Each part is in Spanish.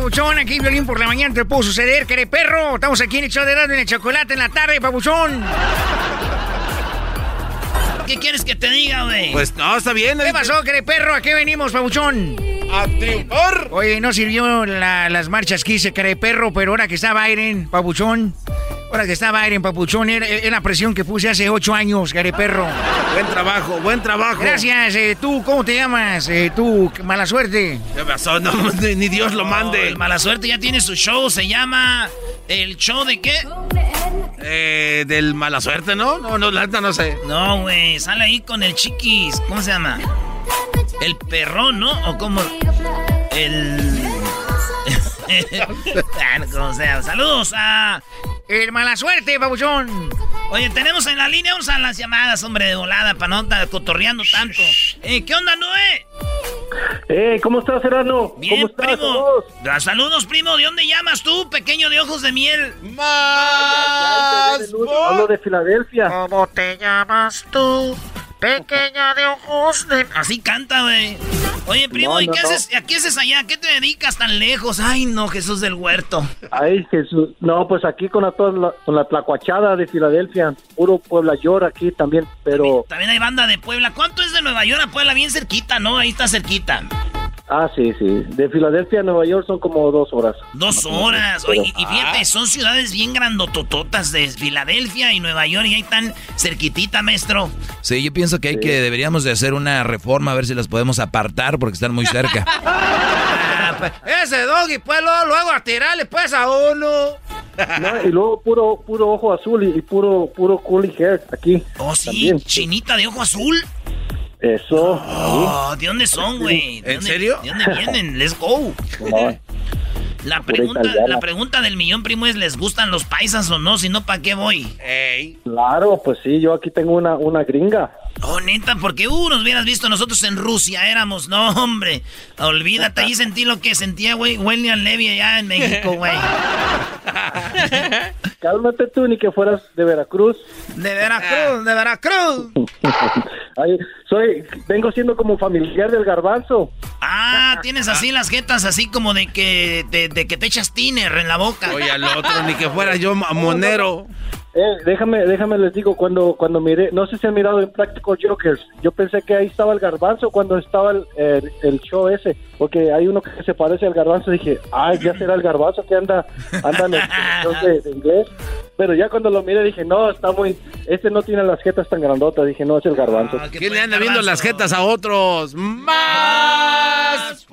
¿Qué pasó, papuchón? Aquí violín por la mañana te pudo suceder, queré perro. Estamos aquí en el show de en el chocolate en la tarde, papuchón. ¿Qué quieres que te diga, güey? Pues no, está bien. ¿Qué pasó, queré perro? ¿A qué venimos, papuchón? A triunfar. Oye, no sirvió la- las marchas que hice, queré perro, pero ahora que está Biden, papuchón. Ahora que está Biden, papuchón, era, era la presión que puse hace ocho años, queré perro. Buen trabajo, buen trabajo. Gracias, eh, tú, ¿cómo te llamas? Eh, tú, mala suerte. ¿Qué pasó? No, ni, Dios lo mande. El mala suerte ya tiene su show, se llama ¿El show de qué? Eh, del mala suerte, ¿no? No, no, la neta no sé. No, güey, sale ahí con el chiquis, ¿cómo se llama? El perrón, ¿no? ¿O cómo? El... Ah. Saludos a... El mala suerte, papuchón. Oye, tenemos en la línea, vamos a las llamadas, hombre, de volada, para no estar cotorreando tanto. Eh, ¿Qué onda, Noé? Eh, ¿cómo estás, Serrano? Bien, ¿Cómo estás? primo. Saludos. Ah, Saludos, primo. ¿De dónde llamas tú, pequeño de ojos de miel? Más. Hablo de Filadelfia. ¿Cómo te llamas tú? Pequeña de ojos de... Así canta, güey. Oye, primo, No, ¿y qué no. haces? ¿A qué haces allá? ¿A qué te dedicas tan lejos? Ay, no, Jesús del Huerto. Ay, Jesús. No, pues aquí con la, con la tlacuachada de Filadelfia. Puro Puebla York aquí también, pero... También hay banda de Puebla. ¿Cuánto es de Nueva York a Puebla? Bien cerquita, ¿no? Ahí está cerquita. Ah, sí, sí. De Filadelfia a Nueva York son como dos horas. Dos horas. Oye, y fíjate, son ciudades bien grandotototas de Filadelfia y Nueva York y ahí están cerquitita, maestro. Sí, yo pienso que hay que deberíamos de hacer una reforma a ver si las podemos apartar porque están muy cerca. Ah, pues, ese doggy, pues, luego, luego a tirarle, pues, a uno. No, y luego puro puro ojo azul y, y puro puro curly hair aquí. Oh, sí, También. chinita de ojo azul. Eso. Oh, ¿de dónde son, güey? ¿De ¿En dónde- serio? ¿De dónde vienen? Let's go. No, La pregunta, la pregunta del millón, primo, es ¿les gustan los paisas o no? Si no, ¿para qué voy? Ey. claro, pues sí, yo aquí tengo una, una gringa. Oh, neta, porque uh, nos hubieras visto nosotros en Rusia, éramos, no, hombre. Olvídate, ahí sentí lo que sentía, güey, William Levy allá en México, güey. Cálmate tú, ni que fueras de Veracruz. De Veracruz, de Veracruz. Ay, soy, vengo siendo como familiar del garbanzo. Ah, tienes así las jetas, así como de que, de, de que te echas tiner en la boca. Oye, al otro, ni que fuera yo monero. Eh, déjame, déjame les digo, cuando, cuando miré, no sé si han mirado en Practical Jokers, yo pensé que ahí estaba el garbanzo cuando estaba el, el- el show ese, porque hay uno que se parece al garbanzo, dije, ay, ya será el garbanzo que anda, anda en el show de, de inglés, pero ya cuando lo miré dije, no, está muy, este no tiene las jetas tan grandotas, dije, no, es el garbanzo. Ah, ¿qué ¿Quién le anda viendo las jetas a otros? ¡Más!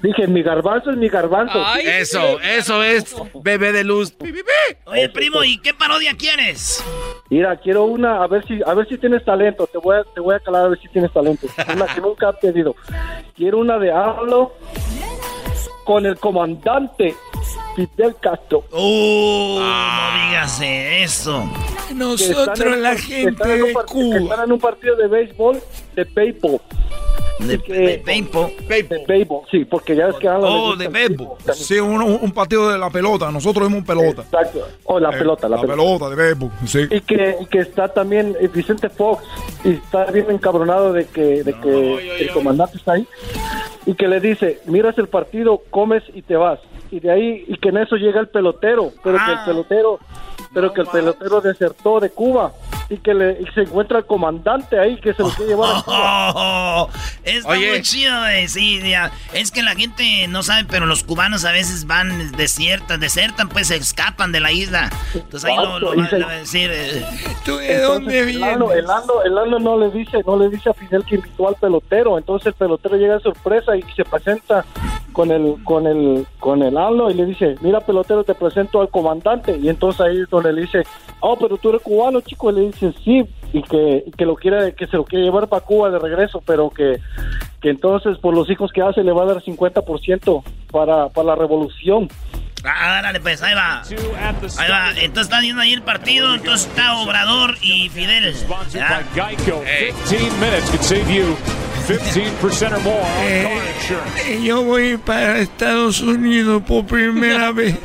Dije, mi garbanzo es mi garbanzo. Eso, eso es bebé de luz. Oye, primo, ¿y qué parodia quieres? Mira, quiero una, a ver si, a ver si tienes talento. Te voy a, te voy a calar a ver si tienes talento. Una que nunca he pedido. Quiero una de hablo con el comandante Fidel Castro. ¡Oh! No digas eso. Nosotros, en- la gente de par- que Cuba. Están en un partido de béisbol de béisbol. De, que- de béisbol, sí, porque ya es que Oh, de béisbol. Sí, un, un partido de la pelota. Nosotros vemos pelota. Exacto. Oh, la Eh, pelota, la, la pelota. pelota de béisbol. Sí. Y que, y que está también eh, Vicente Fox y está bien encabronado de que, de que el comandante está ahí y que le dice, miras el partido, comes y te vas. Y de ahí, y que en eso llega el pelotero, pero que el Ah. pelotero, pero que el pelotero desertó de Cuba y que le, y se encuentra el comandante ahí que se lo quiere llevar a. Oh, está Oye. muy chido, güey. Sí, ya. Es que la gente no sabe, pero los cubanos a veces van desiertan, desertan, pues se escapan de la isla. Entonces ahí lo, lo, se- va a decir. eh, ¿Tú de Entonces, dónde el vienes? El Lalo no le dice, no le dice a Fidel que invitó al pelotero, entonces el pelotero llega de sorpresa y se presenta con el, con el, con el Lalo y le dice, mira pelotero, te presento al comandante, y entonces ahí es donde le dice, oh, pero tú eres cubano, chico, y le dice, sí, y que, que lo quiere, que se lo quiere llevar para Cuba de regreso, pero que, que entonces por los hijos que hace le va a dar 50% para, para la revolución. Ah, dale, pues, ahí va. Ahí va. Entonces está viendo ahí el partido. Entonces está Obrador y Fidel. ¿ya? Geico. 15 minutes could save you 15% or more on car insurance. eh, yo voy para Estados Unidos por primera vez.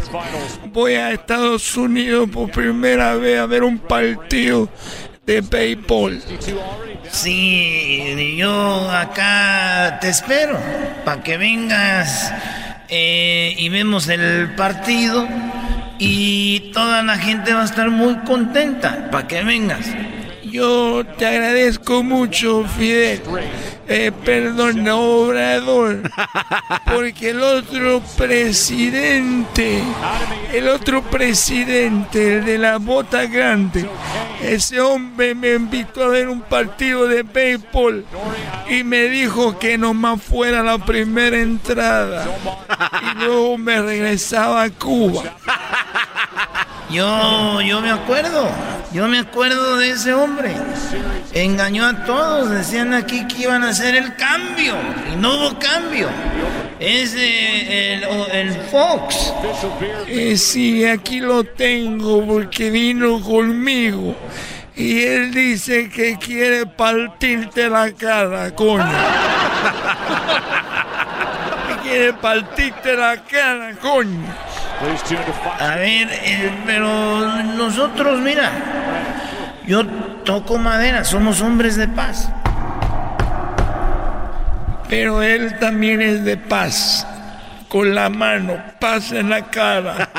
Voy a Estados Unidos por primera vez a ver un partido de béisbol. Sí, yo acá te espero para que vengas eh, y vemos el partido y toda la gente va a estar muy contenta para que vengas. Yo te agradezco mucho, Fidel. Eh, perdón, Obrador. Porque el otro presidente, el otro presidente, el de la bota grande, ese hombre me invitó a ver un partido de béisbol y me dijo que nomás fuera la primera entrada y luego me regresaba a Cuba. Yo, yo me acuerdo, yo me acuerdo de ese hombre. Engañó a todos, decían aquí que iban a hacer el cambio y no hubo cambio. Es eh, el, Fox. Eh, sí, aquí lo tengo porque vino conmigo. Y él dice que quiere partirte la cara, coño. Que quiere partirte la cara, coño. A ver, eh, pero nosotros, mira, yo toco madera, somos hombres de paz. Pero él también es de paz. Con la mano, paz en la cara.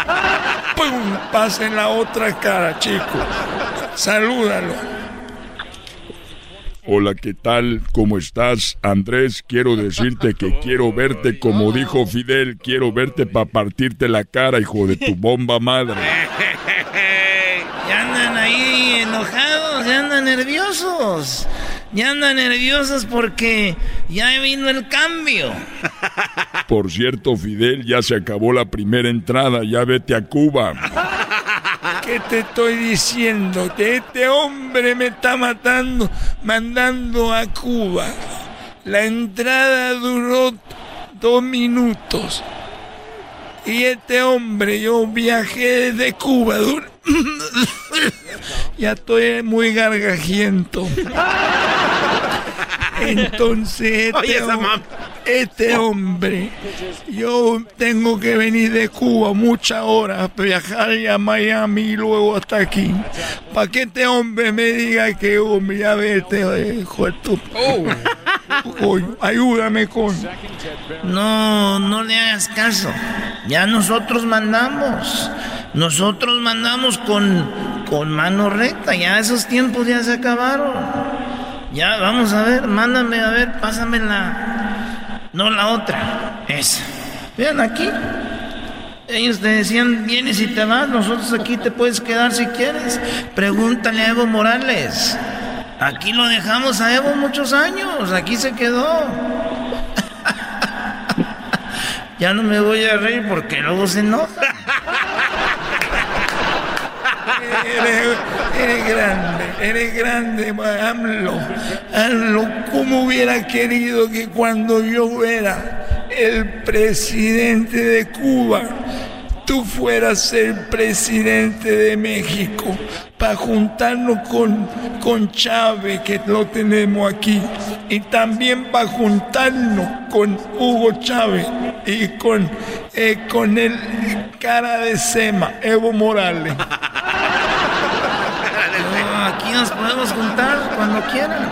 ¡Pum! Paz en la otra cara, chico. Salúdalo. Hola, ¿qué tal? ¿Cómo estás? Andrés, quiero decirte que quiero verte como dijo Fidel, quiero verte para partirte la cara, hijo de tu bomba madre. Ya andan ahí enojados, ya andan nerviosos. Ya andan nerviosos porque ya vino el cambio. Por cierto, Fidel, ya se acabó la primera entrada, ya vete a Cuba. ¿Qué te estoy diciendo? Que este hombre me está matando, mandando a Cuba. La entrada duró dos minutos. Y este hombre, yo viajé desde Cuba. ya estoy muy gargajiento. Entonces, Oye, esa mam- este hombre, yo tengo que venir de Cuba muchas horas, viajar a Miami y luego hasta aquí. Para que este hombre me diga que, hombre, ya vete, hijo de tu- Coño, ayúdame, coño. No, no le hagas caso. Ya nosotros mandamos. Nosotros mandamos con, con mano recta. Ya esos tiempos ya se acabaron. Ya, vamos a ver, mándame, a ver, pásame la... No, la otra. Esa. Vean aquí. Ellos te decían, vienes y te vas, nosotros aquí te puedes quedar si quieres. Pregúntale a Evo Morales. Aquí lo dejamos a Evo muchos años, aquí se quedó. Ya no me voy a reír porque luego se enoja. Eres, grande, eres grande, AMLO. AMLO, ¿cómo hubiera querido que cuando yo era el presidente de Cuba, tú fueras el presidente de México? Para juntarnos con, con Chávez, que lo tenemos aquí, y también para juntarnos con Hugo Chávez y con, eh, con el cara de Sema, Evo Morales. Aquí nos podemos juntar cuando quieran.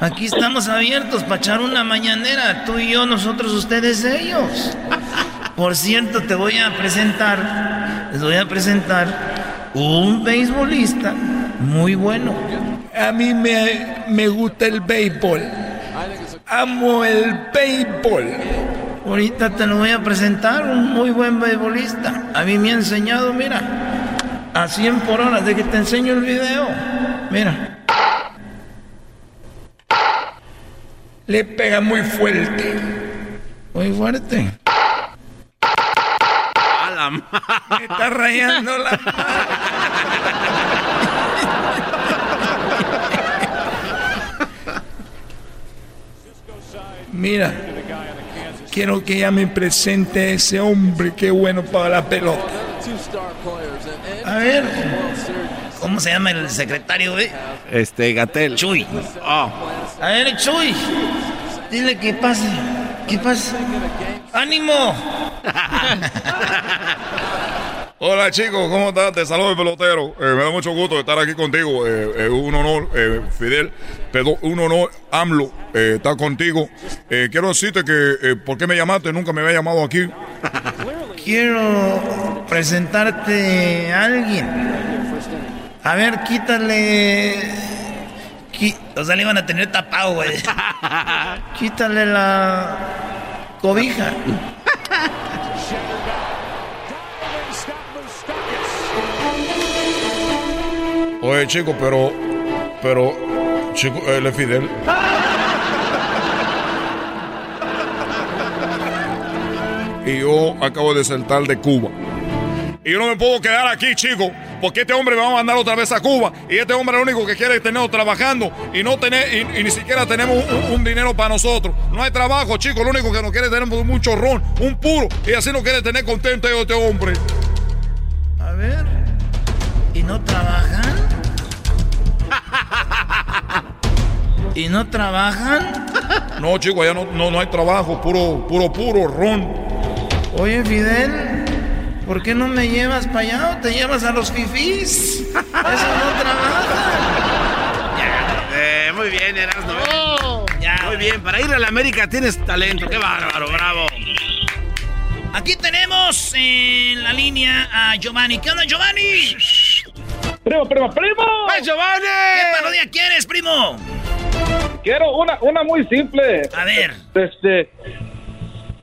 Aquí estamos abiertos para echar una mañanera. Tú y yo, nosotros, ustedes, ellos. Por cierto, te voy a presentar, les voy a presentar un beisbolista muy bueno. A mí me, me gusta el béisbol. Amo el béisbol. Ahorita te lo voy a presentar, un muy buen beisbolista. A mí me ha enseñado, mira, a 100 por hora, de que te enseño el video. Mira. Le pega muy fuerte. Muy fuerte. A la Me está rayando la Mira, quiero que ella me presente a ese hombre que bueno para la pelota. A ver, ¿cómo se llama el secretario, eh? Este, Gatel. Chuy. Oh. A ver, Chuy. Dile que pase. ¿Qué pasa? ¡Ánimo! Hola chicos, ¿cómo estás? Te saludo el pelotero. Eh, me da mucho gusto estar aquí contigo. Eh, eh, un honor, eh, Fidel. Perdón, un honor, AMLO, eh, estar contigo. Eh, quiero decirte que, eh, ¿por qué me llamaste? Nunca me había llamado aquí. Quiero presentarte a alguien. A ver, quítale. qui- O sea, le iban a tener tapado, güey. quítale la cobija. Oye, chico, pero, pero, chico, él es Fidel. Y yo acabo de saltar de Cuba. Y yo no me puedo quedar aquí, chico, porque este hombre me va a mandar otra vez a Cuba. Y este hombre lo único que quiere es tenernos trabajando y no tener, y, y ni siquiera tenemos un, un dinero para nosotros. No hay trabajo, chico. Lo único que nos quiere tener es un chorrón, un puro. Y así nos quiere tener contento este hombre. A ver. ¿Y no trabajan? ¿Y no trabajan? No, chico, allá no, no, no hay trabajo, puro, puro, puro ron. Oye, Fidel, ¿por qué no me llevas para allá o te llevas a los fifís? Eso no trabaja. Eh, muy bien, Erasmo. Muy bien, para ir a la América tienes talento. Qué bárbaro, bravo. Aquí tenemos en la línea a Giovanni. ¿Qué onda, Giovanni? Primo, primo, primo. ¡Ay, Giovanni! ¿Qué parodia quieres, primo? Quiero una, una muy simple. A ver. Este,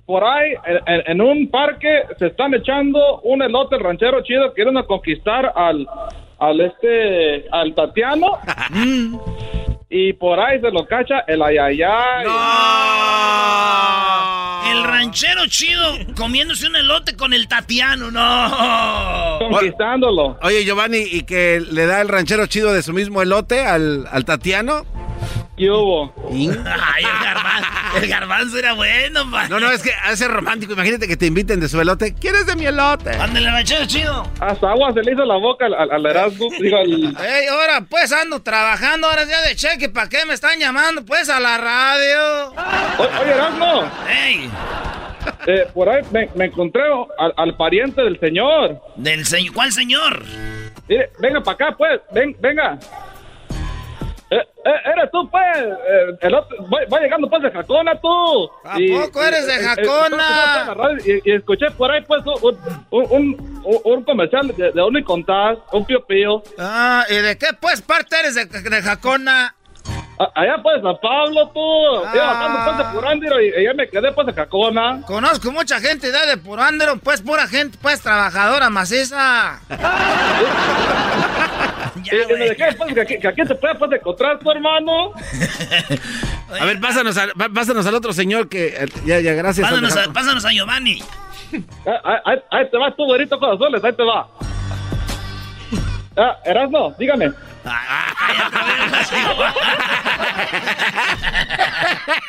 por ahí, en, un parque, se están echando un elote ranchero chido, quieren a conquistar al, al este, al Tatiano. y por ahí se lo cacha el ayayay. El ranchero chido comiéndose un elote con el Tatiano, no. Conquistándolo. Oye, Giovanni, ¿y que le da el ranchero chido de su mismo elote al, al Tatiano? ¿Qué hubo? Ay, el garbanzo, el garbanzo era bueno, pa. No, no, es que hace romántico. Imagínate que te inviten de su elote. ¿Quieres de mi elote? Ándale, ranchero chido. Hasta agua se le hizo la boca al, al, al Erasmo. Digo, al- Ey, ahora pues ando trabajando, ahora ya de cheque, ¿para qué me están llamando? Pues a la radio. O- Oye, Erasmo, Ey, eh, por ahí me, me encontré al, al pariente del señor. del señor, ¿cuál señor? Mire, venga para acá, pues. Ven, venga. Eh, eh, eres tú, pues. eh, el otro- voy llegando, pues, de Jacona, tú. ¿A poco eres de Jacona? y, y escuché por ahí, pues, un, un, un, un- un comercial de, de un y contás, un pío pío. Ah, ¿y de qué pues parte eres de, de Jacona? A- Allá, pues, San Pablo, tú. Ah. Iba bajando, pues, de Purándiro y, y ya me quedé, pues, de Jacona. Conozco mucha gente de, de Purándero, pues pura gente, pues trabajadora maciza. pues, aquí, que aquí te puedes, pues, encontrar tu hermano. A ver, pásanos al, pásanos al otro señor que... eh, Ya, ya, gracias. Pásanos a, pásanos a Giovanni. Ahí, ahí, ahí te vas tú, güerito corazones, ahí te va. Ah, Erasmo, dígame.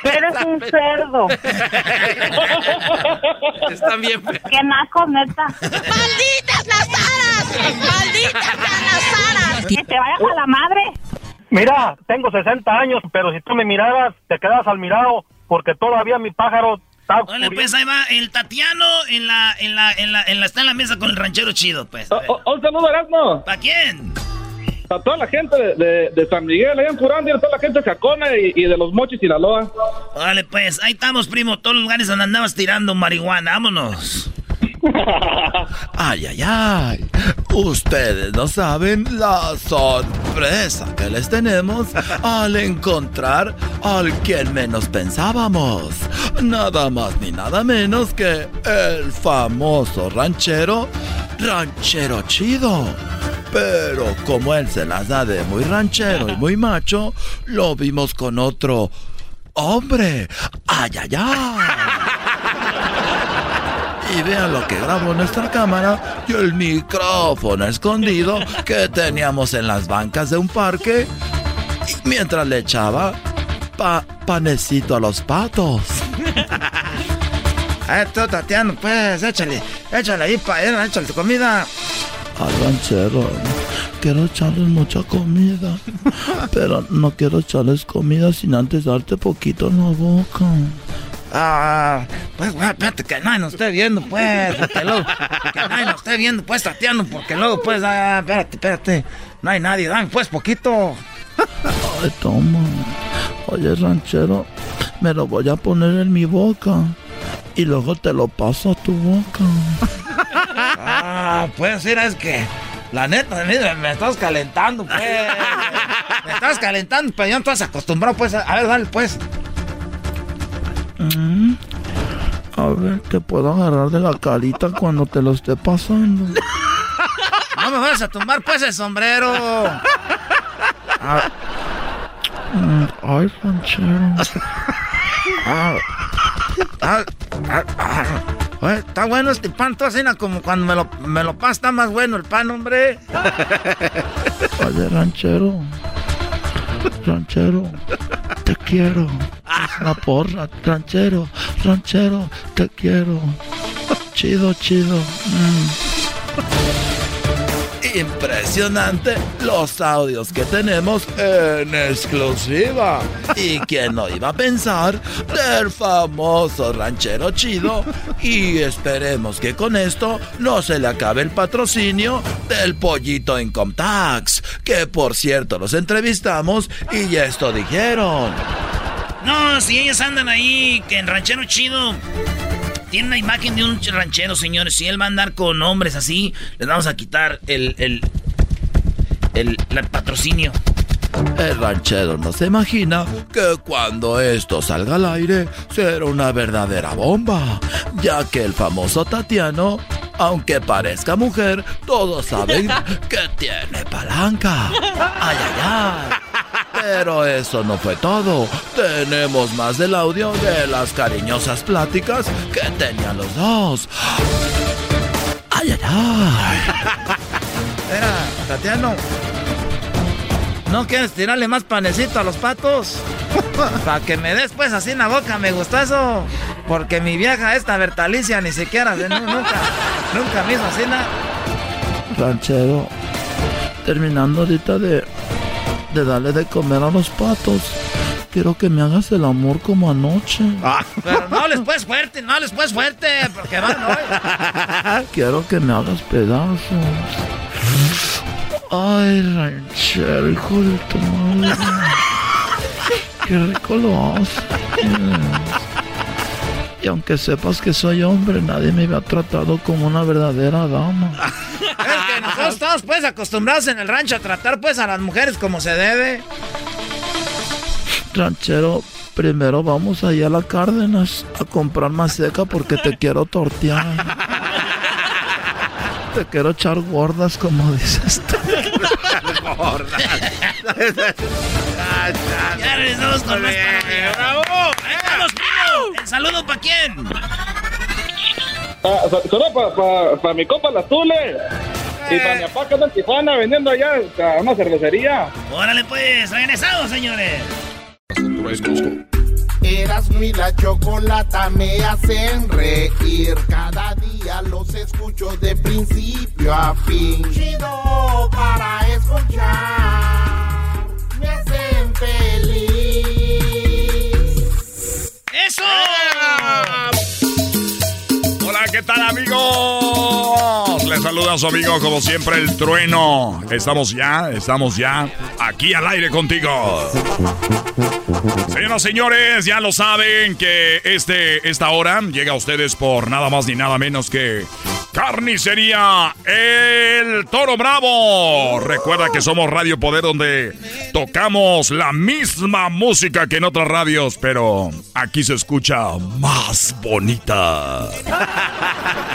Eres un cerdo. Están bien. Qué naco, neta. ¡Malditas las aras! ¡Malditas las aras! Que te vayas a la madre. Mira, tengo 60 años, pero si tú me miraras, te quedas al mirado, porque todavía mi pájaro está... Órale, pues ahí va el Tatiano en la, en la, en la, en la, está en la mesa con el ranchero chido, pues. Oh, oh, un saludo, Erasmo. ¿Para quién? Para toda la gente de, San Miguel, allá en Curandia, toda la gente de Jacona y, de los Mochis, Sinaloa. Órale, pues, ahí estamos, primo, todos los lugares donde andabas tirando marihuana, vámonos. Ay, ay, ay. Ustedes no saben la sorpresa que les tenemos al encontrar al quien menos pensábamos. Nada más ni nada menos que el famoso ranchero, ranchero chido. Pero como él se las da de muy ranchero y muy macho, lo vimos con otro hombre. Ay, ay, ay. Y vean lo que grabó nuestra cámara y el micrófono escondido que teníamos en las bancas de un parque mientras le echaba pa- panecito a los patos. A tú, pues, échale, échale ahí para él, échale tu comida. Al ranchero, quiero echarles mucha comida, pero no quiero echarles comida sin antes darte poquito en la boca. Ah, pues, güey, espérate, que nadie nos esté viendo, pues, porque luego, que nadie nos esté viendo, pues, Tatiano, porque luego, pues, ah, espérate, espérate, no hay nadie, dame, pues, poquito. Ay, toma. Oye, ranchero, me lo voy a poner en mi boca y luego te lo paso a tu boca. Ah, pues, mira, es que, la neta, mira, me estás calentando, pues, me estás calentando, pero ya no estás acostumbrado, pues, a ver, dale, pues. Mm. A ver, te puedo agarrar de la carita cuando te lo esté pasando. No me vas a tumbar, pues, el sombrero. Ah, Mm, Ay, ranchero. ah, ah, ah. Oye, está bueno este pan, tú así, como cuando me lo, me lo pasas, está más bueno el pan, hombre. Oye, ranchero. Ranchero, te quiero. Una porra, ranchero, ranchero, te quiero. Chido, chido. Mm. Impresionante los audios que tenemos en exclusiva. ¿Y quién no iba a pensar del famoso ranchero chido? Y esperemos que con esto no se le acabe el patrocinio del pollito Income Tax. Que por cierto los entrevistamos y esto dijeron. No, si ellos andan ahí, que en ranchero chido. Tiene una imagen de un ranchero, señores. Si él va a andar con hombres así, les vamos a quitar el, el, el, el patrocinio. El ranchero no se imagina que cuando esto salga al aire será una verdadera bomba, ya que el famoso Tatiano, aunque parezca mujer, todos saben que tiene palanca. Ay, ay, ay. Pero eso no fue todo. Tenemos más del audio de las cariñosas pláticas que tenían los dos. Ay, ay, ay. Espera, Tatiano. ¿No quieres tirarle más panecito a los patos? Para que me des pues así en la boca, me gusta eso. Porque mi vieja esta Bertalicia ni siquiera, nunca, nunca me hizo así nada. ranchero, terminando ahorita de, de darle de comer a los patos, quiero que me hagas el amor como anoche. Pero no les puedes fuerte, no les puedes fuerte, porque van hoy. Quiero que me hagas pedazos. Ay, ranchero, hijo de tu madre. Qué rico lo haces. Y aunque sepas que soy hombre, nadie me había tratado como una verdadera dama. Que nosotros estamos pues acostumbrados en el rancho a tratar pues a las mujeres como se debe. Ranchero, primero vamos allá a la Cárdenas a comprar más seca porque te quiero tortear. Te quiero echar gordas, como dices tú. ya regresamos con más. ¡Bravo! ¡Vamos! ¿El saludo para quién? Ah, Solo para mi compa Las Tules. Y para mi papá que anda en Tijuana vendiendo allá a una cervecería. Órale, pues, regresamos, señores. Erasmo y la chocolata me hacen reír. Cada día los escucho de principio a fin. Chido para escuchar. Me hacen feliz. ¡Eso! Hola, ¿qué tal amigos? Les saluda a su amigo como siempre el trueno. Estamos ya, estamos ya aquí al aire contigo. Señoras y señores, ya lo saben que este, esta hora llega a ustedes por nada más ni nada menos que Carnicería El Toro Bravo. Recuerda que somos Radio Poder donde tocamos la misma música que en otras radios, pero aquí se escucha más bonita.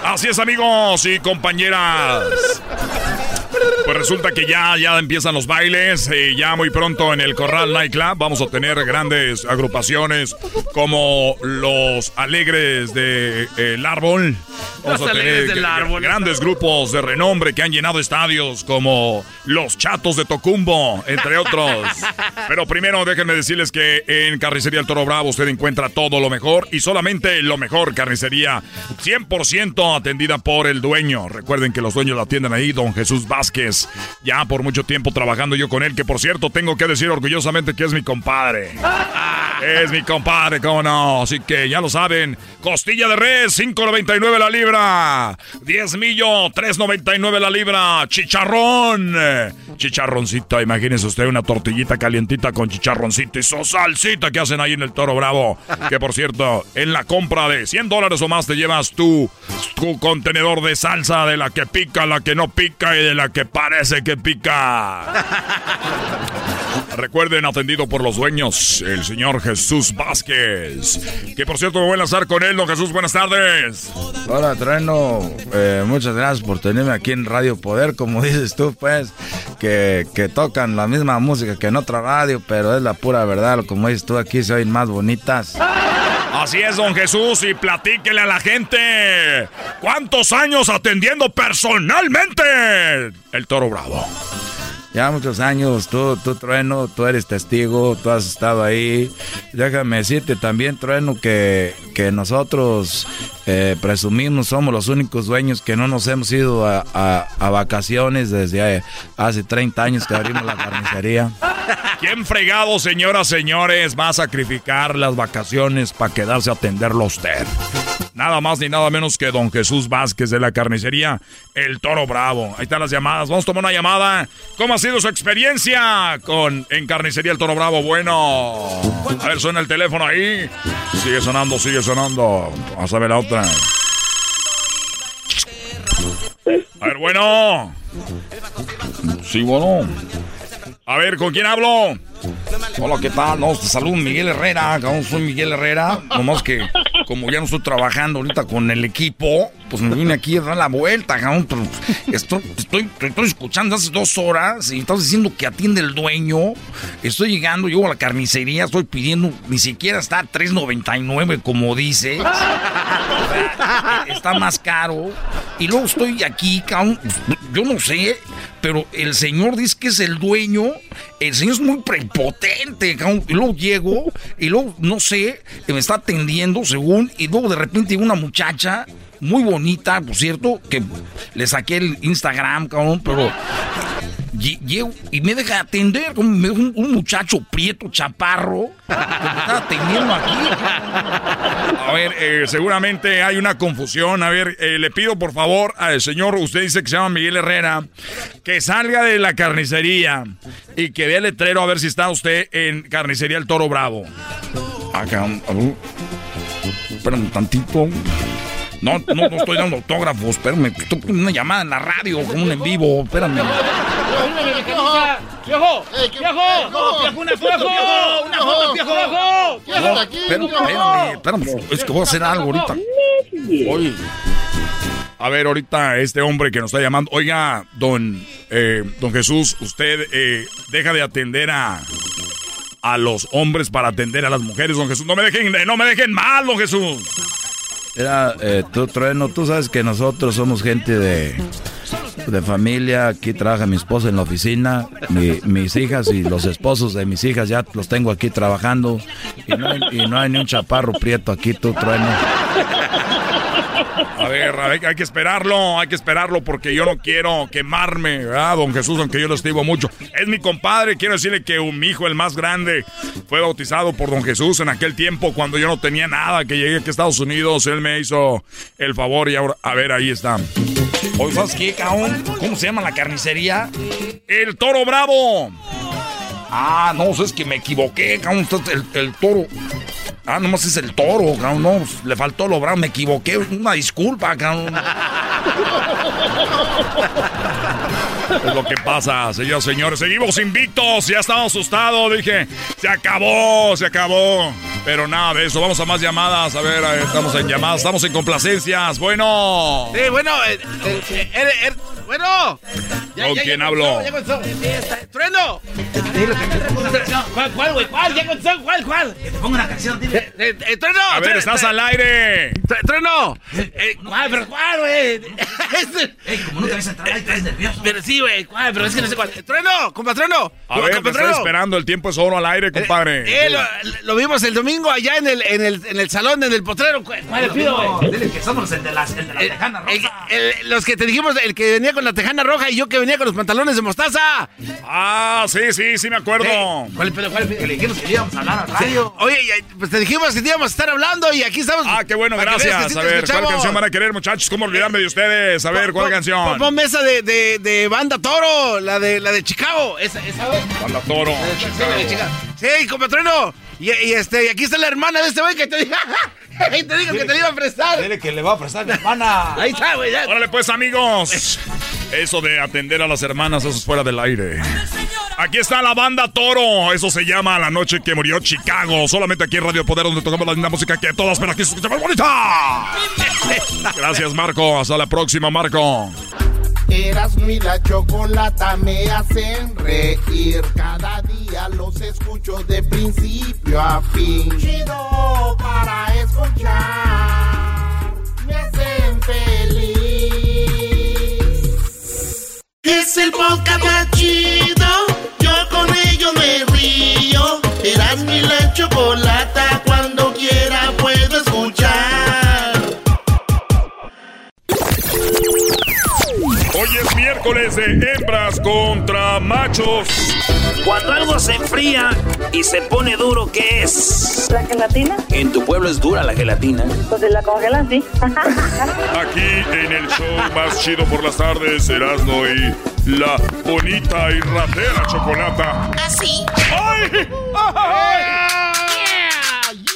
Así es, amigos y compañeras. Pues resulta que ya, ya empiezan los bailes. Y ya muy pronto en el Corral Nightclub vamos a tener grandes agrupaciones como los Alegres de El Árbol. Vamos Los a Alegres tener del Árbol. grandes grupos de renombre que han llenado estadios como los Chatos de Tocumbo, entre otros. Pero primero déjenme decirles que en Carnicería El Toro Bravo usted encuentra todo lo mejor y solamente lo mejor. Carnicería 100% atendida por el dueño. Recuerden que los dueños la atienden ahí, don Jesús Vázquez. Ya por mucho tiempo trabajando yo con él, que por cierto tengo que decir orgullosamente que es mi compadre. Es mi compadre, cómo no. Así que ya lo saben. Costilla de res, 5.99 la libra. 10 millo, 3.99 la libra. Chicharrón. Chicharroncito, imagínese usted una tortillita calientita con chicharroncito y su salsita que hacen ahí en el Toro Bravo. Que por cierto, en la compra de 100 dólares o más te llevas tu, tu contenedor de salsa de la que pica, la que no pica y de la que parece que pica. Recuerden, atendido por los dueños, el señor Jesús Vázquez. Que por cierto me voy a lanzar con él, don Jesús, buenas tardes. Hola, Trueno. Eh, muchas gracias por tenerme aquí en Radio Poder. Como dices tú, pues, que, que tocan la misma música que en otra radio, pero es la pura verdad. Como dices tú, aquí se oyen más bonitas. Así es, don Jesús, y platíquele a la gente. ¿Cuántos años atendiendo personalmente el Toro Bravo? Ya muchos años, tú, tú, Trueno, tú eres testigo, tú has estado ahí. Déjame decirte también, Trueno, que, que nosotros eh, presumimos, somos los únicos dueños que no nos hemos ido a, vacaciones desde hace 30 años que abrimos la carnicería. ¿Quién fregado, señoras, señores, va a sacrificar las vacaciones para quedarse a atenderlo usted? Nada más ni nada menos que don Jesús Vázquez de la carnicería El Toro Bravo. Ahí están las llamadas. Vamos a tomar una llamada. ¿Cómo ha sido su experiencia con en carnicería El Toro Bravo? Bueno. A ver, suena el teléfono ahí. Sigue sonando, sigue sonando. Vamos a ver la otra. A ver, bueno. Sí, bueno. A ver, ¿con quién hablo? Hola, ¿qué tal? No, te saludo Miguel Herrera, soy Miguel Herrera. Nomás que como ya no estoy trabajando ahorita con el equipo, pues me vine aquí a dar la vuelta, estoy, estoy, estoy escuchando hace dos horas y estás diciendo que atiende el dueño. Estoy llegando, llego a la carnicería, estoy pidiendo, ni siquiera está a 3.99 como dice. Está más caro. Y luego estoy aquí. Yo no sé, pero el señor dice que es el dueño. El señor es muy prepotente, cabrón. Y luego llego, y luego, no sé, me está atendiendo, según. Y luego de repente una muchacha muy bonita, por cierto, que le saqué el Instagram, cabrón, pero. Y me deja atender, como un, muchacho prieto, chaparro, que me está atendiendo aquí. A ver, eh, seguramente hay una confusión. A ver, eh, le pido por favor al señor, usted dice que se llama Miguel Herrera, que salga de la carnicería y que vea el letrero a ver si está usted en carnicería El Toro Bravo. Acá, a ver. espérame un tantito. No, no, no estoy dando autógrafos, espérame, estoy una llamada en la radio, como un en vivo, espérame. ¡Viejo! ¡Viejo! ¡Viejo! ¡Una foto! ¡Una foto, viejo! No, espérame, espérame, espérame, es que voy a hacer algo ahorita. Oye. A ver, ahorita este hombre que nos está llamando. Oiga, don, eh, don Jesús, usted eh, deja de atender a, a los hombres para atender a las mujeres, don Jesús. No me dejen, no me dejen mal, don Jesús. Era, eh, tú, Trueno, tú sabes que nosotros somos gente de, de familia. Aquí trabaja mi esposa en la oficina. Mi- mis hijas y los esposos de mis hijas ya los tengo aquí trabajando. Y no hay, y no hay ni un chaparro prieto aquí, tú, Trueno. A ver, a hay que esperarlo, hay que esperarlo porque yo no quiero quemarme, ¿verdad, don Jesús? Aunque yo lo estimo mucho. Es mi compadre, quiero decirle que un- hijo, el más grande, fue bautizado por don Jesús en aquel tiempo cuando yo no tenía nada, que llegué aquí a Estados Unidos, él me hizo el favor y ahora, a ver, ahí está. Oye, ¿sabes qué, cabrón? ¿Cómo se llama la carnicería? El Toro Bravo. Ah, no, es que me equivoqué, cabrón, el, el toro. Ah, nomás es el toro, cabrón, no, pues, le faltó lo bravo, me equivoqué, una disculpa, cabrón. Es lo que pasa, señores, señores. Seguimos invictos, ya estaba asustado. Dije, se acabó, se acabó. Pero nada de eso, vamos a más llamadas. A ver, eh, estamos en llamadas, estamos en complacencias. Bueno. Sí, bueno, eh, eh, eh, eh, eh, bueno. ¿Con quién contestó. ¡Trueno! ¿Cuál, cuál, güey? ¿Cuál? ¿Ya contestó? ¿Cuál, cuál? Que te ponga una canción, dile. Eh, ¡Trueno! A ver, estás al aire. ¡Trueno! Eh, ¿Cuál, pero cuál, güey? como no te ves entrar ahí, estás nervioso. Pero sí, güey, ¿cuál? Pero es que no sé cuál. Eh, ¡Trueno! ¡Compa Trueno! A ver, te estoy esperando, el tiempo es oro al aire, compadre. Eh, lo, lo vimos el domingo allá en el, en el, en el salón, en el potrero. ¿Cuál le pido, güey? Dile que somos el de la, el de la tejana rosa. Los que te dijimos, el que venía con la tejana roja y yo que venía con los pantalones de mostaza. Ah, sí, sí, sí me acuerdo. ¿Cuál pedo, cuál pedo? Que le dijimos que íbamos a hablar a radio. Oye, ya- pues te dijimos que te íbamos a estar hablando y aquí estamos. Ah, qué bueno, gracias. sí A ver, escuchamos. ¿cuál canción van a querer, muchachos? ¿Cómo olvidarme de ustedes? A ver, ¿cuál canción? pon- Ponme esa de, de, de Banda Toro, la de, la de Chicago. Esa, esa. Banda Toro. La de Chicago. Sí, compatreno. Y, y este, y aquí está la hermana de este güey que te dijo, te dijo que te la iba a prestar. Dile que le va a prestar mi hermana. Ahí está, güey. ya. Órale pues amigos. Eso de atender a las hermanas, eso es fuera del aire. Aquí está la banda Toro. Eso se llama La Noche que Murió Chicago. Solamente aquí en Radio Poder donde tocamos la linda música que todas, pero aquí se escucha más bonita. Gracias Marco. Hasta la próxima Marco. Erasmo y la chocolata me hacen reír. Cada día los escucho de principio a fin. Chido para escuchar. Me hacen feliz. Es el podcast chido. Yo con ello me río. Erasmo y la chocolata cuando quiera miércoles de hembras contra machos. Cuando algo se enfría y se pone duro, ¿qué es? ¿La gelatina? En tu pueblo es dura la gelatina. Pues la congelan, sí. Aquí en el show más chido por las tardes, Erasmo y la bonita y ratera chocolata. ¿Así? ¡Ay!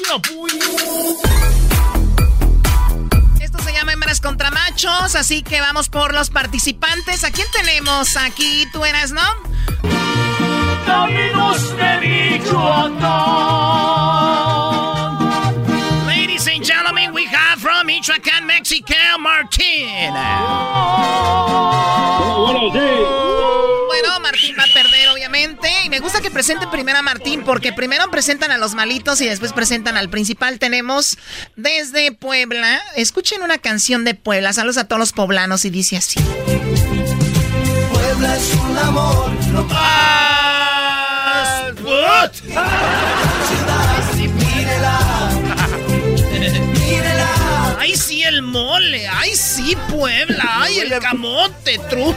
Esto se llama Hembras contra Machos, así que vamos por los participantes. ¿A quién tenemos aquí? Tú eras, ¿no? Caminos de Michoacán. Ladies and gentlemen, we have from Michoacán, Mexico, Martín. Bueno, gusta que presenten primero a Martín, porque primero presentan a los malitos y después presentan al principal. Tenemos desde Puebla. Escuchen una canción de Puebla. Saludos a todos los poblanos y dice así. Puebla es un amor, no What? ¡Ay, sí, el mole! ¡Ay, sí, Puebla! ¡Ay, el camote, tru!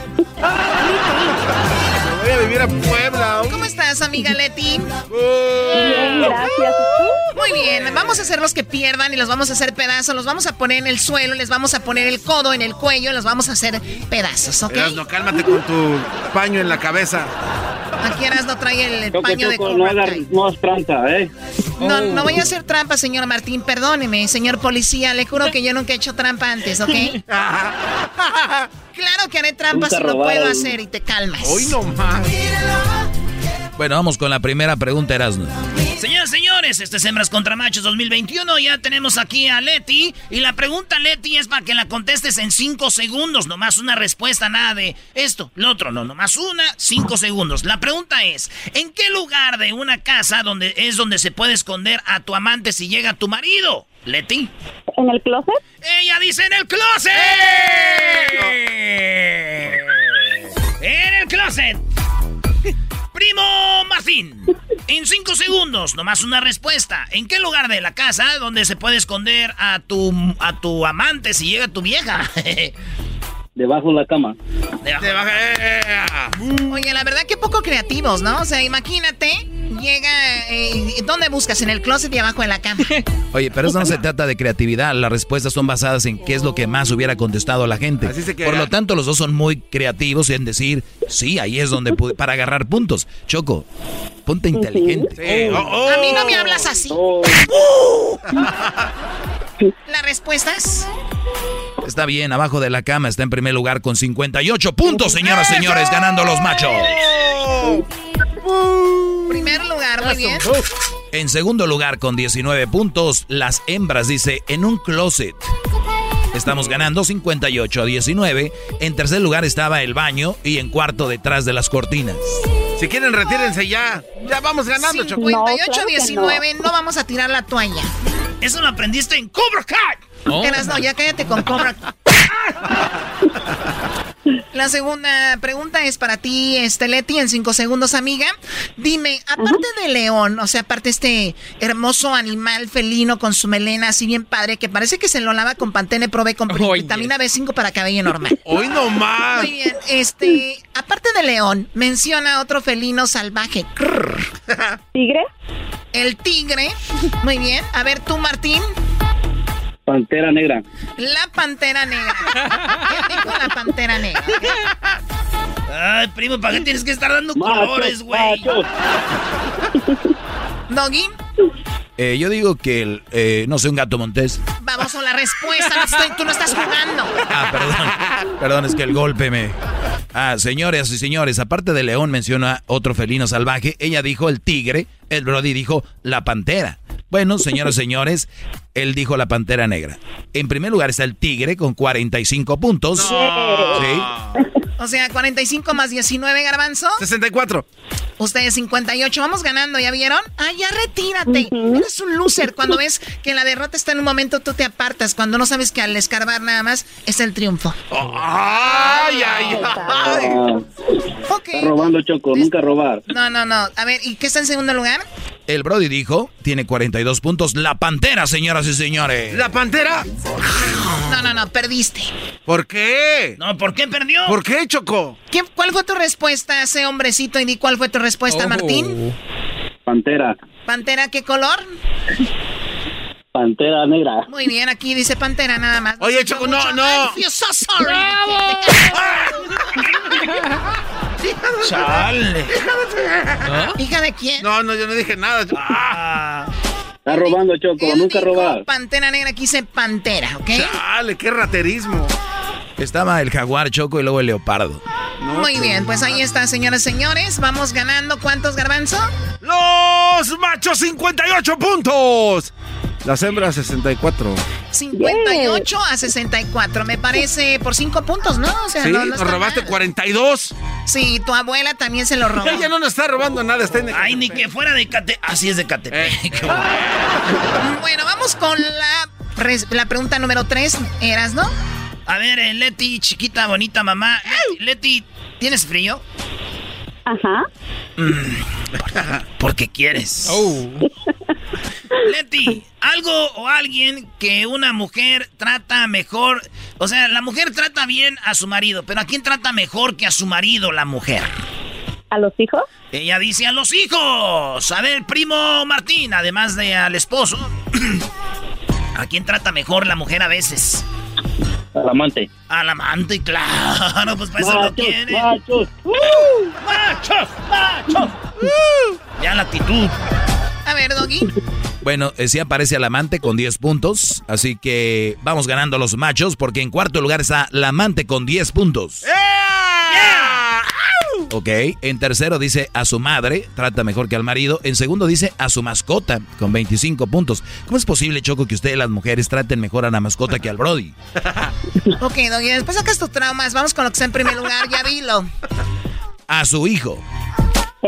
A vivir a Puebla. ¿Cómo estás, amiga Leti? Bien, gracias. Muy bien, vamos a hacer los que pierdan y los vamos a hacer pedazos. Los vamos a poner en el suelo, les vamos a poner el codo en el cuello, los vamos a hacer pedazos, ¿ok? Erasmo, cálmate con tu paño en la cabeza. Aquí no trae el paño de no hagas no trampa, ¿eh? No, no voy a hacer trampa, señor Martín, perdóneme, señor policía, le juro que yo nunca he hecho trampa antes, ¿ok? Claro que haré trampa Nunca si lo puedo hacer y te calmas. Hoy no más. Bueno, vamos con la primera pregunta, Erasmo. Señoras y señores, este es Hembras contra Machos 2021. Ya tenemos aquí a Leti. Y la pregunta, Leti, es para que la contestes en 5 segundos. Nomás una respuesta, nada de esto, lo otro. No, nomás una, 5 segundos. La pregunta es: ¿en qué lugar de una casa donde es donde se puede esconder a tu amante si llega tu marido? Leti. ¿En el closet? Ella dice en el closet. En el closet. Primo Martín. En cinco segundos, nomás una respuesta. ¿En qué lugar de la casa donde se puede esconder a tu, a tu amante si llega tu vieja? Debajo de la cama. Oye, la verdad que poco creativos, ¿no? O sea, imagínate, llega... Eh, ¿Dónde buscas? En el closet y abajo de la cama. Oye, pero eso no se trata de creatividad. Las respuestas son basadas en qué es lo que más hubiera contestado la gente. Por lo tanto, los dos son muy creativos en decir, sí, ahí es donde pude, para agarrar puntos. Choco, ponte inteligente. A mí no me hablas así. ¿Las respuestas? Está bien, abajo de la cama está en primer lugar con 58 puntos, señoras y señores, ganando los machos. Primer lugar, muy bien. En segundo lugar, con 19 puntos, las hembras, dice, en un closet. Estamos ganando 58 a 19. En tercer lugar estaba el baño y en cuarto detrás de las cortinas. Si quieren, retírense ya. Ya vamos ganando, Choco. 58-19, no. vamos a tirar la toalla. Eso lo aprendiste en Cobra Kai. Eras, no, ya cállate con Cobra La segunda pregunta es para ti, este Leti, en cinco segundos, amiga. Dime, aparte de león, o sea, aparte este hermoso animal felino con su melena así bien padre, que parece que se lo lava con Pantene Prove con vitamina B5 para cabello normal. Hoy no más. Muy bien, este, aparte de león, menciona otro felino salvaje. ¿Tigre? El tigre. Muy bien. A ver, tú, Martín. Pantera negra. La pantera negra. ¿Qué dijo la pantera negra? Ay, primo, ¿para qué tienes que estar dando colores, güey? ¿Doggy? Eh, yo digo que, el, eh, no sé, un gato montés. Vamos a la respuesta, no estoy- tú no estás jugando. Ah, perdón. Perdón, es que el golpe me... Ah, señores y señores, aparte de león menciona otro felino salvaje. Ella dijo el tigre, el Brody dijo la pantera. Bueno, señoras y señores, él dijo la pantera negra. En primer lugar está el tigre con 45 puntos. Sí. O sea, 45 más 19, garbanzo. 64. Ustedes 58, vamos ganando, ¿ya vieron? Ah, ya retírate. Eres un loser. Cuando ves que la derrota está en un momento, tú te apartas. Cuando no sabes que al escarbar nada más es el triunfo. Ay, ay, ay. Ok. Está robando, Choco. Nunca robar. No, no, no. A ver, ¿y qué está en segundo lugar? El Brody dijo, tiene 42 puntos. La pantera, señoras y señores. ¿La pantera? No, no, no, perdiste. ¿Por qué? No, ¿por qué perdió? ¿Por qué, Choco? ¿Qué- ¿Cuál fue tu respuesta, ese hombrecito? Y di cuál fue tu respuesta, Martín. Pantera. ¿Pantera qué color? Pantera negra. Muy bien, aquí dice pantera nada más. Oye, Choco, no, no. I feel so sorry. Chale. ¿Hija de quién? No, no, yo no dije nada. Está robando, Choco. Nunca robar. Pantera negra, aquí dice pantera, ¿ok? Chale, qué raterismo. Estaba el jaguar choco y luego el leopardo. Muy bien, pues ahí está, señoras y señores. Vamos ganando. ¿Cuántos, Garbanzo? Los machos 58 puntos. Las hembras 64. 58 a 64. Me parece por 5 puntos, ¿no? O sea, Sí, no, no nos robaste mal. 42. Sí, tu abuela también se lo robó. Ella no nos está robando nada, está en Ay, ni que fuera de Cate... Así es de Catepec. Bueno, vamos con la, la pregunta número 3. ¿Eras, no? A ver, eh, Leti, chiquita, bonita mamá. Leti, ¿tienes frío? Ajá. Porque quieres. Leti, algo o alguien que una mujer trata mejor. O sea, la mujer trata bien a su marido, pero ¿a quién trata mejor que a su marido la mujer? ¿A los hijos? Ella dice a los hijos. A ver, primo Martín, además de al esposo. ¿A quién trata mejor la mujer a veces? Al amante. Al amante, claro, pues para eso lo Machos, quiere. machos. ¡Machos! ¡Machos! Uh. Ya la actitud. A ver, Doggy. Bueno, eh, sí aparece el amante con 10 puntos, así que vamos ganando los machos porque en cuarto lugar está la amante con 10 puntos. Ok. En tercero dice a su madre, trata mejor que al marido. En segundo dice a su mascota, con 25 puntos. ¿Cómo es posible, Choco, que ustedes las mujeres traten mejor a la mascota que al Brody? ok, Doggy, después sacas tus traumas. Vamos con lo que está en primer lugar, ya dilo. A su hijo.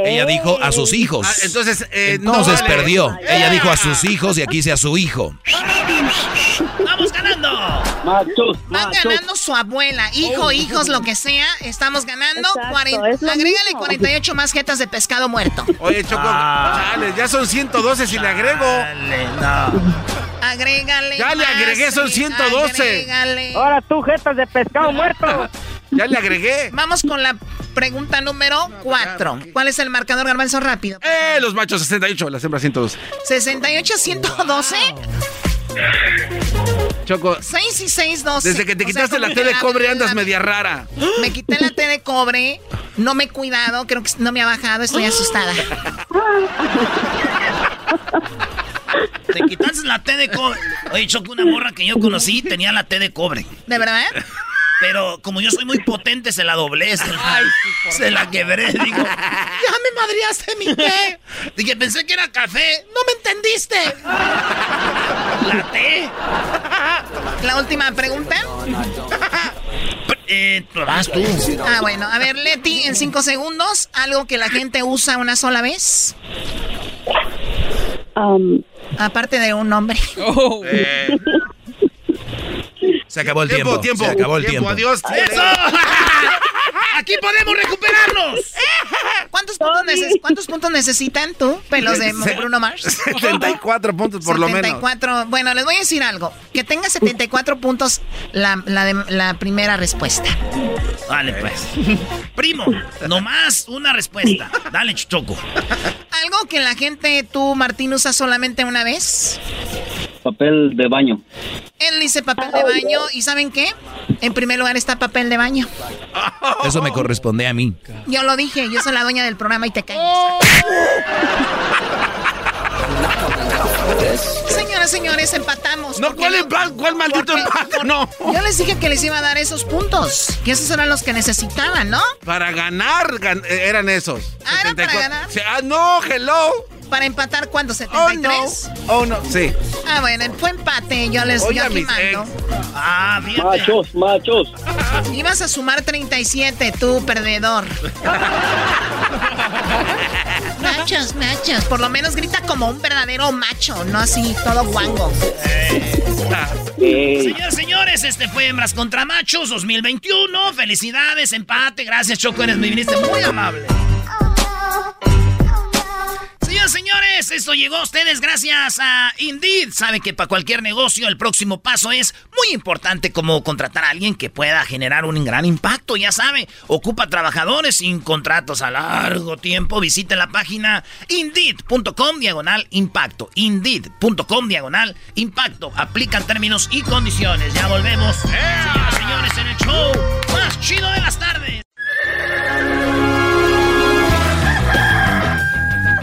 Ella dijo a sus hijos. Ah, entonces, eh, entonces no vale. perdió. Ella dijo a sus hijos y aquí dice a su hijo. ¡Vamos ganando! Machos, Van ganando su abuela, hijo, hijos, lo que sea. Estamos ganando. Exacto, es Agrégale mismo. 48 más jetas de pescado muerto. Oye, Choco, Ah. chale, ya son 112 si le agrego. Agrégale. Ya le agregué, son sí, 112. agrégale. Ahora tú, jetas de pescado muerto. Ya le agregué. Vamos con la pregunta número 4. ¿Cuál es el marcador, Garbanzo? Rápido. Eh, los machos 68, las hembras 112. 68, 112. Choco, 6 y 6, 12. desde que te O sea, quitaste la T de cobre andas media rara. Me quité la T de cobre. No me he cuidado. Creo que no me ha bajado. Estoy asustada. Te quitaste la T de cobre. Oye, Choco, una morra que yo conocí tenía la T de cobre. ¿De verdad? Pero como yo soy muy potente, se la doblé, se la, se la quebré. Digo, ya me madriaste mi té. Dije, pensé que era café. No me entendiste. La T. La última pregunta. Eh, vas tú. Ah, bueno. A ver, Leti, en 5 segundos, algo que la gente usa una sola vez. Um, Aparte de un nombre. Eh, Se acabó el tiempo. Se acabó el tiempo. Adiós. ¡Eso! ¡Aquí podemos recuperarnos! ¿Cuántos puntos, neces- ¿Cuántos puntos necesitan tú, pelos de Bruno Mars? 74 puntos por lo menos. 74. Bueno, les voy a decir algo. Que tenga 74 puntos la, la, de- la primera respuesta. Vale, pues. Primo, nomás una respuesta. Dale, Choco. Algo que la gente, tú, Martín, usa solamente una vez. Papel de baño. Él dice papel de baño. ¿Y saben qué? En primer lugar está papel de baño. Eso me corresponde a mí. Yo lo dije, yo soy la dueña del programa y te calles. Señoras, señores, empatamos. No, ¿Por qué ¿cuál empate? ¿Cuál maldito Porque- empate? No. Yo les dije que les iba a dar esos puntos. Que esos eran los que necesitaban, ¿no? Para ganar gan- eh, eran esos. Ah, ¿era para 74. ganar? Ah, no, hello. Para empatar, ¿cuánto? Oh, no. ¿73? Oh, no. Sí. Ah, bueno, fue empate. Yo les Oye, yo aquí mando. Ah, fíjate. Machos, machos. Ibas a sumar 37, tú, perdedor. machos, machos. Por lo menos grita como un verdadero macho, no así todo guango. Señores, señores, este fue Hembras contra Machos 2021. Felicidades, empate. Gracias, Choco. Eres, me viniste muy amable. Señores, señores, esto llegó a ustedes gracias a Indeed. Sabe que para cualquier negocio el próximo paso es muy importante como contratar a alguien que pueda generar un gran impacto. Ya sabe, ocupa trabajadores sin contratos a largo tiempo. Visite la página indeed.com diagonal impacto. Indeed.com diagonal impacto. Aplican términos y condiciones. Ya volvemos. Señoras señores, en el show más chido de las tardes.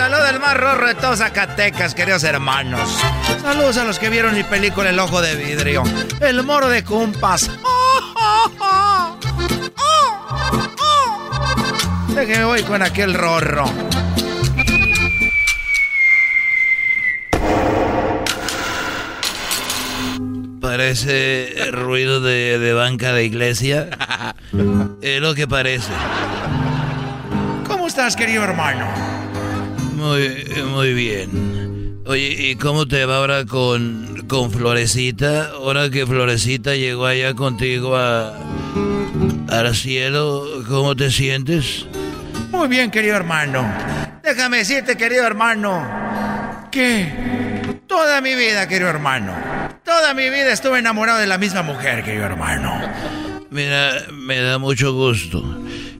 Les saluda el más rorro de todos Zacatecas, queridos hermanos. Saludos a los que vieron mi película El Ojo de Vidrio. El Moro de Cumpas. Déjeme voy con aquel rorro. Parece ruido de, de banca de iglesia. Es lo que parece. ¿Cómo estás, querido hermano? Muy, muy bien. Oye, ¿y cómo te va ahora con, con Florecita? Ahora que Florecita llegó allá contigo a, al cielo, ¿cómo te sientes? Muy bien, querido hermano. Déjame decirte, querido hermano, que toda mi vida, querido hermano, toda mi vida estuve enamorado de la misma mujer, querido hermano. Mira, me da mucho gusto.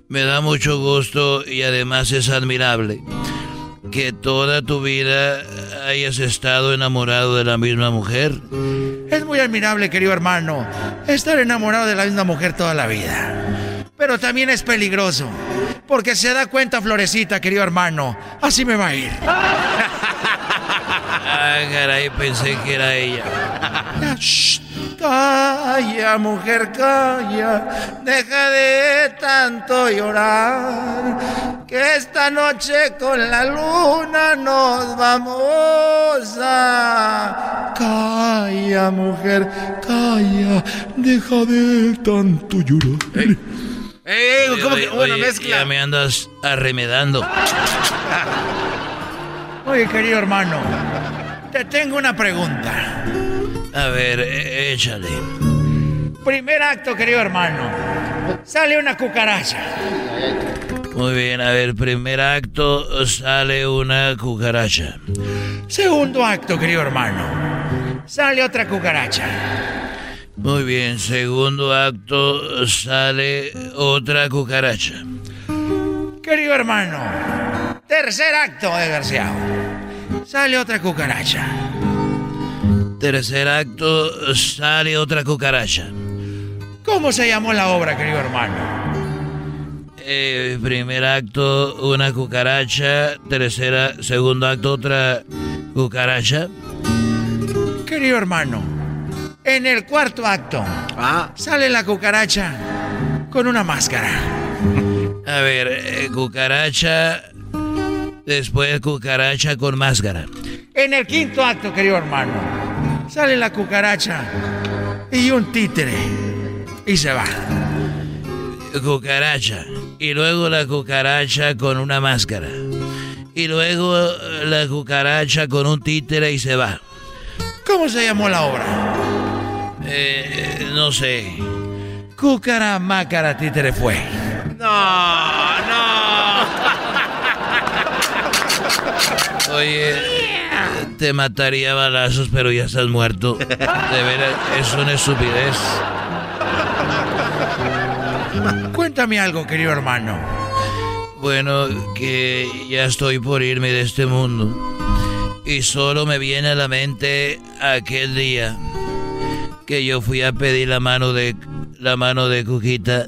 Me da mucho gusto y además es admirable. Que toda tu vida hayas estado enamorado de la misma mujer? Es muy admirable, querido hermano, estar enamorado de la misma mujer toda la vida. Pero también es peligroso, porque se da cuenta Florecita, querido hermano, así me va a ir. Ah, caray, pensé que era ella. Shh, calla, mujer, calla. Deja de tanto llorar. Que esta noche con la luna nos vamos a. Calla, mujer, calla. Deja de tanto llorar. Eh, ¿cómo que una mezcla? Ya me andas arremedando. Oye, querido hermano, te tengo una pregunta. A ver, eh, échale. Primer acto, querido hermano. Sale una cucaracha. Muy bien, a ver, primer acto sale una cucaracha. Segundo acto, querido hermano. Sale otra cucaracha. Muy bien, segundo acto sale otra cucaracha. Querido hermano, tercer acto, desgraciado. Sale otra cucaracha. Tercer acto sale otra cucaracha. ¿Cómo se llamó la obra, querido hermano? Eh, primer acto, una cucaracha. Tercera, segundo acto, otra cucaracha. Querido hermano, en el cuarto acto sale la cucaracha con una máscara. A ver, eh, cucaracha. Después cucaracha con máscara. En el quinto acto, querido hermano, sale la cucaracha y un títere y se va. Cucaracha. Y luego la cucaracha con una máscara. Y luego la cucaracha con un títere y se va. ¿Cómo se llamó la obra? Eh, no sé. Cúcara, mácara, títere fue. No, no. Oye, te mataría a balazos, pero ya estás muerto. De veras, es una estupidez. Cuéntame algo, querido hermano. Bueno, que ya estoy por irme de este mundo. Y solo me viene a la mente aquel día que yo fui a pedir la mano de la mano de Cuquita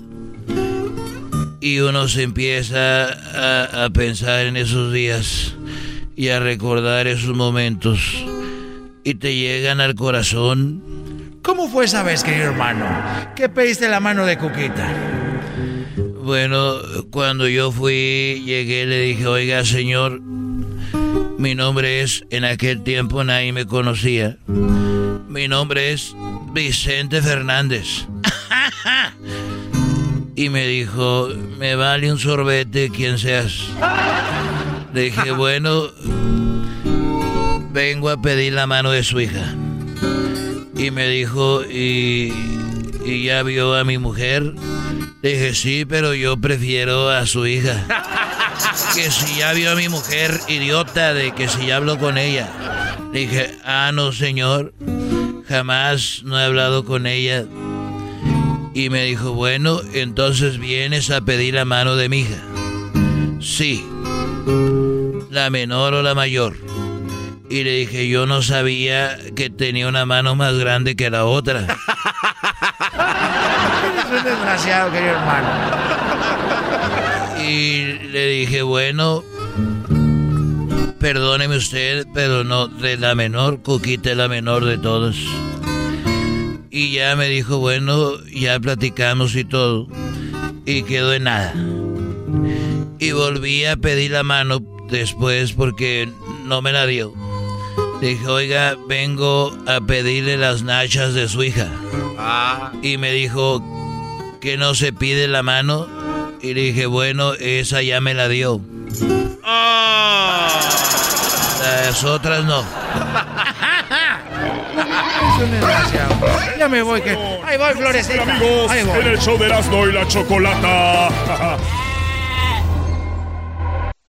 y uno se empieza a, a, pensar en esos días y a recordar esos momentos y te llegan al corazón. ¿Cómo fue esa vez, querido hermano? ¿Qué pediste la mano de Cuquita? Bueno, cuando yo fui, llegué, le dije, oiga, señor, mi nombre es, en aquel tiempo nadie me conocía. Mi nombre es Vicente Fernández. y me dijo, me vale un sorbete quien seas. Le dije, bueno, vengo a pedir la mano de su hija. Y me dijo, ¿y, y ya vio a mi mujer? Le dije, sí, pero yo prefiero a su hija. Que si ya vio a mi mujer, idiota, de que si ya habló con ella. Dije, ah, no, señor, jamás no he hablado con ella. Y me dijo, bueno, entonces vienes a pedir la mano de mi hija. Sí, la menor o la mayor. Y le dije, yo no sabía que tenía una mano más grande que la otra. Un desgraciado, querido hermano. Y le dije, bueno, perdóneme usted, pero no, de la menor, Cuquita es la menor de todos. Y ya me dijo, bueno, ya platicamos y todo. Y quedó en nada. Y volví a pedir la mano después porque no me la dio. Dije, oiga, vengo a pedirle las nachas de su hija. Y me dijo que no se pide la mano. Y le dije, bueno, esa ya me la dio. Las otras no. Es. Ya me voy, que. Ahí voy, Florecita. Amigos, Ahí voy. en el show de Erasmo y la Chocolata.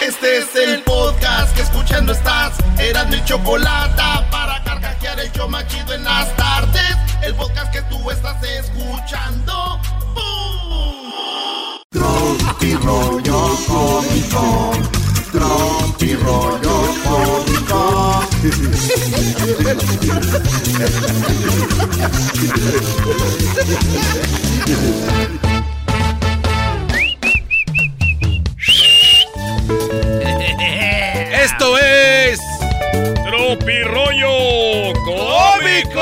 Este es el podcast que escuchando estás. Eran mi chocolate para carcajear el yo machido en las tardes. El podcast que tú estás escuchando. Tropi rollo cómico. Tropi rollo cómico. Esto es. Tropirollo Cómico.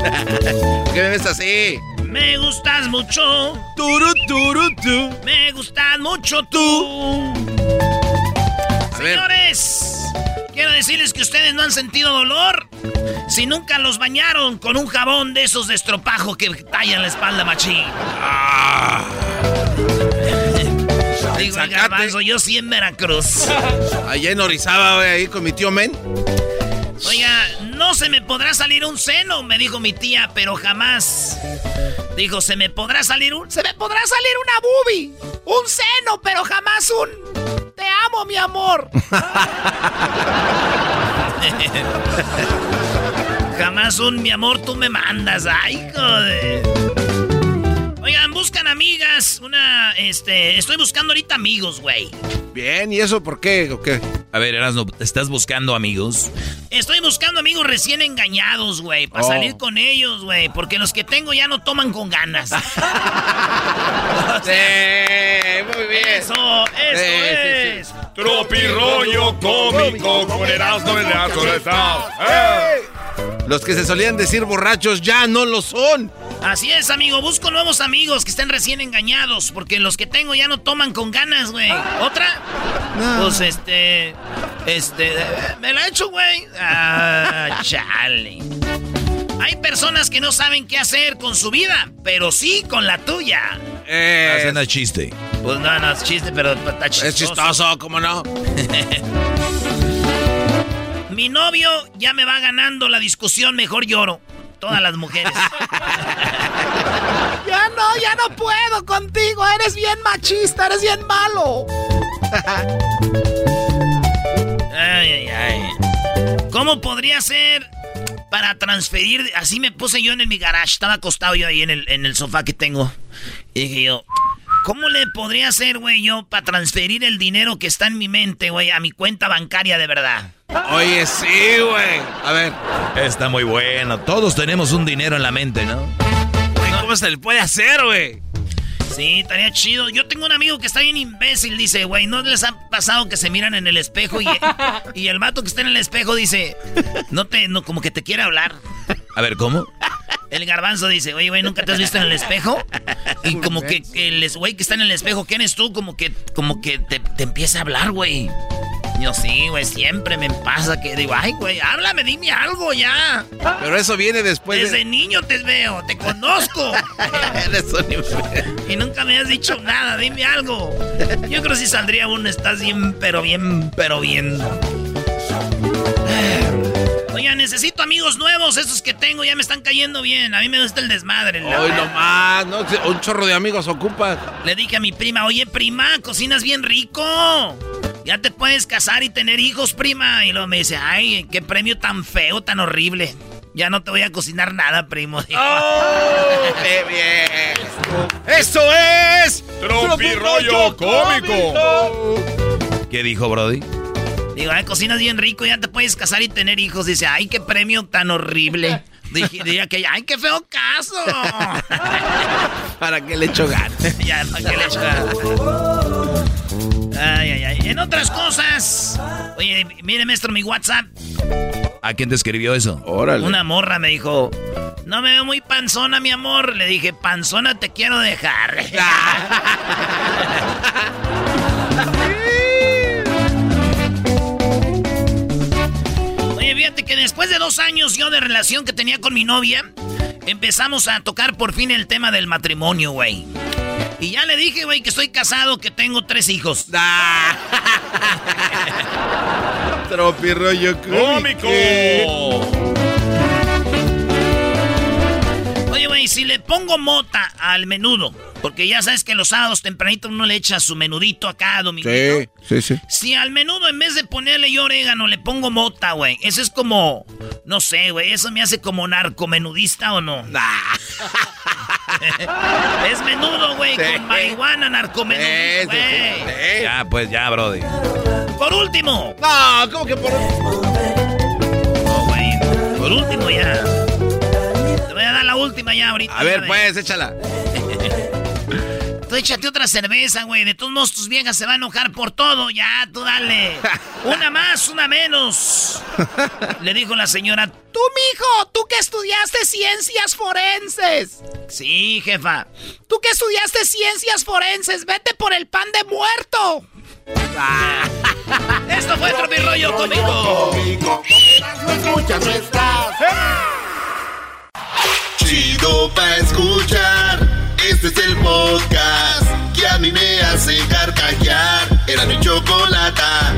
¿Por qué me ves así? Me gustas mucho. Turu, turu, tu. Me gustas mucho tú. Señores, quiero decirles que ustedes no han sentido dolor si nunca los bañaron con un jabón de esos de estropajo que tallan la espalda machín. Ah. Digo, el garbanzo, yo sí en Veracruz. Allá en Orizaba, güey, ahí con mi tío Men. Oiga, no se me podrá salir un seno, me dijo mi tía, pero jamás. Dijo, se me podrá salir un... Se me podrá salir una boobie. Un seno, pero jamás un... Te amo, mi amor. jamás un mi amor, tú me mandas. Ay, joder. Oigan, buscan amigas. Una, este, estoy buscando ahorita amigos, güey. Bien, ¿y eso por qué o qué? A ver, Erasmo, ¿estás buscando amigos? Estoy buscando amigos recién engañados, güey, para Oh. salir con ellos, güey, porque los que tengo ya no toman con ganas. Sí, muy bien. Eso, eso Sí, sí, es. sí. Tropirollo Cómico con Erasmo de la ¡Eh! Los que se solían decir borrachos ya no lo son. Así es, amigo, busco nuevos amigos que estén recién engañados, porque los que tengo ya no toman con ganas, güey. ¿Otra? Pues este, este, me la he hecho, güey. Ah, chale. Hay personas que no saben qué hacer con su vida, pero sí con la tuya. Eh, Hacen chiste. Pues no, no es chiste, pero está chistoso. es chistoso, ¿cómo no? Mi novio ya me va ganando la discusión, mejor lloro. Todas las mujeres. ya no, ya no puedo contigo. Eres bien machista, eres bien malo. ay, ay, ay. ¿Cómo podría ser para transferir? Así me puse yo en mi garage. Estaba acostado yo ahí en el, en el sofá que tengo. Y dije yo, ¿cómo le podría hacer, güey, yo para transferir el dinero que está en mi mente, güey, a mi cuenta bancaria de verdad? Oye, sí, güey. A ver. Está muy bueno. Todos tenemos un dinero en la mente, ¿no? Güey, ¿Cómo se le puede hacer, güey? Sí, estaría chido. Yo tengo un amigo que está bien imbécil, dice, güey, ¿no les ha pasado que se miran en el espejo y, y el vato que está en el espejo dice, no te, no, como que te quiere hablar? A ver, ¿cómo? El garbanzo dice, oye, güey, ¿nunca te has visto en el espejo? Y como que, que el es- güey que está en el espejo, ¿quién es tú? Como que, como que te, te empieza a hablar, güey. Yo sí, güey, siempre me pasa que digo, ay, güey, háblame, dime algo ya. Pero eso viene después Desde de... niño te veo, te conozco. Eres un. Y nunca me has dicho nada, dime algo. Yo creo que si saldría uno, estás bien, pero bien, pero bien. Oiga, necesito amigos nuevos, esos que tengo ya me están cayendo bien. A mí me gusta el desmadre. la- Hoy nomás, ¿no? Un chorro de amigos ocupa. Le dije a mi prima, oye prima, cocinas bien rico. Ya te puedes casar y tener hijos, prima. Y luego me dice, ay, qué premio tan feo, tan horrible. Ya no te voy a cocinar nada, primo. ¡Oh! ¡Qué bien! ¡Eso es! Tropirollo cómico. ¿Qué dijo Brody? Digo, ay, cocinas bien rico, ya te puedes casar y tener hijos. Dice, ay, qué premio tan horrible. Dije, diría que, ay, qué feo caso. ¿Para qué le echo ganas? ya, ¿para qué le echo ganas? Ay, ay, ay. En otras cosas. Oye, mire, maestro, mi WhatsApp. ¿A quién te escribió eso? Órale. Una morra me dijo, no me veo muy panzona, mi amor. Le dije, panzona te quiero dejar. Oye, fíjate que después de dos años yo de relación que tenía con mi novia, empezamos a tocar por fin el tema del matrimonio, güey. Y ya le dije, güey, que estoy casado, que tengo tres hijos. Tropirollo cómico. Oye, güey, si le pongo mota al menudo, porque ya sabes que los sábados tempranito uno le echa su menudito acá, dominguito. Sí, sí, sí. Si al menudo en vez de ponerle yo orégano le pongo mota, güey, eso es como, no sé, güey, eso me hace como narcomenudista o no. es menudo, güey, con marihuana, narcomenudista, güey. Ya, pues ya, Brody. Por último. No, ¿cómo que por último? No, güey, por último ya. Última ya ahorita. A ver, pues, échala. Tú échate otra cerveza, güey. De todos modos, tus viejas se van a enojar por todo. Ya, tú dale. Una más, una menos. Le dijo la señora, tú, mijo, tú que estudiaste ciencias forenses. Sí, jefa. Tú que estudiaste ciencias forenses, vete por el pan de muerto. Esto fue Tropirollo Cómico. escuchas, no estás. Chido pa' escuchar. Este es el podcast que a mí me hace carcajear. Era mi chocolata.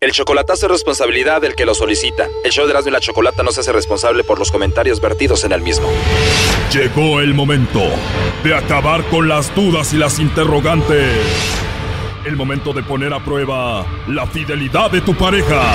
El chocolatazo es responsabilidad del que lo solicita. El show de Erasmo y la Chocolata no se hace responsable por los comentarios vertidos en el mismo. Llegó el momento de acabar con las dudas y las interrogantes. El momento de poner a prueba la fidelidad de tu pareja.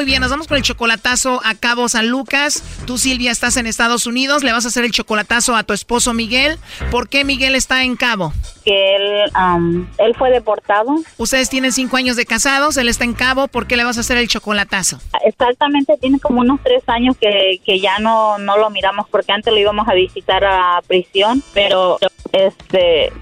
Muy bien, nos vamos con el chocolatazo a Cabo San Lucas. Tú, Silvia, estás en Estados Unidos. Le vas a hacer el chocolatazo a tu esposo Miguel. ¿Por qué Miguel está en Cabo? Que él, am, él fue deportado. Ustedes tienen cinco años de casados, él está en Cabo. ¿Por qué le vas a hacer el chocolatazo? Exactamente, tiene como unos tres años que, que ya no, no lo miramos porque antes lo íbamos a visitar a prisión, pero este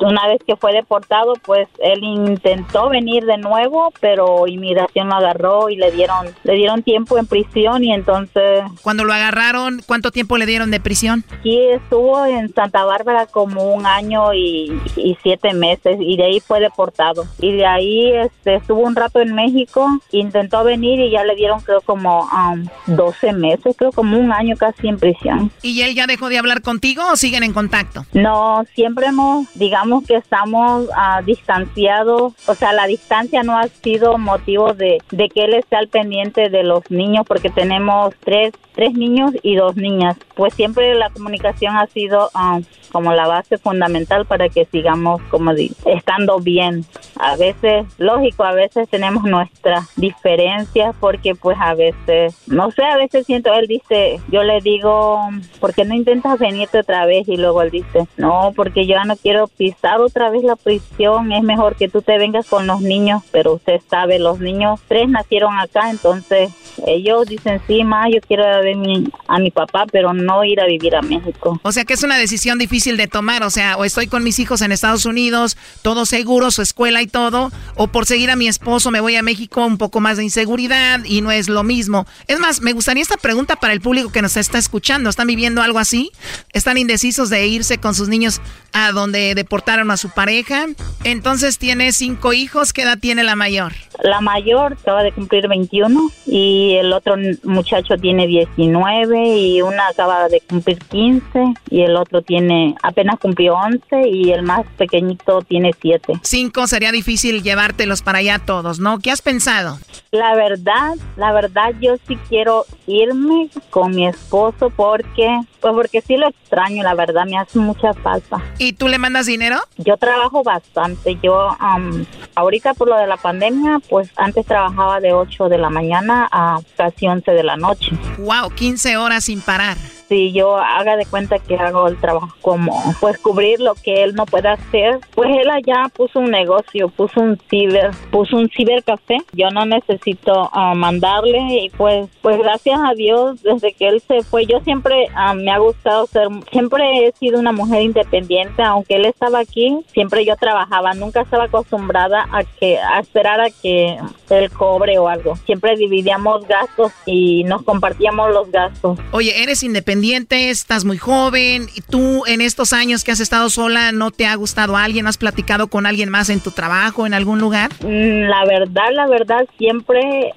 una vez que fue deportado, pues él intentó venir de nuevo, pero inmigración lo agarró y le dieron le dieron tiempo en prisión y entonces Cuando lo agarraron, ¿cuánto tiempo le dieron de prisión? aquí estuvo en Santa Bárbara como un año y, y siete meses y de ahí fue deportado y de ahí este, estuvo un rato en México, intentó venir y ya le dieron creo como um, 12 meses, creo como un año casi en prisión. ¿Y él ya dejó de hablar contigo o siguen en contacto? No, siempre hemos, digamos que estamos ah, distanciados, o sea, la distancia no ha sido motivo de, de que él esté al pendiente de los niños, porque tenemos tres, tres niños y dos niñas. Pues siempre la comunicación ha sido ah, como la base fundamental para que sigamos como estando bien. A veces, lógico, a veces tenemos nuestras diferencias porque pues a veces, no sé, a veces siento, él dice, yo le digo, ¿por qué no intentas venirte otra vez? Y luego él dice, no, porque yo ya no quiero pisar otra vez la prisión, es mejor que tú te vengas con los niños, pero usted sabe, los niños, tres nacieron acá, entonces ellos dicen, sí, ma, yo quiero ver mi- a mi papá, pero no ir a vivir a México. O sea que es una decisión difícil de tomar, o sea, o estoy con mis hijos en Estados Unidos, todo seguro, su escuela y todo, o por seguir a mi esposo me voy a México, un poco más de inseguridad y no es lo mismo. Es más, me gustaría esta pregunta para el público que nos está escuchando. ¿Están viviendo algo así? ¿Están indecisos de irse con sus niños a donde deportaron a su pareja? Entonces tiene cinco hijos, ¿qué edad tiene la mayor? La mayor acaba de cumplir 21 y el otro muchacho tiene 19 y una acaba de cumplir 15 y el otro tiene apenas cumplió 11 y el más pequeñito tiene 7. Cinco sería difícil llevártelos para allá todos, ¿no? ¿Qué has pensado? La verdad, la verdad, yo sí quiero irme con mi esposo porque, pues porque sí lo extraño, la verdad, me hace mucha falta. ¿Y tú le mandas dinero? Yo trabajo bastante. Yo, um, ahorita por lo de la pandemia, pues antes trabajaba de 8 de la mañana a casi 11 de la noche. Wow, 15 horas sin parar si yo haga de cuenta que hago el trabajo como pues cubrir lo que él no puede hacer, pues él allá puso un negocio, puso un ciber, puso un cibercafé. Yo no necesito ah, mandarle y pues pues gracias a Dios desde que él se fue yo siempre ah, me ha gustado ser siempre he sido una mujer independiente, aunque él estaba aquí, siempre yo trabajaba, nunca estaba acostumbrada a que a esperar a que él cobre o algo. Siempre dividíamos gastos y nos compartíamos los gastos. Oye, eres independiente estás muy joven, y tú en estos años que has estado sola, ¿no te ha gustado alguien? ¿Has platicado con alguien más en tu trabajo, en algún lugar? Mm, la verdad, la verdad, siempre,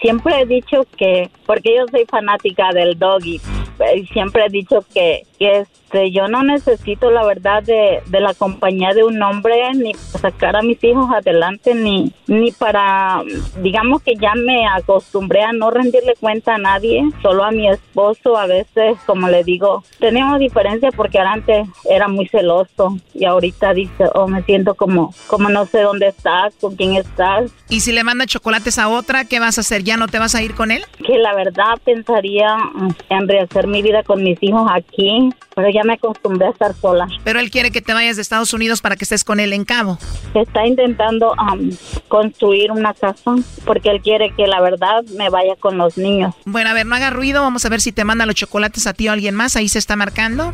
siempre he dicho que, porque yo soy fanática del doggy, eh, siempre he dicho que, que este, yo no necesito la verdad de, de, la compañía de un hombre ni para sacar a mis hijos adelante ni ni para digamos que ya me acostumbré a no rendirle cuenta a nadie solo a mi esposo a veces como le digo tenemos diferencia porque antes era muy celoso y ahorita dice oh me siento como como no sé dónde estás con quién estás y si le manda chocolates a otra qué vas a hacer ya no te vas a ir con él que la verdad pensaría en rehacer mi vida con mis hijos aquí pero ya me acostumbré a estar sola. Pero él quiere que te vayas de Estados Unidos para que estés con él en Cabo. Está intentando um, construir una casa porque él quiere que la verdad me vaya con los niños. Bueno, a ver, no haga ruido. Vamos a ver si te manda los chocolates o a alguien más. Ahí se está marcando.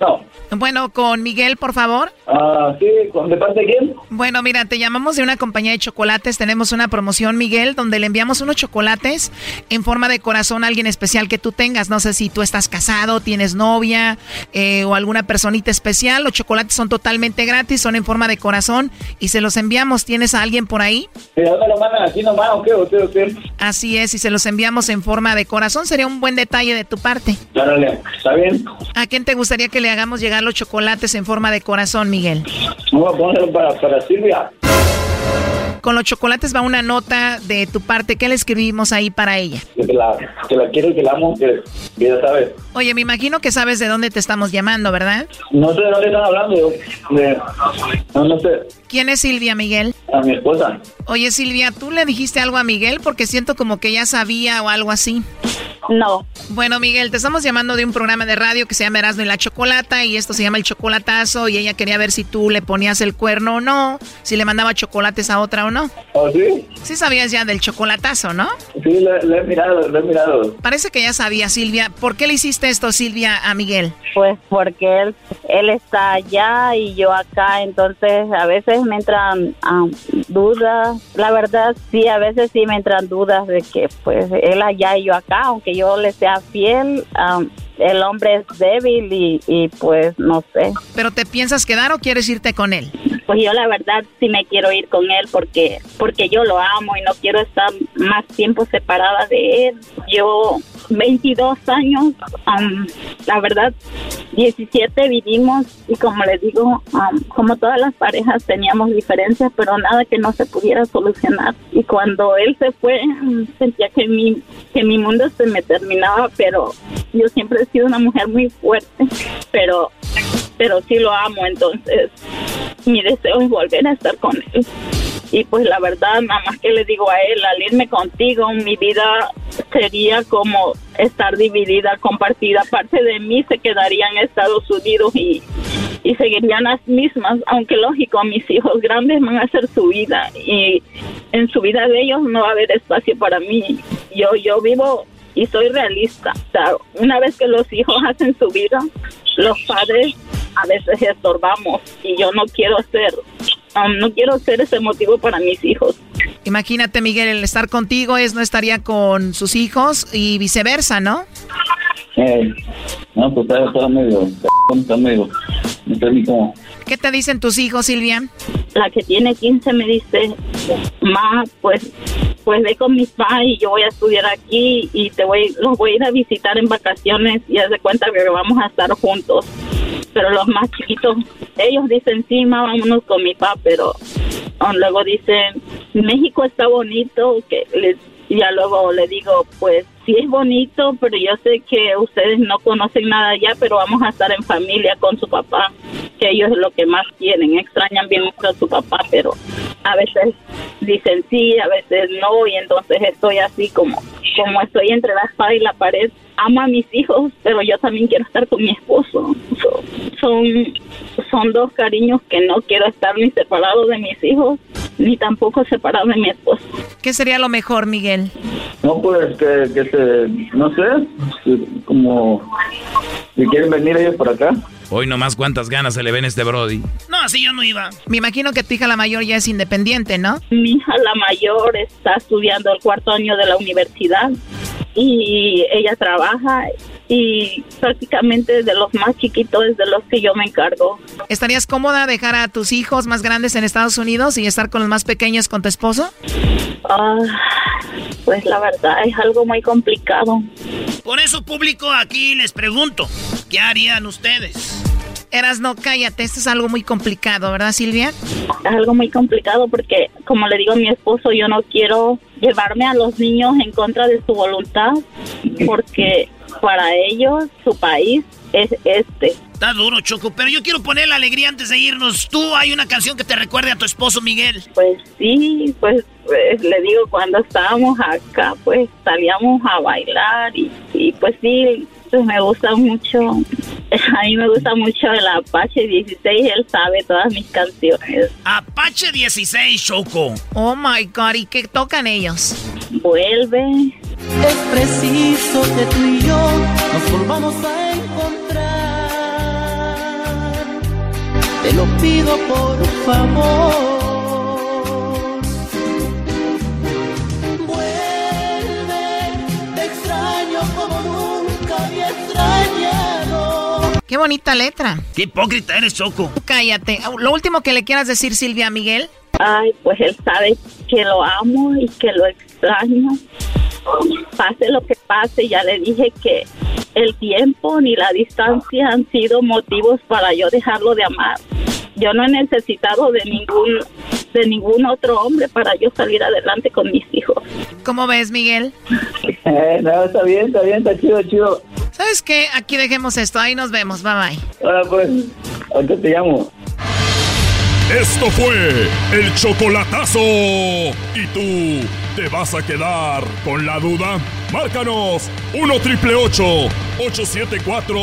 No. Bueno, con Miguel, por favor. Ah, sí, ¿de parte de quién? Bueno, mira, te llamamos de una compañía de chocolates. Tenemos una promoción, Miguel, donde le enviamos unos chocolates en forma de corazón a alguien especial que tú tengas. No sé si tú estás casado, tienes novia eh, o alguna personita especial. Los chocolates son totalmente gratis, son en forma de corazón y se los enviamos. ¿Tienes a alguien por ahí? Sí, ¿dónde lo mandan? ¿Aquí nomás o qué? ¿O qué, o qué? Así es, y se los enviamos en forma de corazón. Sería un buen detalle de tu parte. Dale, ¿está bien? ¿A quién te gustaría que le hagamos llegar los chocolates en forma de corazón, Miguel? Voy a ponerlo para, para Silvia. Con los chocolates va una nota de tu parte. ¿Qué le escribimos ahí para ella? Que la, que la quiero, que la amo, que, que ya sabes. Oye, me imagino que sabes de dónde te estamos llamando, ¿verdad? No sé de dónde están hablando. De, no, no sé. ¿Quién es Silvia, Miguel? A mi esposa. Oye, Silvia, ¿tú le dijiste algo a Miguel? Porque siento como que ya sabía o algo así. No. Bueno, Miguel, te estamos llamando de un programa de radio que se llama Erasmo y la Chocolata y esto se llama El Chocolatazo y ella quería ver si tú le ponías el cuerno o no, si le mandaba chocolates a otra o no. ¿Oh, sí? Sí sabías ya del chocolatazo, ¿no? Sí, lo, lo he mirado, lo he mirado. Parece que ya sabía, Silvia. ¿Por qué le hiciste esto, Silvia, a Miguel? Pues porque él, él está allá y yo acá, entonces a veces me entran um, dudas. La verdad, sí, a veces sí me entran dudas de que pues él allá y yo acá, aunque yo le sea fiel, um, el hombre es débil y, y pues no sé. ¿Pero te piensas quedar o quieres irte con él? Pues yo la verdad sí me quiero ir con él porque porque yo lo amo y no quiero estar más tiempo separada de él. Yo 22 años, um, la verdad 17 vivimos y como les digo, um, como todas las parejas teníamos diferencias, pero nada que no se pudiera solucionar. Y cuando él se fue, sentía que mi que mi mundo se me terminaba, pero yo siempre he sido una mujer muy fuerte, pero pero sí lo amo, entonces mi deseo es volver a estar con él. Y pues la verdad, nada más que le digo a él, al irme contigo, mi vida sería como estar dividida, compartida. Parte de mí se quedaría en Estados Unidos y, y seguirían las mismas, aunque lógico, mis hijos grandes van a hacer su vida y en su vida de ellos no va a haber espacio para mí. Yo, yo vivo y soy realista. O sea, una vez que los hijos hacen su vida, los padres a veces estorbamos y yo no quiero ser, um, no quiero ser ese motivo para mis hijos. Imagínate, Miguel, el estar contigo es no estaría con sus hijos y viceversa, ¿no? Eh, no, pues está, está medio, está medio, no sé ni cómo. ¿Qué te dicen tus hijos, Silvia? La que tiene 15 me dice, ma, pues, pues ve con mis papás y yo voy a estudiar aquí y te voy, los voy a ir a visitar en vacaciones y haz de cuenta que vamos a estar juntos. Pero los más chiquitos, ellos dicen, sí, ma, vámonos con mi papá, pero o luego dicen, México está bonito, que les y ya luego le digo, pues sí es bonito, pero yo sé que ustedes no conocen nada allá, pero vamos a estar en familia con su papá, que ellos es lo que más quieren, extrañan bien mucho a su papá, pero a veces dicen sí, a veces no, y entonces estoy así como, como estoy entre la espada y la pared. Amo a mis hijos, pero yo también quiero estar con mi esposo. So- son, son dos cariños que no quiero estar ni separado de mis hijos, ni tampoco separado de mi esposo. ¿Qué sería lo mejor, Miguel? No, pues que, que se, no sé, como si quieren venir ellos por acá. Hoy nomás cuántas ganas se le ven a este Brody. No, así yo no iba. Me imagino que tu hija la mayor ya es independiente, ¿no? Mi hija la mayor está estudiando el cuarto año de la universidad y ella trabaja y prácticamente de los más chiquitos es de los que yo me encargo. ¿Estarías cómoda dejar a tus hijos más grandes en Estados Unidos y estar con los más pequeños con tu esposo? Ah, pues la verdad es algo muy complicado. Por eso, público, aquí les pregunto, ¿qué harían ustedes? Eras, no, cállate, esto es algo muy complicado, ¿verdad, Silvia? Es algo muy complicado porque, como le digo a mi esposo, yo no quiero llevarme a los niños en contra de su voluntad porque para ellos su país es este. Está duro, Choco, pero yo quiero poner la alegría antes de irnos. ¿Tú hay una canción que te recuerde a tu esposo Miguel? Pues sí, pues, pues, le digo, cuando estábamos acá, pues salíamos a bailar y, y pues sí, pues me gusta mucho, a mí me gusta mucho el Apache 16, él sabe todas mis canciones. Apache 16, Choco. Oh my God, ¿y qué tocan ellos? Vuelve. Es preciso que tú y yo nos volvamos a encontrar. Te lo pido por favor. Qué bonita letra. Qué hipócrita eres, Choco. Cállate. Lo último que le quieras decir, Silvia, a Miguel. Ay, pues él sabe que lo amo y que lo extraño. Pase lo que pase, ya le dije que el tiempo ni la distancia han sido motivos para yo dejarlo de amar. Yo no he necesitado de ningún de ningún otro hombre para yo salir adelante con mis hijos. ¿Cómo ves, Miguel? Eh, no, está bien, está bien, está chido, chido. ¿Sabes qué? Aquí dejemos esto. Ahí nos vemos. Bye bye. Ahora pues, ahorita te llamo. Esto fue el chocolatazo. ¿Y tú te vas a quedar con la duda? Márcanos 1 triple 874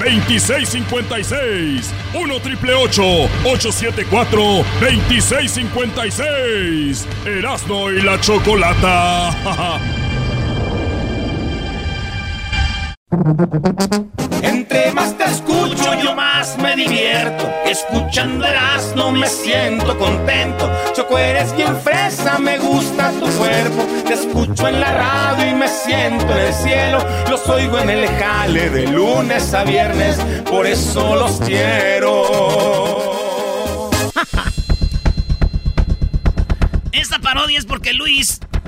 2656. 1 triple 874 2656. Erasno y la chocolata. Entre más te escucho, yo más me divierto. Escuchando no me siento contento. Choco, eres bien fresa, me gusta tu cuerpo. Te escucho en la radio y me siento en el cielo. Los oigo en el jale de lunes a viernes, por eso los quiero. Esta parodia es porque Luis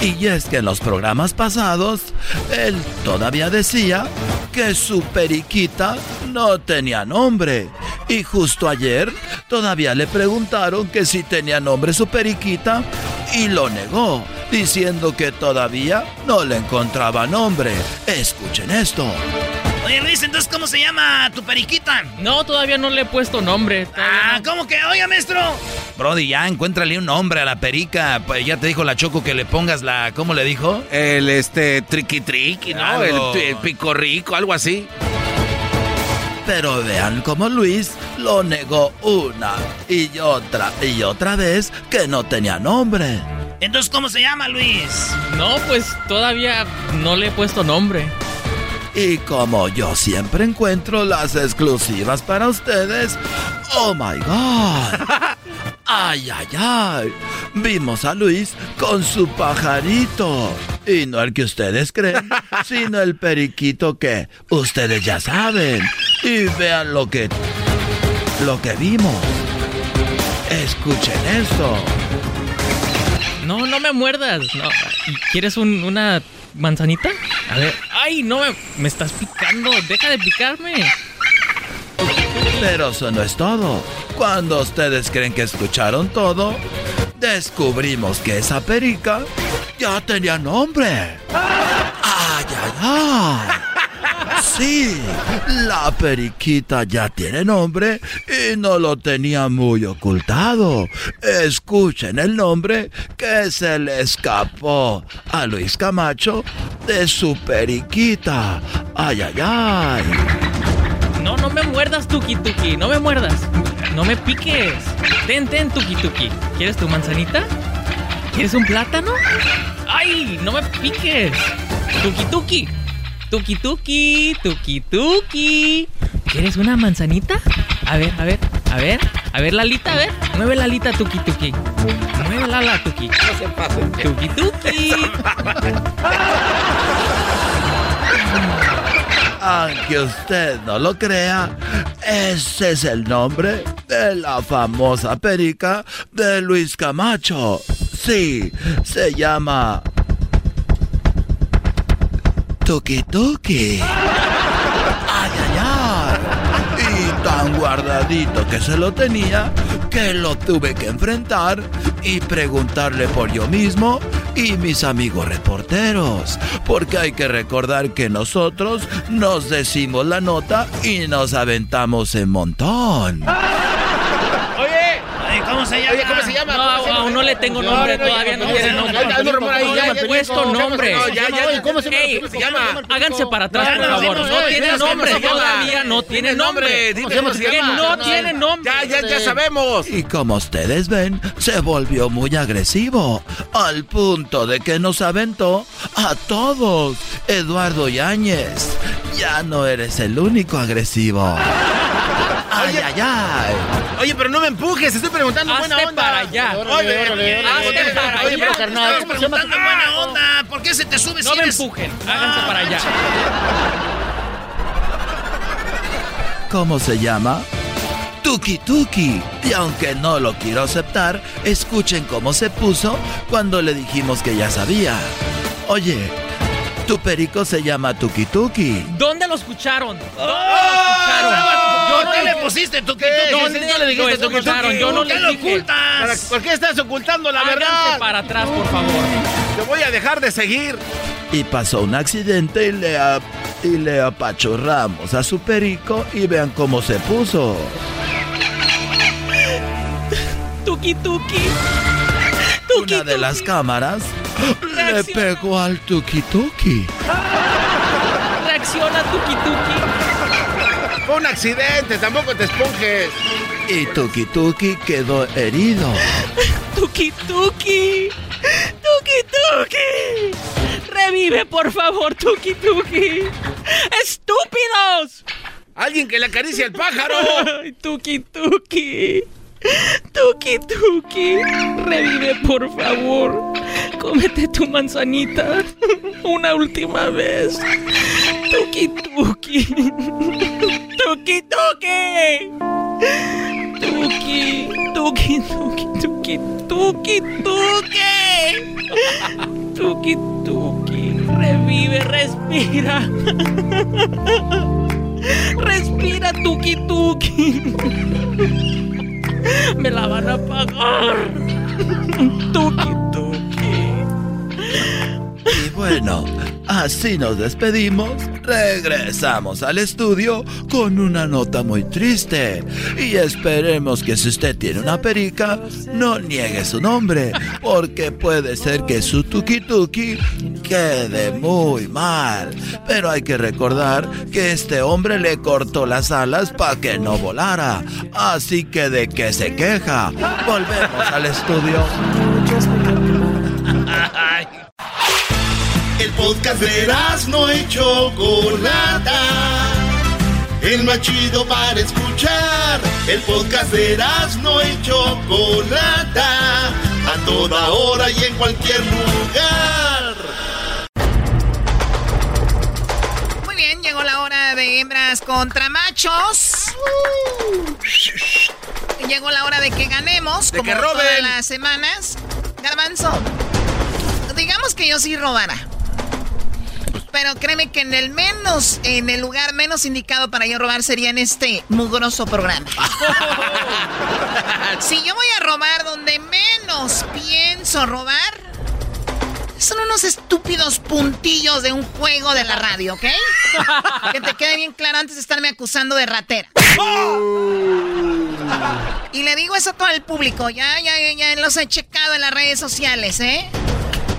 Y es que en los programas pasados, él todavía decía que su periquita no tenía nombre. Y justo ayer todavía le preguntaron que si tenía nombre su periquita y lo negó, diciendo que todavía no le encontraba nombre. Escuchen esto. Oye, Luis, entonces, ¿cómo se llama tu periquita? No, todavía no le he puesto nombre. Ah, ¿cómo que? Oye, maestro. Brody, ya encuéntrale un nombre a la perica. Pues ya te dijo la Choco que le pongas la. ¿Cómo le dijo? El este triqui triqui, ¿no? El, el pico rico, algo así. Pero vean cómo Luis lo negó una y otra y otra vez que no tenía nombre. Entonces, ¿cómo se llama, Luis? No, pues todavía no le he puesto nombre. Y como yo siempre encuentro las exclusivas para ustedes, oh my god. Ay, ay, ay. Vimos a Luis con su pajarito. Y no el que ustedes creen, sino el periquito que ustedes ya saben. Y vean lo que lo que vimos. Escuchen eso. No, no me muerdas. No. ¿Quieres un- una manzanita? A ver. Ay, no me, me estás picando. Deja de picarme. Pero eso no es todo. Cuando ustedes creen que escucharon todo, descubrimos que esa perica ya tenía nombre. ¡Ay, ay, ay! Sí, la periquita ya tiene nombre y no lo tenía muy ocultado. Escuchen el nombre que se le escapó a Luis Camacho de su periquita. ¡Ay, ay, ay! No, no me muerdas, Tuki Tuki. No me muerdas. No me piques. Ten, ten, Tuki Tuki. ¿Quieres tu manzanita? ¿Quieres un plátano? ¡Ay! No me piques. Tuki Tuki. Tuki Tuki. Tuki Tuki. ¿Quieres una manzanita? A ver, a ver, a ver. A ver, Lalita, a ver. Mueve la alita, Tuki Tuki. Mueve la la, Tuki. No se pase. Tuki Tuki. Aunque usted no lo crea, ese es el nombre de la famosa perica de Luis Camacho. Sí, se llama Tuki Tuki. Ay, ay, ay. Y tan guardadito que se lo tenía que lo tuve que enfrentar y preguntarle por yo mismo y mis amigos reporteros. Porque hay que recordar que nosotros nos decimos la nota y nos aventamos en montón. ¿Cómo se llama? Oye, ¿cómo se llama? No, ¿Cómo se llama? aún no le tengo nombre, todavía no tiene nombre. No ya, me ya, he puesto nombre. no, ¿cómo se llama? Háganse para atrás, por no, favor. No tiene nombre, todavía no tiene nombre. No tiene nombre. Ya, ya, ya sabemos. Y como ustedes ven, se volvió muy agresivo, al punto de que nos aventó a todos. Eduardo Yáñez, ya no eres el único agresivo. Ay, Oye. ay, ay. Oye, pero no me empujes, estoy preguntando Hazte buena onda. para allá. Oye, Hazte para allá. pero carnal, Estamos preguntando en buena onda. ¿Por qué se te sube No si me empujen. Háganse para allá. ¿Cómo se llama? Tuki Tuki. Y aunque no lo quiero aceptar, escuchen cómo se puso cuando le dijimos que ya sabía. Oye, tu perico se llama Tuki Tuki. ¿Dónde lo escucharon? ¿Dónde lo Yo escucharon? no le pusiste tu ¿Dónde no le dijiste lo Tuki escucharon? Tuki? Yo no ¿Por qué le lo dije. ocultas? ¿Por qué estás ocultando la Háganse verdad? para atrás, por favor. Te voy a dejar de seguir. Y pasó un accidente y le, ap- y le apachurramos a su perico y vean cómo se puso. Tuki Tuki. Una de las cámaras le pegó al Tuki Tuki. Reacciona, Tuki Tuki. Fue un accidente, tampoco te esponjes. Y Tuki Tuki quedó herido. Tuki Tuki. Tuki Tuki. Revive, por favor, Tuki Tuki. ¡Estúpidos! Alguien que le acaricie al pájaro. Ay, Tuki Tuki. Tuki Tuki. Revive, por favor. Cómete tu manzanita. Una última vez. Tuki Tuki. Tuki Tuki. Tuki. Tuki Tuki Tuki Tuki Tuki. Tuki Tuki. Revive, respira. Respira, Tuki Tuki. Me la van a pagar. Tuki Tuki. Bueno, Así nos despedimos, regresamos al estudio con una nota muy triste y esperemos que si usted tiene una perica, no niegue su nombre, porque puede ser que su tuki tuki quede muy mal. Pero hay que recordar que este hombre le cortó las alas para que no volara, así que de qué se queja. Volvemos al estudio. El podcast de no y Chocolata. El más chido para escuchar. El podcast de no y Chocolata. A toda hora y en cualquier lugar. Muy bien, llegó la hora de hembras contra machos. Llegó la hora de que ganemos. De como que roben. todas las semanas. Garbanzo, digamos que yo sí robara. Pero créeme que en el menos, en el lugar menos indicado para yo robar sería en este mugroso programa. si yo voy a robar donde menos pienso robar, son unos estúpidos puntillos de un juego de la radio, ¿ok? que te quede bien claro antes de estarme acusando de ratera. Y le digo eso a todo el público. Ya, ya, ya, ya los he checado en las redes sociales, ¿eh?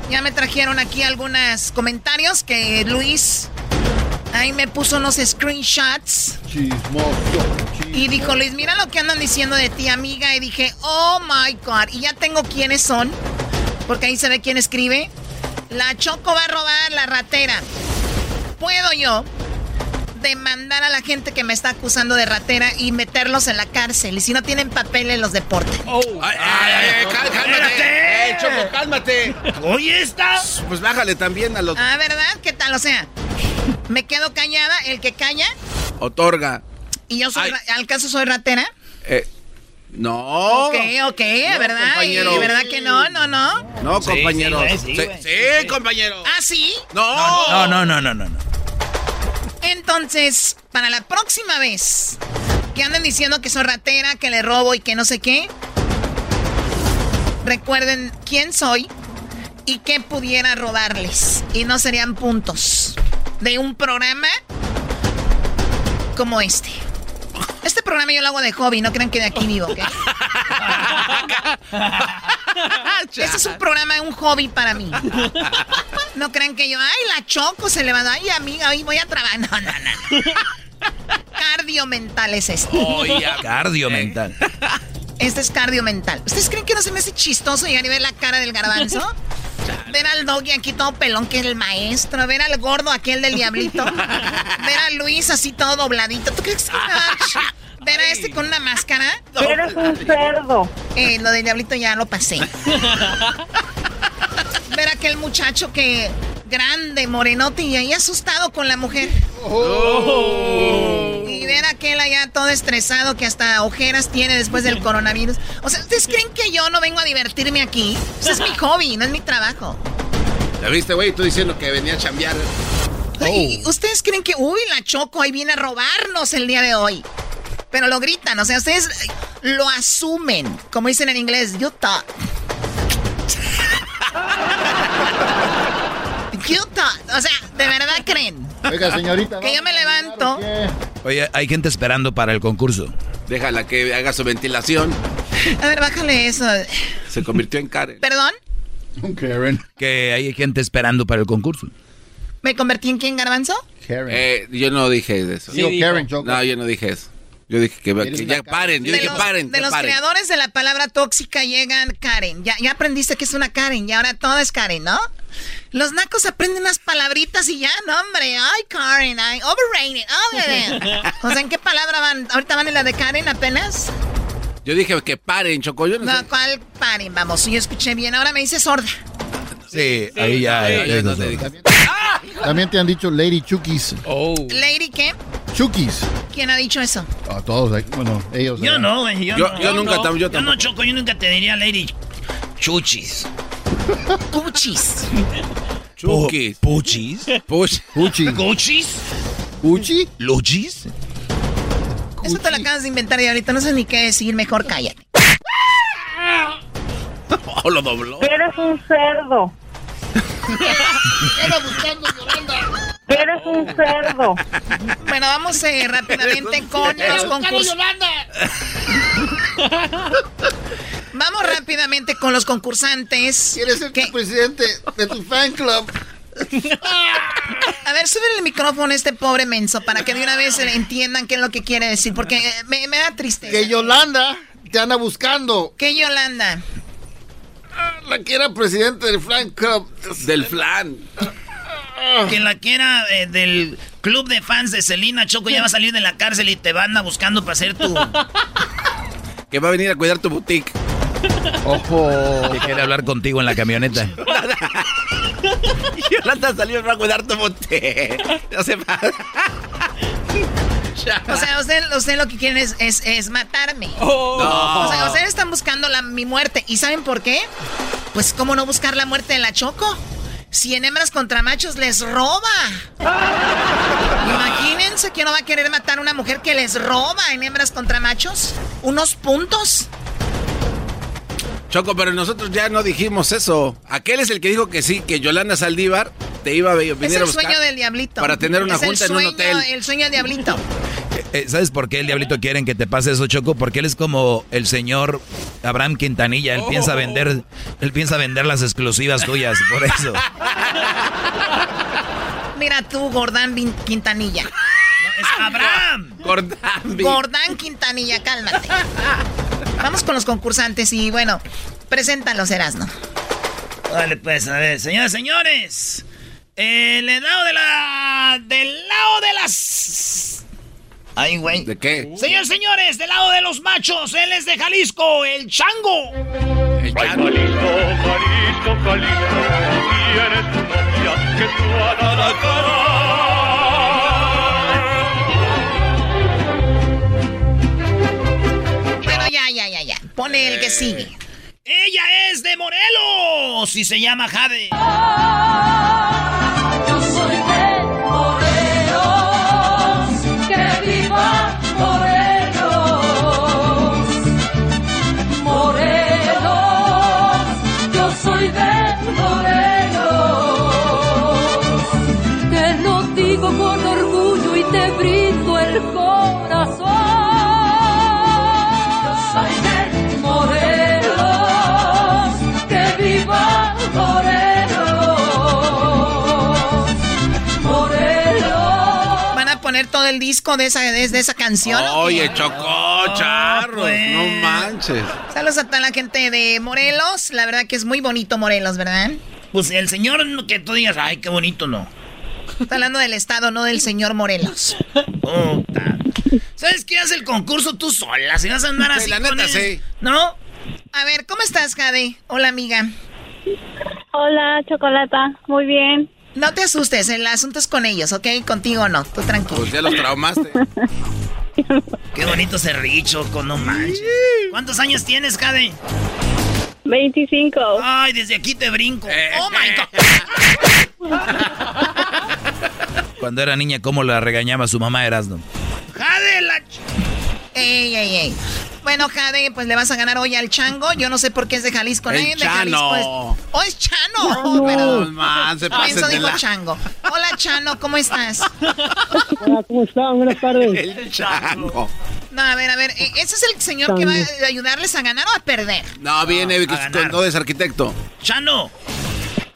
Ya me trajeron aquí algunos comentarios que Luis ahí me puso unos screenshots. Y dijo, Luis, mira lo que andan diciendo de ti, amiga. Y dije, oh my God. Y ya tengo quiénes son. Porque ahí se ve quién escribe. La Choco va a robar la ratera. ¿Puedo yo demandar a la gente que me está acusando de ratera y meterlos en la cárcel? Y si no tienen papeles, los deporten. Ay, ay, ay, cal- cálmate. Eh, Choco, cálmate. Oye, ¿está? Pues bájale también a los. Ah, ¿verdad? ¿Qué tal? O sea, me quedo callada, el que calla, Otorga. y yo soy, al caso soy ratera. Eh, no. Ok, ok, No, ¿verdad? compañero. ¿Y verdad que no? No, no. No, compañero. sí, Sí, sí, compañero. ¿Ah, sí? No. No, no, no, no, no. no. Entonces, para la próxima vez que anden diciendo que soy ratera, que le robo y que no sé qué, recuerden quién soy y qué pudiera robarles. Y no serían puntos de un programa como este. Este programa yo lo hago de hobby, no crean que de aquí vivo, ¿ok? Este es un programa, un hobby para mí. No crean que yo, ay, la choco se levantó, ay, amiga, hoy voy a trabajar. No, no, no. Cardio mental es este. Cardio mental. Este es cardio mental. ¿Ustedes creen que no se me hace chistoso llegar y ver la cara del garbanzo? Ver al doggy aquí todo pelón, que es el maestro. Ver al gordo, aquel del diablito. Ver a Luis así todo dobladito. ¿Tú crees que Ver a este con una máscara. Eres un cerdo. Eh, lo del diablito ya lo pasé. Ver a aquel muchacho que grande, morenote y ahí asustado con la mujer. Y ver a aquel allá todo estresado que hasta ojeras tiene después del coronavirus. O sea, ¿ustedes creen que yo no vengo a divertirme aquí? Ese es mi hobby, no es mi trabajo. ¿Ya viste, güey? Tú diciendo que venía a chambear. Ay, ¿Ustedes creen que, uy, la Choco ahí viene a robarnos el día de hoy? Pero lo gritan, o sea, ustedes eh, lo asumen, como dicen en inglés, you thought. You thought. O sea, ¿de verdad creen? Oiga, señorita. Que yo me levanto. Oye, hay gente esperando para el concurso. Déjala que haga su ventilación. A ver, bájale eso. Se convirtió en Karen. ¿Perdón? Karen. Que hay gente esperando para el concurso. ¿Me convertí en quién, garbanzo? Eh, yo no dije eso. Sí. Karen. No, yo no dije eso. Yo dije que, que ya paren. Yo de dije los, paren. de los paren. creadores de la palabra tóxica llegan Karen. Ya, ya aprendiste que es una Karen y ahora todo es Karen, ¿no? Los nacos aprenden unas palabritas y ya, no, hombre. Ay, Karen, ay, overrated, overrated. O sea, ¿en qué palabra van? ¿Ahorita van en la de Karen apenas? Yo dije que paren, Choco. Yo no, No, sé. ¿cuál Karen? Vamos, yo escuché bien. Ahora me dice sorda. Sí, ahí ya. ahí ahí no te dije. También te han dicho Lady Chukis. Oh. ¿Lady qué? Chukis. ¿Quién ha dicho eso? A todos, bueno, ellos. Yo ¿verdad? no, güey. Yo, Yo- no, yo nunca tam- yo Yo no, tampoco. Choco, yo nunca te diría Lady Chuchis. Puchis. Chukis. Puchis. Puch. Puchi. ¿Cuchis? Puchi. Luchis. Eso te lo acabas de inventar y ahorita no sé ni qué decir. Mejor cállate. Oh, lo dobló. Eres un cerdo. Eres un cerdo. Bueno, vamos eh, rápidamente con los concursos. Vamos rápidamente con los concursantes. ¿Quieres ser ¿Qué? presidente de tu fan club? A ver, sube el micrófono a este pobre menso para que de una vez entiendan qué es lo que quiere decir, porque eh, me, me da tristeza. Que Yolanda te anda buscando. ¿Qué Yolanda? La que era presidente del fan club. Del flan. Que la quiera eh, del club de fans de Selena Choco ya va a salir de la cárcel y te van a buscando para hacer tu. Que va a venir a cuidar tu boutique. Ojo. Que quiere hablar contigo en la camioneta. Yolanda salió para cuidar tu boutique. No se va. O sea, usted, usted lo que quieren es, es, es matarme. Oh. No. O sea, ustedes están buscando la, mi muerte. ¿Y saben por qué? Pues, ¿cómo no buscar la muerte de la Choco? Si en hembras contra machos les roba. Imagínense que no va a querer matar a una mujer que les roba en hembras contra machos. Unos puntos. Choco, pero nosotros ya no dijimos eso. Aquel es el que dijo que sí, que Yolanda Saldívar te iba a venir Es a el buscar. sueño del diablito. para tener una Es junta en un hotel. El sueño del diablito. Eh, ¿Sabes por qué el diablito quieren que te pase eso, Choco? Porque él es como el señor Abraham Quintanilla. Él piensa vender, él piensa vender las exclusivas tuyas, por eso. Mira tú, Gordán Quintanilla. Es Abraham. Gordán. Gordán Quintanilla, cálmate. Vamos con los concursantes y bueno, preséntalos, Erasno. Vale, pues, a ver, señores, señores. El lado de la. Del lado de las. Ay, güey. ¿De qué? Señores, señores, del lado de los machos, él es de Jalisco, el chango. El Jalisco, Jalisco, Jalisco, tienes tu novia que tú a la Bueno, ya, ya, ya, ya. Pone el que sigue. Ella es de Morelos y se llama Jade. Yo soy el disco de esa, de, de esa canción? Oye, Chocó, charros, pues. no manches. Saludos a toda la gente de Morelos. La verdad que es muy bonito Morelos, ¿verdad? Pues el señor que tú digas, ay, qué bonito, no. Está hablando del estado, no del señor Morelos. Puta. ¿Sabes qué hace el concurso tú sola? Si vas a andar Sí, así la con neta, él. sí. ¿No? A ver, ¿cómo estás, Jade? Hola, amiga. Hola, Chocolata. Muy bien. No te asustes, el asunto es con ellos, ¿ok? Contigo no, tú tranquilo. Pues ya los traumaste. Qué bonito ese richo, con no manches. ¿Cuántos años tienes, Jade? 25. Ay, desde aquí te brinco. Eh. Oh my God. Cuando era niña, ¿cómo la regañaba su mamá Erasno? Jade, la. Ey, ey, ey. Bueno, Jade, pues le vas a ganar hoy al Chango. Yo no sé por qué es de Jalisco. El Nadie de Jalisco es- Chano. Oh, es Chano. Oh, No, man, se Ah, pasen eso dijo la... Chango. Hola, Chano, ¿cómo estás? Hola, ¿cómo están? Buenas tardes. El chango. No, a ver, a ver. eh, ¿Ese es el señor que va a ayudarles a ganar o a perder? No, viene no es arquitecto. Chano,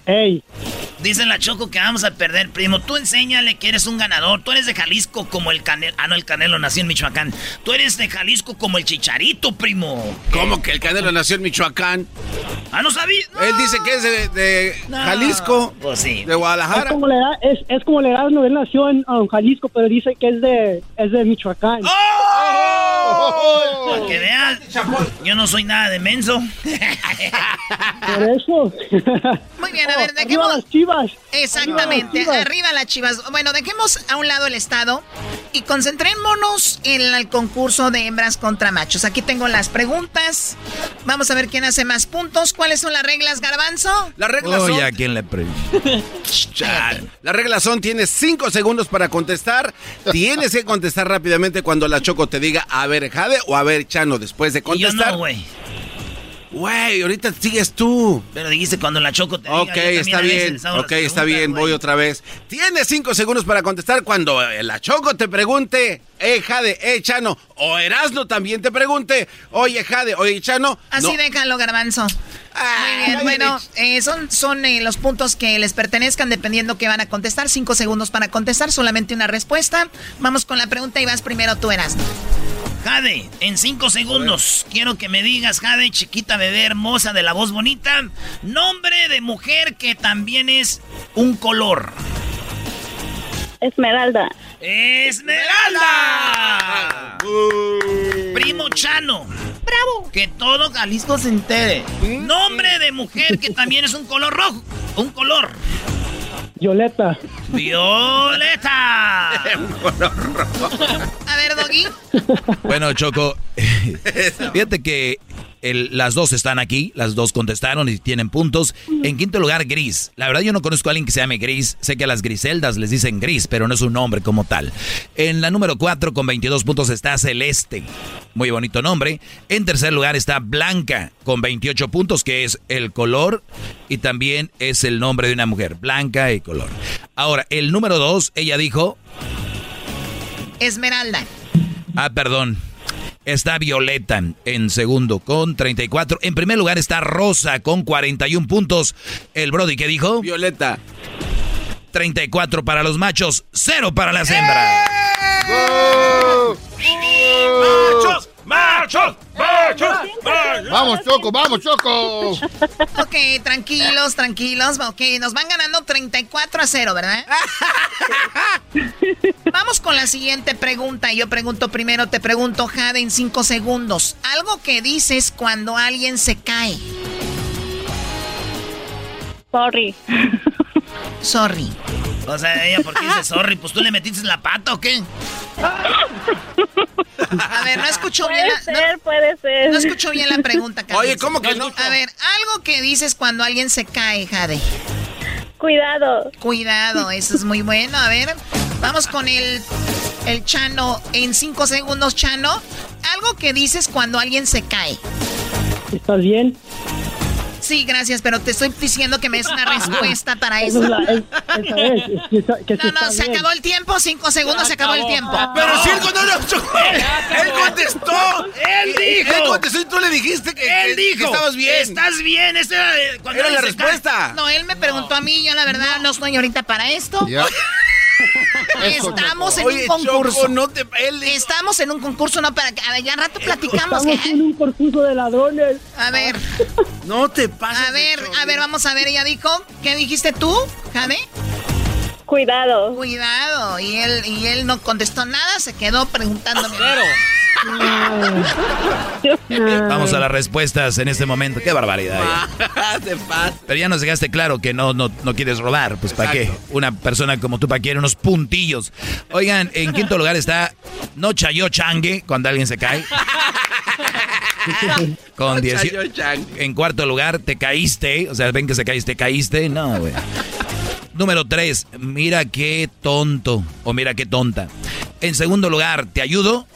Ey, dice la Choco que vamos a perder, primo. Tú enséñale que eres un ganador. Tú eres de Jalisco como el Canelo. Ah, no, el Canelo nació en Michoacán. Tú eres de Jalisco como el Chicharito, primo. ¿Cómo que el Canelo nació en Michoacán? Ah, no sabía. Él dice que es de, de No. Jalisco, Pues sí. de es Guadalajara. como le da, es, es como le da, no, él nació en um, Jalisco, pero dice que es de, es de Michoacán. ¡Oh! Para que veas, yo no soy nada de menso. Por eso. Muy bien, a ver, Arriba dejemos... las chivas. Exactamente, Arriba las arriba las chivas. Bueno, dejemos a un lado el estado y concentrémonos en el concurso de hembras contra machos. Aquí tengo las preguntas. Vamos a ver quién hace más puntos. ¿Cuáles son las reglas, Garbanzo? Las reglas Oye, son... ¿a quién le pre... Las reglas son, tienes cinco segundos para contestar. Tienes que contestar rápidamente cuando la Choco te diga, a ver, Jade o a ver, Chano, después de contestar. no, güey. Güey, ahorita sigues tú. Pero dijiste cuando la choco te Ok, está bien. Ok, está bien. Voy otra vez. Tienes cinco segundos para contestar cuando eh, la Choco te pregunte, eh, Jade, eh, Chano. O Erasno también te pregunte, oye, Jade, oye, Chano. Así no. déjalo, garbanzo. Muy bien, bueno, eh, son, son eh, los puntos que les pertenezcan dependiendo que van a contestar. Cinco segundos para contestar, solamente una respuesta. Vamos con la pregunta y vas primero tú, eras. Jade, en cinco segundos, quiero que me digas, Jade, chiquita bebé hermosa de la voz bonita, nombre de mujer que también es un color. Esmeralda. ¡Esmeralda! Primo Chano. ¡Bravo! Que todo Jalisco se entere. Nombre de mujer que también es un color rojo. Un color. Violeta. ¡Violeta! A ver, Doggy. Bueno, Choco, fíjate que el- las dos están aquí, las dos contestaron y tienen puntos. En quinto lugar, Gris. La verdad yo no conozco a alguien que se llame Gris. Sé que a las Griseldas les dicen Gris, pero no es un nombre como tal. En la número 4 con 22 puntos está Celeste. Muy bonito nombre. En tercer lugar está Blanca con 28 puntos, que es el color y también es el nombre de una mujer. Blanca y color. Ahora, el número 2, ella dijo... Esmeralda. Ah, perdón. Está Violeta en segundo con 34. En primer lugar está Rosa con 41 puntos. El Brody que dijo? Violeta. 34 para los machos, 0 para las hembras. ¡Machos! ¡Machos! ¡Machos! Vamos, Choco, vamos, Choco. Ok, tranquilos, tranquilos. Ok, nos van ganando 34 a 0, ¿verdad? Vamos con la siguiente pregunta. Yo pregunto primero, te pregunto, Jade, en 5 segundos. Algo que dices cuando alguien se cae. Sorry. Sorry. O sea, ella, ¿por qué dice sorry? Pues tú le metiste la pata o qué? A ver, no escucho bien Puede la, ser, puede ser. no escucho bien la pregunta, Carlos. Oye, ¿cómo que no? A ver, algo que dices cuando alguien se cae, Jade. Cuidado. Cuidado, eso es muy bueno. A ver, vamos con el, el Chano en cinco segundos, Chano. Algo que dices cuando alguien se cae. ¿Estás bien? Sí, gracias, pero te estoy diciendo que me des una respuesta para eso. es la- es- esa es, es que está- que No, no, está se bien. acabó el tiempo, cinco segundos, se acabó el tiempo. Pero si él no, no, Choco, él contestó. Él dijo. Él contestó y tú le dijiste que, Él que- dijo. que estabas bien. Estás bien. Esa era, cuando Era la cae. respuesta. No, él me preguntó a mí, yo la verdad no estoy ahorita para esto. Ya. Estamos en Oye, un concurso. Choco, no te... Estamos en un concurso, no para que. A ver, ya rato platicamos. Estamos ¿eh? en un concurso de ladrones. A ver, No te pases. a ver, a ver, vamos a ver, ella dijo. ¿Qué dijiste tú, Jade? Cuidado. Cuidado. Y él, y él no contestó nada, se quedó preguntándome. Vamos a las respuestas en este momento. Qué barbaridad. Te pases. Pero ya nos dejaste claro que no, no, no quieres robar. Pues ¿para qué? Una persona como tú, ¿para qué? Unos puntillos. Oigan, en quinto lugar está No Chayo Changue, cuando alguien se cae. Con No 10. chayo changue. En cuarto lugar, te caíste. O sea, ven que se caíste, caíste. No, güey. Número 3, mira qué tonto o mira qué tonta. En segundo lugar, ¿te ayudo?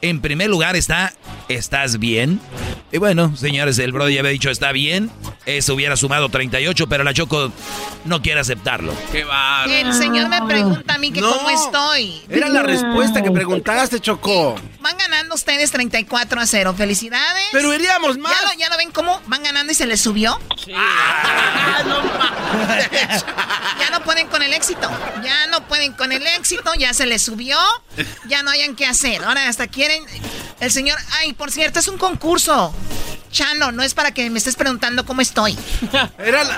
En primer lugar está, ¿estás bien? Y bueno, señores, el Brody ya había dicho, está bien. Eso hubiera sumado 38, pero la Choco no quiere aceptarlo. Qué bárbaro. El señor me pregunta a mí que No. cómo estoy. Era la respuesta que preguntaste, Choco. Van ganando ustedes 34 a 0. Felicidades. Pero iríamos más. ¿Ya lo, ¿Ya lo ven cómo van ganando y se les subió? Ah, no mames. Ya no pueden con el éxito. Ya no pueden con el éxito. Ya se les subió. Ya no hayan qué hacer. Ahora hasta quieren. El señor. Ay, por cierto, es un concurso. Chano, no es para que me estés preguntando cómo estoy. Era la...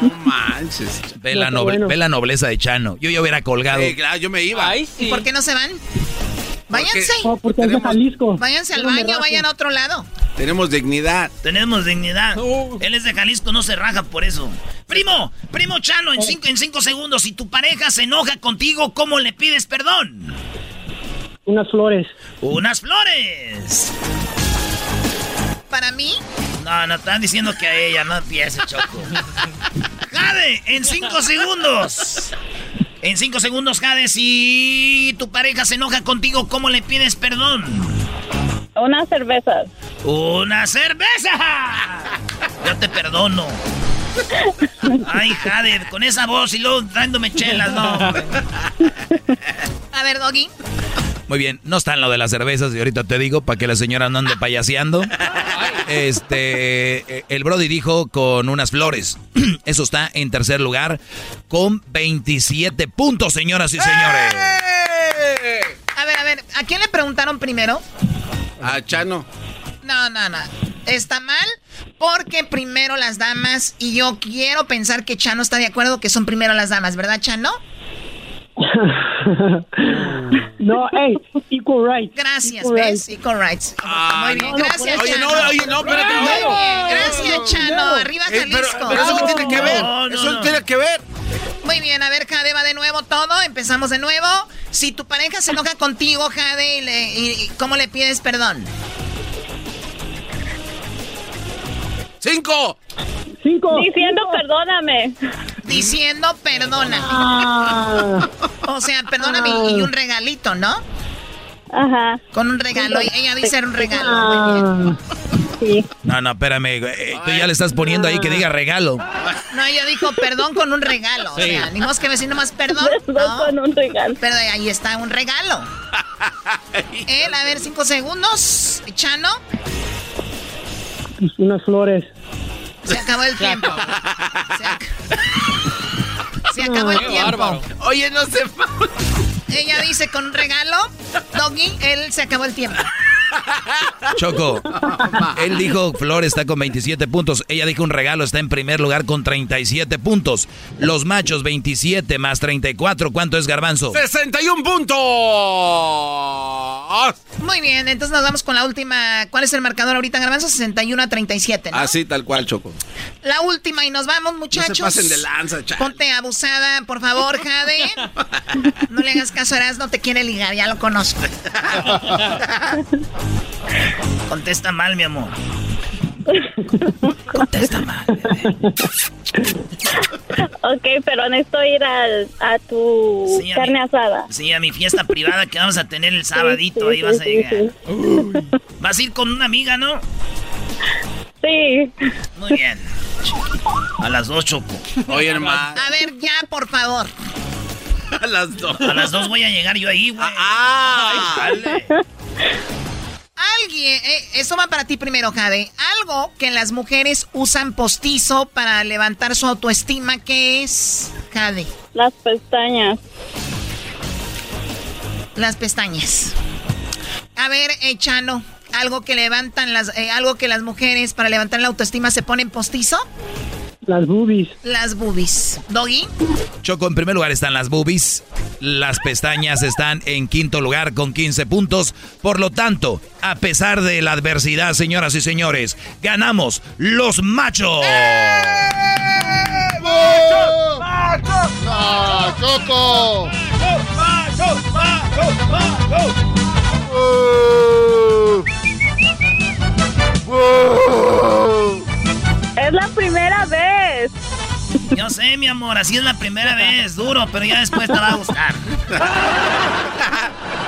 No manches. Ve, No, la, está noble- bueno. ve la nobleza de Chano. Yo ya hubiera colgado. Eh, claro, yo me iba. Ay, ¿Y sí. por qué no se van? Váyanse. Oh, porque es de Tenemos- Jalisco. Váyanse al baño, vayan a otro lado. Tenemos dignidad. Tenemos dignidad. Uh. Él es de Jalisco, no se raja por eso. Primo, primo Chano, en cinco, en cinco segundos, si tu pareja se enoja contigo, ¿cómo le pides perdón? Unas flores. Unas flores. Para mí, No, no, están diciendo que a ella, no empiece, Choco. Jade, en cinco segundos. En cinco segundos, Jade, si tu pareja se enoja contigo, ¿cómo le pides perdón? Unas cervezas. ¡Una cerveza! Yo te perdono. Ay, Jade, con esa voz y luego dándome chelas, no. A ver, Doggy. Muy bien, no está en lo de las cervezas y ahorita te digo para que la señora no ande payaseando. Este, eh, el Brody dijo con unas flores. Eso está en tercer lugar con 27 puntos, señoras y señores. A ver, a ver, ¿a quién le preguntaron primero? A Chano. No, no, no. Está mal porque primero las damas y yo quiero pensar que Chano está de acuerdo que son primero las damas, ¿verdad, Chano? no, hey, equal rights. Gracias, Equal ¿ves? rights. Equal rights. Ah, Muy bien, no, gracias, no, oye, Chano. no, oye, no, espérate, Muy no. bien, gracias, No, Chano. no. Arriba, Eh, pero- Jalisco. pero eso qué tiene que ver. No, no, Eso no no. tiene que ver. Muy bien, a ver, Jade, va de nuevo todo. Empezamos de nuevo. Si tu pareja se enoja contigo, Jade, y le- y- y ¿cómo le pides perdón? ¡Cinco! Cinco. Diciendo perdóname. Diciendo perdona. Ah. O sea, perdóname y y un regalito, ¿no? Ajá. Con un regalo. y Ella dice un regalo. Ah. Sí. No, no, espérame. eh, tú ya le estás poniendo ahí que diga regalo. No, ella dijo perdón con un regalo. O Sí. sea, ni más que decir nomás perdón. Perdón No. con un regalo. Pero ahí está un regalo. Él, a ver, cinco segundos. Chano, unas flores. se acabó el tiempo. Se, ac- se acabó el Qué tiempo. bárbaro. Oye, no se... Ella dice con un regalo. Doggy, él se acabó el tiempo. Choco, él dijo Flores está con 27 puntos. Ella dijo un regalo, está en primer lugar con 37 puntos. Los machos 27 más 34. ¿Cuánto es Garbanzo? 61 puntos. Muy bien, entonces nos vamos con la última. ¿Cuál es el marcador ahorita, Garbanzo? 61 a 37, ¿no? Así tal cual, Choco. La última y nos vamos, muchachos. No se pasen de lanza, chale. Ponte abusada, por favor, Jade. No le hagas caso a Eras, no te quiere ligar, ya lo conozco. Contesta mal, mi amor. Contesta mal. Ok, pero necesito ir al- a tu Sí, a carne mi- asada. Sí, a mi fiesta privada que vamos a tener el sabadito, sí, ahí vas a llegar. sí. Vas a ir con una amiga, ¿no? Sí. Muy bien. A las dos, Choco. Oye, hermano. A ver, ya, por favor. A las dos. A las dos voy a llegar yo ahí, güey. Ah, Alguien, eh, eso va para ti primero, Jade. Algo que las mujeres usan postizo para levantar su autoestima, ¿qué es, Jade? Las pestañas. Las pestañas. A ver, eh, Chano, algo que levantan las, eh, algo que las mujeres para levantar la autoestima se ponen postizo. Las boobies. Las boobies. Doggy. Choco, en primer lugar están las boobies. Las pestañas están en quinto lugar con 15 puntos. Por lo tanto, a pesar de la adversidad, señoras y señores, ganamos los machos. ¡Macho! ¡Macho! ¡Ah, Choco! ¡Macho! ¡Macho! ¡Macho! Es la primera vez. Yo sé, mi amor, así es la primera vez. Duro, pero ya después te va a gustar.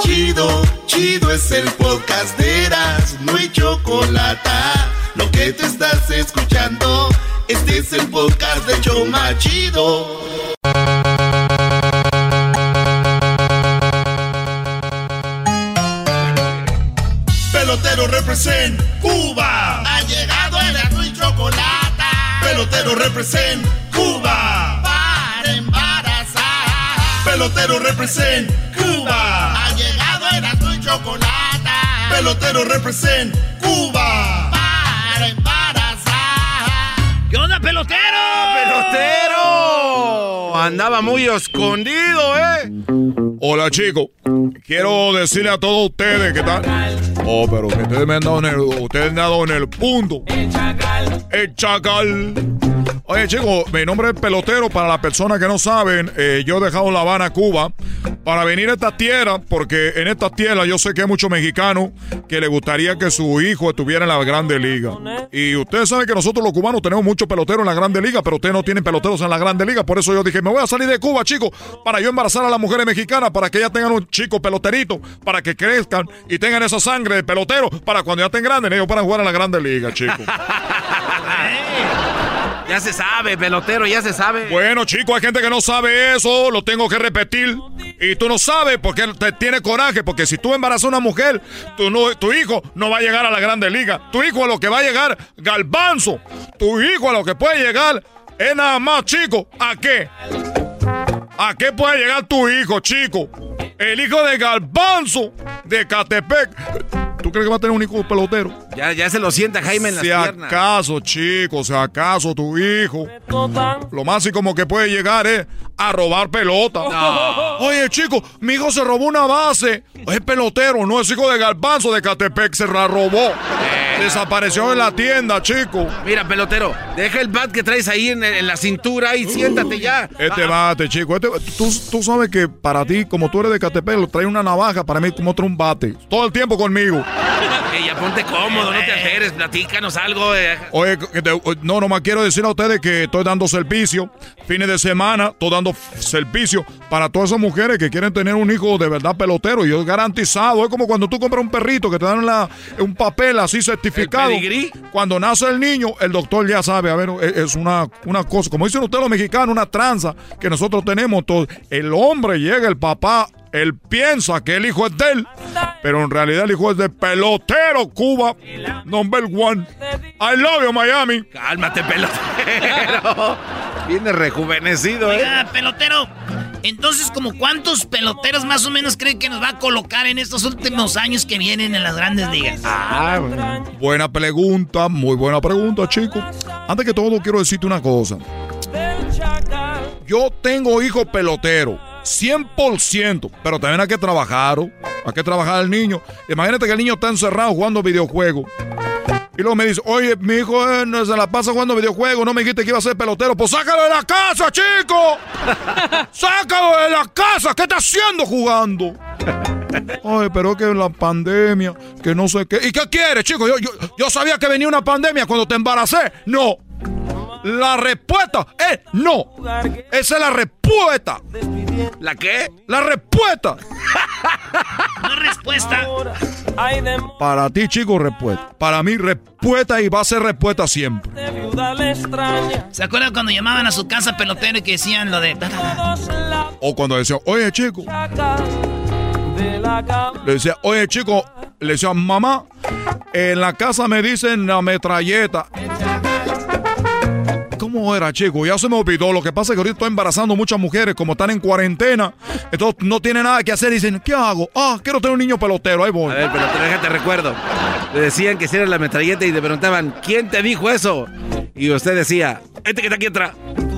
Chido, chido es el podcast de Eras, no hay chocolate. Lo que te estás escuchando, este es el podcast de Choma Chido. Pelotero represent Cuba. Ha llegado el azul y chocolate. Pelotero represent Cuba. Pelotero represent Cuba. Ha llegado el azul y chocolate. Pelotero represent Cuba. Para embarazar. ¿Qué onda, pelotero? ¡Pelotero! Andaba muy escondido, ¿eh? Hola chicos, quiero decirle a todos ustedes que están... Oh, pero que ustedes me han dado en el, ustedes me han dado en el punto. El chacal. El chacal. Oye chicos, mi nombre es Pelotero. Para las personas que no saben, eh, yo he dejado La Habana, Cuba, para venir a esta tierra, porque en esta tierra yo sé que hay muchos mexicanos que le gustaría que su hijo estuviera en la Grande Liga. Y ustedes saben que nosotros los cubanos tenemos muchos peloteros en la Grande Liga, pero ustedes no tienen peloteros en la Grande Liga. Por eso yo dije, me voy a salir de Cuba, chicos, para yo embarazar a las mujeres mexicanas, para que ellas tengan un chico peloterito, para que crezcan y tengan esa sangre de pelotero, para cuando ya estén grandes, ellos puedan jugar en la Grande Liga, chicos. Ya se sabe, pelotero, ya se sabe. Bueno, chicos, hay gente que no sabe eso, lo tengo que repetir. Y tú no sabes porque te tiene coraje, porque si tú embarazas a una mujer, no, tu hijo no va a llegar a la Grande Liga. Tu hijo a lo que va a llegar, galbanzo. Tu hijo a lo que puede llegar es nada más, chico. ¿A qué? ¿A qué puede llegar tu hijo, chico? El hijo de Galbanzo de Catepec. ¿Tú crees que va a tener un hijo pelotero? Ya, ya se lo sienta Jaime en las Si piernas. acaso, chico, si acaso tu hijo, lo más y como que puede llegar es a robar pelota. No. Oye, chico, mi hijo se robó una base. Es pelotero, no es hijo de Galbanzo de Catepec, se la robó. Desapareció en la tienda, chico. Mira, pelotero, deja el bat que traes ahí en, en la cintura y siéntate ya. Este bate, chico. Este, tú, tú sabes que para ti, como tú eres de Catepec, lo trae una navaja, para mí como otro un bate. Todo el tiempo conmigo. Eh, ya ponte cómodo, no te alteres, platícanos algo. eh. Oye, no, nomás quiero decir a ustedes que estoy dando servicio. Fines de semana, estoy dando servicio para todas esas mujeres que quieren tener un hijo de verdad pelotero. Y es garantizado. Es como cuando tú compras un perrito que te dan la- un papel así certificado. Cuando nace el niño, el doctor ya sabe. A ver, es, es una, una cosa, como dicen ustedes los mexicanos, una tranza que nosotros tenemos. Todo. El hombre llega, el papá. Él piensa que el hijo es de él, pero en realidad el hijo es de pelotero Cuba, number one. I love you, Miami. Cálmate, pelotero. Viene rejuvenecido, ¿eh? Oiga, pelotero. Entonces, ¿como cuántos peloteros más o menos creen que nos va a colocar en estos últimos años que vienen en las grandes ligas? Ah, Buena pregunta, muy buena pregunta, chico. Antes que todo, quiero decirte una cosa. Yo tengo hijo pelotero, 100%, pero también hay que trabajar, ¿o? hay que trabajar el niño. Imagínate que el niño está encerrado jugando videojuegos. Y luego me dice, oye, mi hijo eh, no se la pasa jugando videojuegos, no me dijiste que iba a ser pelotero. Pues sácalo de la casa, chico. sácalo de la casa. ¿Qué está haciendo jugando? Ay, pero es que la pandemia, que no sé qué. ¿Y qué quieres, chico? Yo, yo, yo sabía que venía una pandemia cuando te embaracé. No. La respuesta es no. Esa es la respuesta. ¿La qué? La respuesta. No respuesta. Para ti, chico, respuesta. Para mí, respuesta y va a ser respuesta siempre. ¿Se acuerdan cuando llamaban a su casa pelotero y que decían lo de... O cuando decía, oye, chico. Le decía, oye, chico. Le decía, mamá, en la casa me dicen la metralleta. ¿Cómo era, chico? Ya se me olvidó. Lo que pasa es que ahorita estoy embarazando muchas mujeres, como están en cuarentena. Entonces no tienen nada que hacer. Dicen, ¿qué hago? Ah, quiero tener un niño pelotero. Ahí voy. A ver, pelotero, déjate recuerdo. Le decían que si era la metralleta y le preguntaban, ¿quién te dijo eso? Y usted decía, este que está aquí atrás.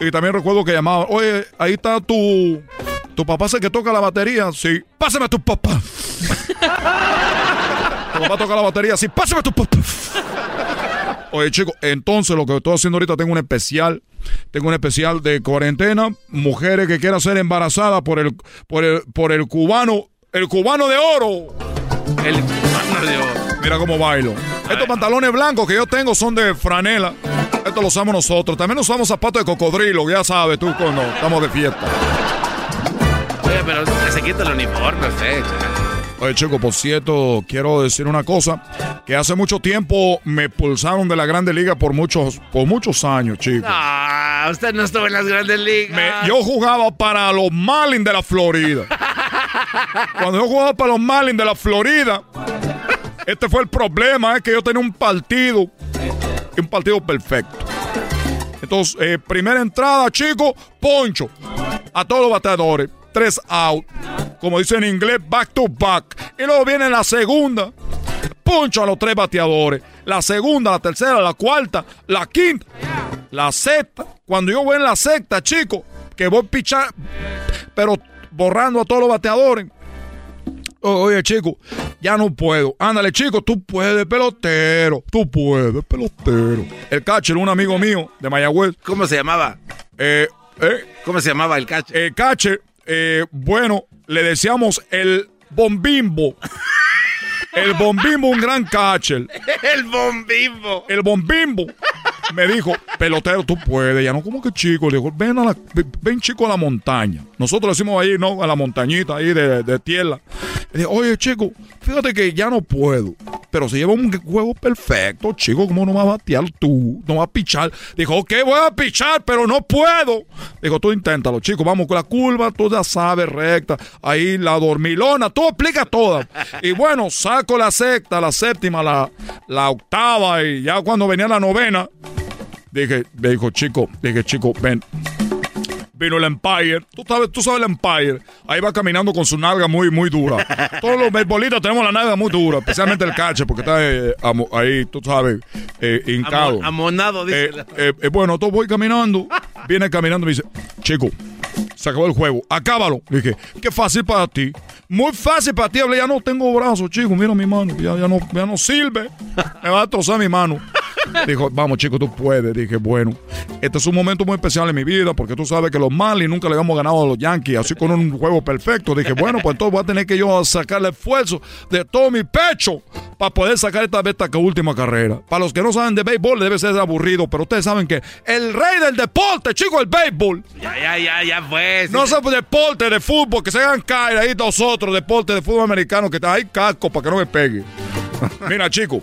Y también recuerdo que llamaba, oye, ahí está tu... ¿Tu papá es el que toca la batería? Sí. Pásame a tu papá. tu papá toca la batería, sí. Pásame a tu papá. Oye, chicos, entonces lo que estoy haciendo ahorita, tengo un especial. Tengo un especial de cuarentena. Mujeres que quieran ser embarazadas por el, por el, por el cubano. El cubano de oro. El cubano de oro. Mira cómo bailo. Estos pantalones blancos que yo tengo son de franela. Estos los usamos nosotros. También usamos zapatos de cocodrilo, ya sabes tú cuando estamos de fiesta. Oye, pero se quita el uniforme, usted. Oye, chico, por cierto, quiero decir una cosa. Que hace mucho tiempo me pulsaron de la Grande Liga por muchos, por muchos años, chico. Ah, usted no estuvo en las grandes ligas. Me- yo jugaba para los Marlins de la Florida. Cuando yo jugaba para los Marlins de la Florida, este fue el problema, es que yo tenía un partido, un partido perfecto. Entonces, eh, primera entrada, chico, poncho. A todos los bateadores. Tres out. Como dice en inglés, back to back. Y luego viene la segunda. Poncho a los tres bateadores. La segunda, la tercera, la cuarta, la quinta, la sexta. Cuando yo voy en la sexta, chico, que voy pichar, pero borrando a todos los bateadores. Oye, chico, ya no puedo. Ándale, chico, tú puedes, pelotero. Tú puedes, pelotero. El catcher, un amigo mío de Mayagüez. ¿Cómo se llamaba? Eh, eh, ¿Cómo se llamaba el catcher? El catcher, eh, bueno, le decíamos el bombimbo. El bombimbo, un gran catcher. el bombimbo. El bombimbo me dijo, pelotero, tú puedes. Ya no, como que chico. Le dijo, ven, a la, ven, chico a la montaña. Nosotros decimos ahí, ¿no? A la montañita ahí de, de tierra. Le dije, oye, chico, fíjate que ya no puedo. Pero se lleva un juego perfecto, chico. ¿Cómo no vas a batear tú? No vas a pichar. Dijo, ok, voy a pichar, pero no puedo. Dijo, tú inténtalo, chico. Vamos con la curva, tú ya sabes, recta. Ahí la dormilona, tú explica toda. Y bueno, saco la sexta, la séptima, la, la octava. Y ya cuando venía la novena, dije, me dijo, chico, dije, chico, ven. Vino el Empire. Tú sabes, tú sabes el Empire. Ahí va caminando con su nalga muy, muy dura. Todos los beisbolistas tenemos la nalga muy dura, especialmente el catcher, porque está eh, amo- ahí, tú sabes, eh, hincado. Amo- amonado, dice. Eh, eh, bueno, entonces voy caminando. Viene caminando y me dice, chico, se acabó el juego, acábalo. Le dije, qué fácil para ti. Muy fácil para ti. Hablé, ya no tengo brazos, chico. Mira mi mano, ya, ya no, ya no sirve. Me va a destrozar mi mano. Dijo, vamos, chico, tú puedes. Dije, bueno, este es un momento muy especial en mi vida porque tú sabes que los Marlins nunca le habíamos ganado a los Yankees, así con un juego perfecto. Dije, bueno, pues entonces voy a tener que yo sacar el esfuerzo de todo mi pecho para poder sacar esta, esta última carrera. Para los que no saben de béisbol, debe ser aburrido, pero ustedes saben que el rey del deporte, chico, el béisbol. Ya, ya, ya, ya fue. No sé deporte de fútbol, que se hagan caer ahí nosotros, deporte de fútbol americano, que ahí casco para que no me pegue. Mira, chico.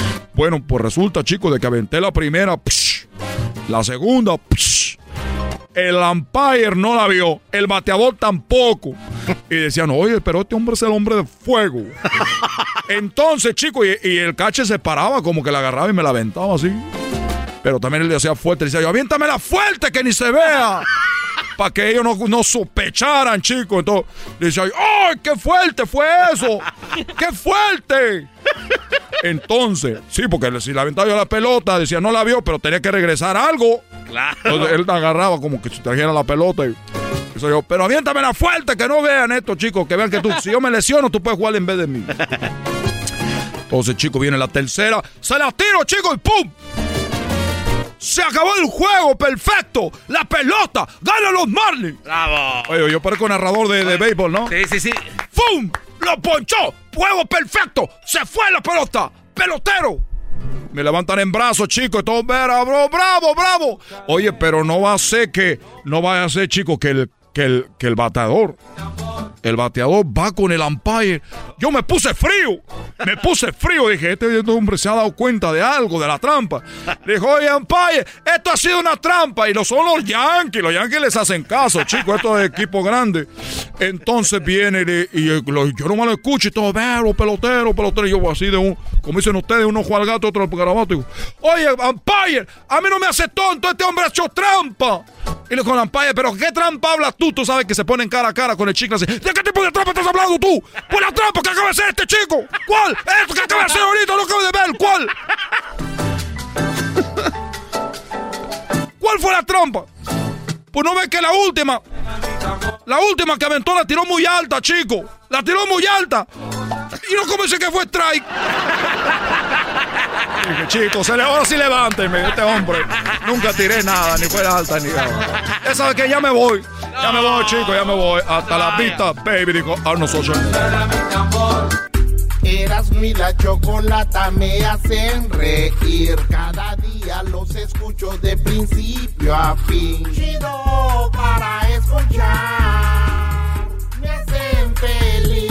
Bueno, pues resulta, chicos, de que aventé la primera, psh, la segunda, psh, el umpire no la vio, el bateador tampoco. Y decían, oye, pero este hombre es el hombre de fuego. Entonces, chicos, y, y el cache se paraba como que la agarraba y me la aventaba así. Pero también él le hacía fuerte, le decía yo, aviéntamela fuerte que ni se vea. Para que ellos no, no sospecharan, chicos. Entonces, le decía yo, ¡ay, qué fuerte fue eso! ¡Qué fuerte! Entonces, sí, porque si la aventaba yo la pelota, decía, no la vio, pero tenía que regresar algo. Claro. Entonces él agarraba como que si trajera la pelota y. eso yo, pero aviéntamela fuerte, que no vean esto, chicos, que vean que tú, si yo me lesiono, tú puedes jugar en vez de mí. Entonces, chicos, viene la tercera, se la tiro, chicos, y ¡pum! Se acabó el juego, perfecto. La pelota, gana los Marlins. Bravo. Oye, yo parezco narrador de, de béisbol, ¿no? Sí, sí, sí. ¡Fum! ¡Lo ponchó! ¡Juego perfecto! ¡Se fue la pelota! ¡Pelotero! Me levantan en brazos, chicos, y todo, vera, bro, bravo, bravo. Oye, pero no va a ser que, no va a ser, chicos, que el, que el, que el bateador, el bateador va con el umpire. Yo me puse frío, me pute frío. Dije, este hombre se ha dado cuenta de algo, de la trampa. Dijo, oye, umpire, esto ha sido una trampa. Y no son los Yankees, los Yankees les hacen caso, chicos, esto es equipo grande. Entonces viene y, lo- yo no me lo escucho y todo, veo, pelotero, pelotero. Y yo así de un, como dicen ustedes, uno juega al gato, otro al garabato. Digo, oye, umpire, a mí no me hace tonto, este hombre ha hecho trampa. Y le digo, umpire, pero ¿qué trampa hablas tú? Tú sabes que se ponen cara a cara con el chico ¿De qué tipo de trampa estás hablando tú? ¿Cuál la trampa que acaba de hacer este chico? ¿Cuál? Esto que acaba de hacer ahorita, lo acabo de ver, ¿cuál? ¿Cuál fue la trampa? Pues no ves que la última, la última que aventó la tiró muy alta, chico. La tiró muy alta. Y no comencé que fue strike. Dije, chicos, ahora sí levánteme, este hombre. Nunca tiré nada, ni fue alta ni nada. Ya sabes que ya me voy. Ya me voy, chicos, ya me voy. Hasta la vista, baby, dijo Arnold Schwarzenegger. Eras mi la chocolata me hacen reír. Cada día los escucho de principio a fin. Chido para escuchar. Me hacen feliz.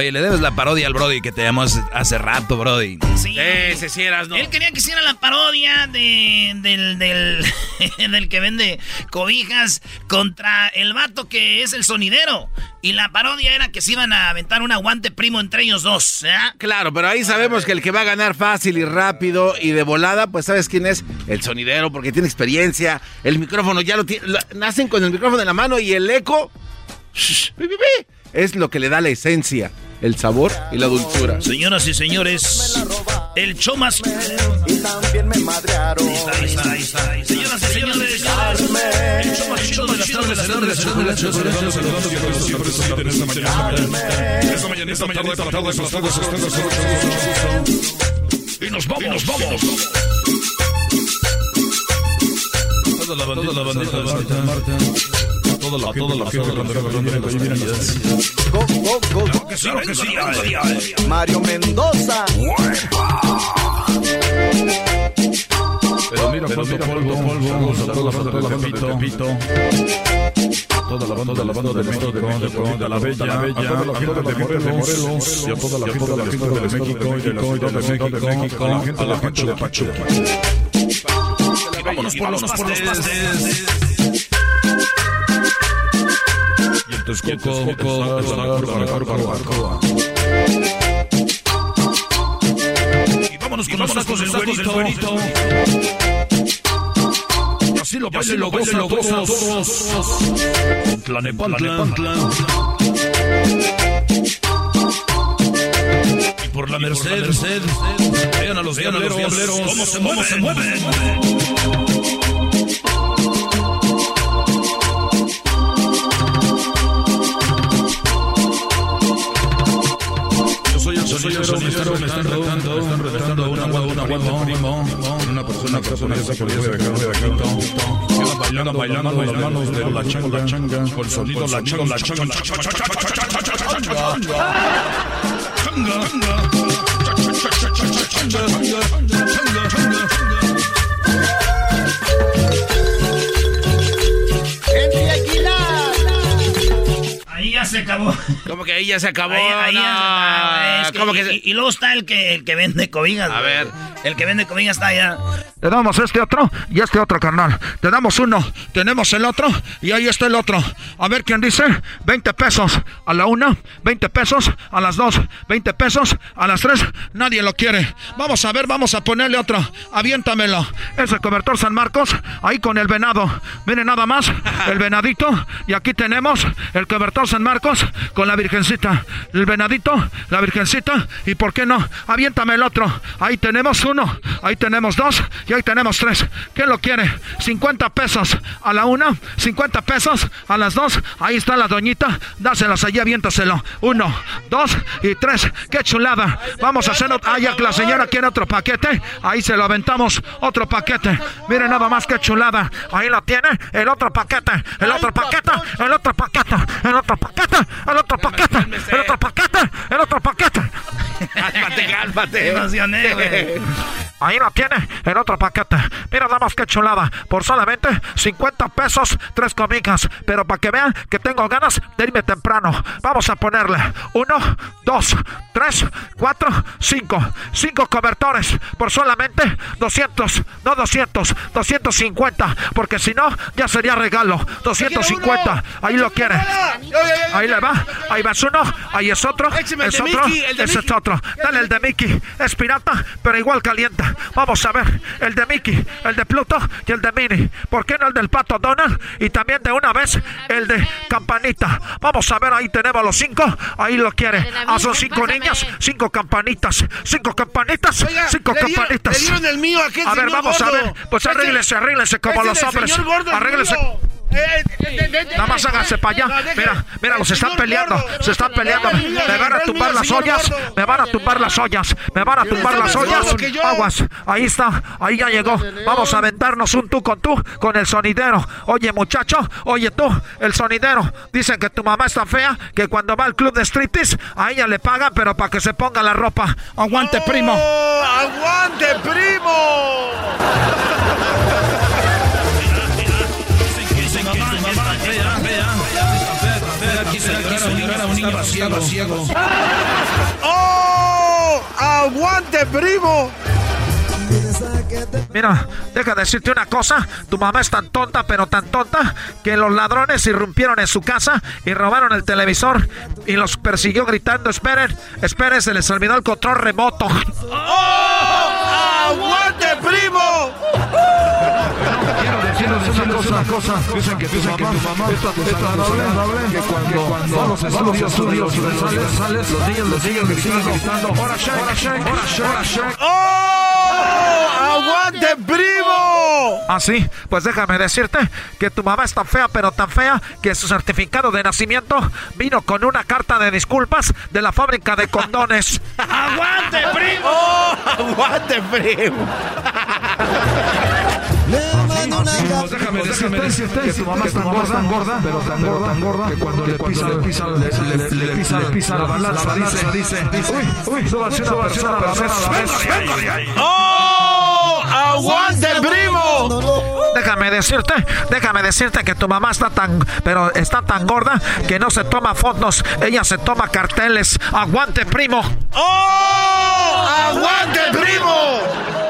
Oye, le debes la parodia al Brody que te llamó hace, rato, Brody. Sí. Ese sí eras, ¿no? Él quería que hiciera la parodia de, del, del, del que vende cobijas contra el vato que es el sonidero. Y la parodia era que se iban a aventar un aguante primo entre ellos dos. ¿eh? Claro, pero ahí sabemos que el que va a ganar fácil y rápido y de volada, pues sabes quién es el sonidero, porque tiene experiencia. El micrófono ya lo tiene. Nacen con el micrófono en la mano y el eco. shh, es lo que le da la esencia, el sabor y la dulzura. Señoras y señores, el show. Y también me madrearon. Señoras y señores, el show más chido. Y nos vamos, nos vamos. Toda. Toda la, toda la gente cuando Go, go, go, que sí, que sí, ay, ay. Mario Mendoza. Pero mira cuánto polvo, polvo, toda la banda de Tepito. Toda la banda, la banda de México, de la Bella, la Bella, a toda la gente de Morelos, y a toda la gente de México, de México, y de la Ciudad de México, a la gente de Pachuca. Vámonos por los pastes. Texcoco. Y vámonos con los tacos del güerito. Así lo bailen, lo gozan, lo gozan todos. Tlanepantla. Y por la Merced, vean a los diableros, cómo se mueven, me están retando, me están retando una una una persona que persona esa dejar de aquí. Quedan bailando, bailando con las manos de la changa, la changa, con el sonido la changa, la changa, la changa, changa, Henry se acabó. Como que ahí ya se acabó. Ahí, ahí ya- no. es que- y, que y- y luego está el que, el que vende cobijas. A ver. El que vende cobijas está allá. Le damos este otro y este otro, carnal. Te damos uno, tenemos el otro y ahí está el otro. A ver quién dice. 20 pesos a la una, 20 pesos a las dos, 20 pesos a las tres. Nadie lo quiere. Vamos a ver, vamos a ponerle otro. Aviéntamelo. Es el cobertor San Marcos, ahí con el venado. Miren nada más, el venadito. Y aquí tenemos el cobertor San Marcos con la virgencita. El venadito, la virgencita. Y por qué no, aviéntame el otro. Ahí tenemos uno, ahí tenemos dos y ahí tenemos tres. ¿Quién lo quiere? 50 pesos a la una, 50 pesos a las dos. Ahí está la doñita. Dáselas allí, aviéntaselo. Uno, dos y tres. ¡Qué chulada! Vamos a hacer otro. Ah, ya que la señora quiere otro paquete. Ahí se lo aventamos. Otro paquete. Miren nada más qué chulada. Ahí lo tiene. El otro paquete. El otro paquete. El otro paquete. El otro paquete. El otro paquete. El otro paquete. El otro paquete. Cálmate, cálmate. Me emocioné, güey. Ahí lo tiene, el otro paquete. Mira nada más que chulada. Por solamente 50 pesos, tres comicas. Pero para que vean que tengo ganas de irme temprano. Vamos a ponerle uno, dos, tres, cuatro, cinco. Cinco cobertores por solamente 200, no 200, 250. Porque si no, ya sería regalo. 250. Ahí lo quiere. Ahí le va. Ahí va uno. Ahí es otro. Es otro. Ese es otro. Dale el de Mickey. Es pirata, pero igual calienta. Vamos a ver. El de Mickey, el de Pluto y el de Minnie. ¿Por qué no el del pato Donald? Y también de una vez el de Campanita. Vamos a ver, ahí tenemos los cinco. Ahí lo quiere. Ah, son cinco niñas, cinco campanitas. Cinco campanitas, cinco campanitas. Le dieron el mío a ver, vamos a ver. Pues Este- arréglese, arréglese como este los hombres. señor Nada más háganse para allá. Mira, mira, los están peleando. Se están peleando. Me van a tumbar las ollas. Me van a tumbar las ollas. Me van a tumbar las ollas. Aguas. Ahí está. Ahí ya llegó. Vamos a aventarnos un tú con tú con el sonidero. Oye, muchacho. Oye, tú, el sonidero. Dicen que tu mamá está fea. Que cuando va al club de striptease, a ella le pagan, pero para que se ponga la ropa. Aguante, primo. ¡Oh, ¡Aguante, primo! ¡Oh! ¡Aguante, primo! Mira, deja de decirte una cosa. Tu mamá es tan tonta, pero tan tonta, que los ladrones irrumpieron en su casa y robaron el televisor y los persiguió gritando, esperen, esperen, se les olvidó el control remoto. ¡Oh! ¡Aguante, primo! Una cosa, dicen que tu mamá es tan desagradable que cuando va a los estudios, estudios, sales, sales, los niños, los niños siguen gritando, ¡Hora shake, hora shake, hora shake! ¡Oh! ¡Aguante, primo! Ah, sí, pues déjame decirte que tu mamá es tan fea, pero tan fea, que su certificado de nacimiento vino con una carta de disculpas de la fábrica de condones. ¡Aguante, primo! ¡Oh! ¡Aguante, primo! Déjame decirte que tu mamá es tan gorda, tan gorda, pero tan gorda, tan gorda, que cuando le pisa, le pisa, le, pisa, le pisa la balanza, dice, dice, uy, uy, súbase una persona. ¡Oh! ¡Aguante, primo! Déjame decirte, déjame decirte que tu mamá está tan, pero está tan gorda que no se toma fotos, ella se toma carteles. Aguante, primo. ¡Oh! ¡Aguante, primo!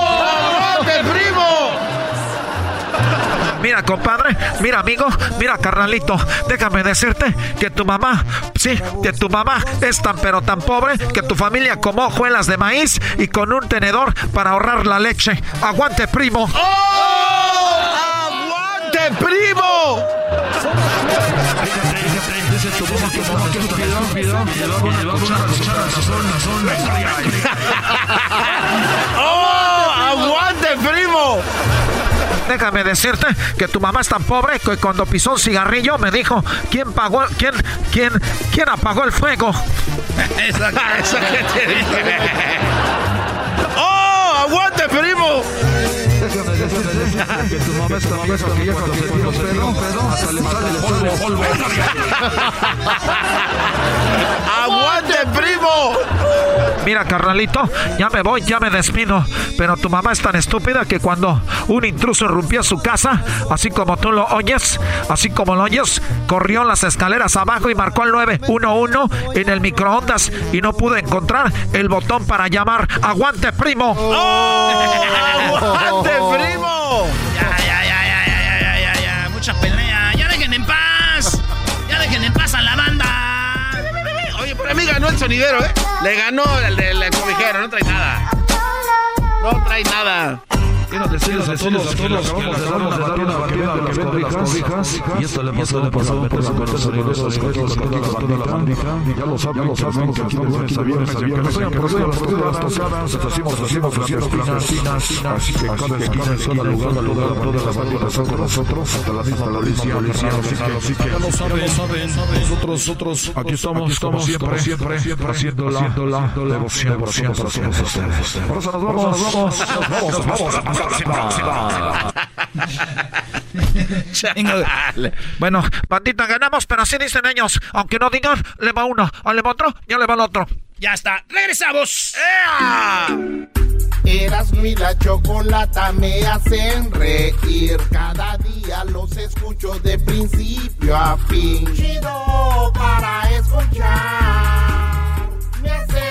Mira, compadre, mira, amigo, mira, carnalito, déjame decirte que tu mamá, sí, que tu mamá es tan pero tan pobre que tu familia comió hojuelas de maíz y con un tenedor para ahorrar la leche. Aguante, primo. ¡Oh! ¡Aguante, primo! Déjame decirte que tu mamá es tan pobre que cuando pisó un cigarrillo me dijo, ¿quién pagó, quién, quién, quién apagó el fuego? Eso que te dije. ¡Oh! ¡Aguante, primo! Que tu mamá es cuando se hasta le sale polvo, polvo. ¡Aguante, primo! Mira, carnalito, ya me voy, ya me despido. Pero tu mamá es tan estúpida que cuando un intruso irrumpió su casa, así como tú lo oyes, así como lo oyes, corrió las escaleras abajo y marcó el 911 en el microondas y no pudo encontrar el botón para llamar. ¡Aguante, primo! ¡Aguante, primo! Ya, ya, ya, ya, ya, ya, ya, ya, ya. Mucha pelea. Ya dejen en paz. Ya dejen en paz a la banda. Oye, por mí ganó el sonidero, ¿eh? Le ganó el del cobijero, no trae nada. No trae nada. Quiero decirles a todos que les acabamos de dar una batida que vende las cobijas. Y esto le pasó por la mente de los secretos de la bandita. Ya lo saben, ya lo saben, que aquí de viernes a viernes, que sean por las tocadas, hacemos, hacemos, hacemos clandestinas. Así que cada esquina, cada lugar, lugar, todas las bandas están con nosotros, hasta la misma policía, policía. Así que ya lo saben, nosotros, nosotros, aquí estamos, como siempre, siempre, siempre, haciendo la devoción, devoción para todos ustedes. Por eso nos vamos, nos vamos, nos vamos, nos vamos próxima. Bueno, bandita, ganamos, pero así dicen ellos. Aunque no digan, le va uno, o le va otro, ya le va el otro. Ya está, regresamos. Eras mi la chocolata me hacen reír. Cada día los escucho de principio a fin. Chido para escuchar. Me hacen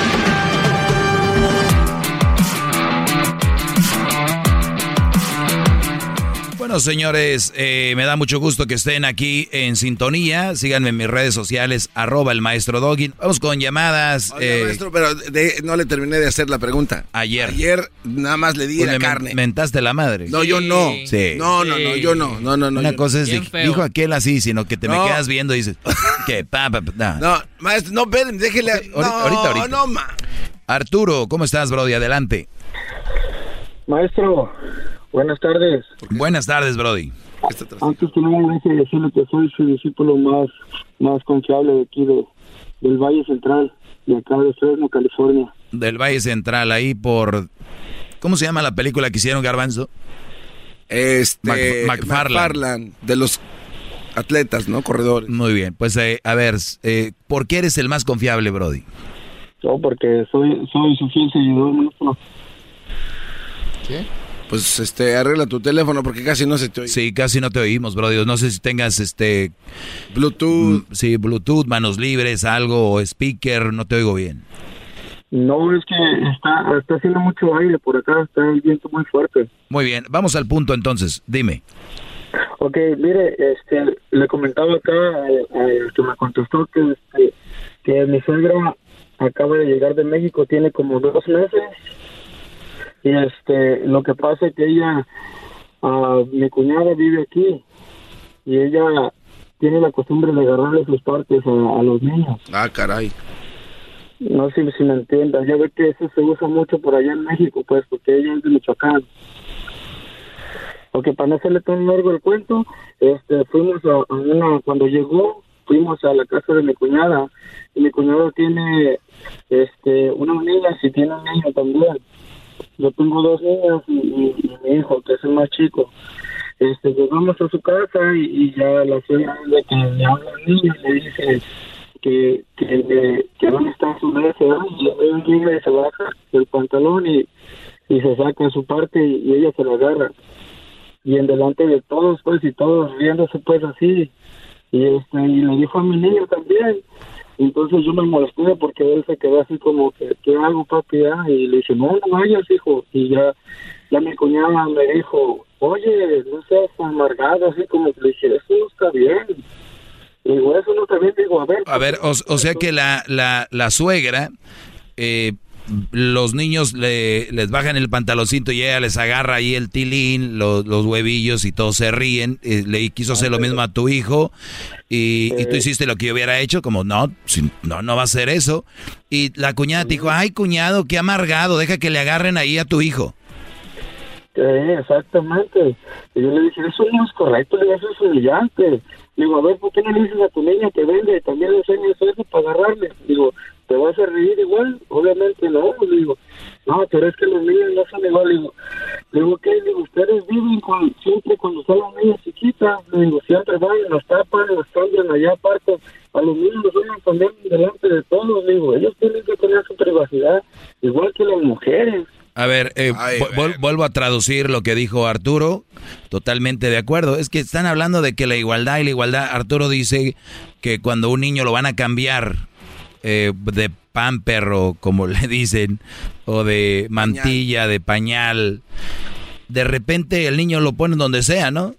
Bueno, señores, eh, me da mucho gusto que estén aquí en sintonía. Síganme en mis redes sociales, arroba el maestro Doggy. Vamos con llamadas. Eh, maestro, pero de- no le terminé de hacer la pregunta. Ayer. Ayer nada más le di pues, la me carne. mentaste la madre. No, yo no. Sí. No, no, no, yo no. No, no, no. Una cosa no. es, di- dijo aquel así, sino que te me No. quedas viendo y dices, que pa, pa, pa, nah. No, maestro, no, espérenme, déjele. no, ahorita, ahorita, ahorita. no, ma. Arturo, ¿cómo estás, Brody? Adelante. Maestro, buenas tardes. Buenas tardes, Brody. Antes que nada, déjeme decirle que soy su discípulo más, más confiable de aquí de, del Valle Central, de acá de Fresno, California. Del Valle Central, ahí por... ¿Cómo se llama la película que hicieron, Garbanzo? Este. Mac- McFarlane. McFarlane, de los atletas, ¿no? Corredores. Muy bien, pues eh, a ver, eh, ¿por qué eres el más confiable, Brody? No, porque soy, soy su fiel seguidor. ¿Qué? Pues este, arregla tu teléfono porque casi no se te oye. Sí, casi no te oímos, Brody. No sé si tengas este... Bluetooth. sí, Bluetooth, manos libres, algo, o speaker, no te oigo bien. No, es que está, está haciendo mucho aire por acá, está el viento muy fuerte. Muy bien, vamos al punto entonces, dime. Ok, mire, este, le comentaba acá al al que me contestó que, este, que mi suegra acaba de llegar de México, tiene como dos meses. Y este, lo que pasa es que ella, ah, mi cuñada vive aquí y ella tiene la costumbre de agarrarle sus partes a, a los niños. Ah, caray. No sé si me entiendas, ya ve que eso se usa mucho por allá en México, pues, porque ella es de Michoacán. Ok, para no hacerle tan largo el cuento, este, fuimos a, a una, cuando llegó, fuimos a la casa de mi cuñada, y mi cuñado tiene, este, una niña, y tiene un niño también. Yo tengo dos niñas y, mi hijo, que es el más chico. Este, llegamos a su casa y, ya la señora de que le habla y le dice que, que, le- que dónde está su necesidad y él llega y se baja el pantalón y, y se saca su parte y, y ella se lo agarra. Y en delante de todos pues y todos riéndose pues así. Y este y le dijo a mi niño también entonces yo me molesté porque él se quedó así como que ¿qué hago papi? ah? y le dije no no vayas hijo y ya ya mi cuñada me dijo oye no seas amargado así como que le dije eso no está bien y digo eso no está bien digo a ver A ver, o, o sea que la, la, la suegra, eh, los niños le, les bajan el pantaloncito y ella les agarra ahí el tilín, los, los huevillos y todos se ríen. eh, le quiso hacer lo mismo a tu hijo y, y tú hiciste lo que yo hubiera hecho, como no, no, no va a hacer eso. Y la cuñada te dijo, ay cuñado, qué amargado, deja que le agarren ahí a tu hijo. Sí, exactamente. Y yo le dije, eso no es correcto, le eso es humillante. Digo, a ver, ¿por qué no le dices a tu niña que venga y también le enseñas eso para agarrarle? Obviamente no, le digo, no, pero es que los niños no son igual, le digo, le digo, ¿qué? Le digo, ustedes viven con, siempre cuando son las niñas chiquitas, le digo, siempre van, las tapan, las cambian allá aparte, a los niños los van a poner delante de todos, le digo, ellos tienen que tener su privacidad, igual que las mujeres. A ver, eh, vu- vuel- vuelvo a traducir lo que dijo Arturo. Totalmente de acuerdo. Es que están hablando de que la igualdad y la igualdad. Arturo dice que cuando un niño lo van a cambiar eh, de pamper o como le dicen, o de mantilla, de pañal, de repente el niño lo ponen donde sea, ¿no?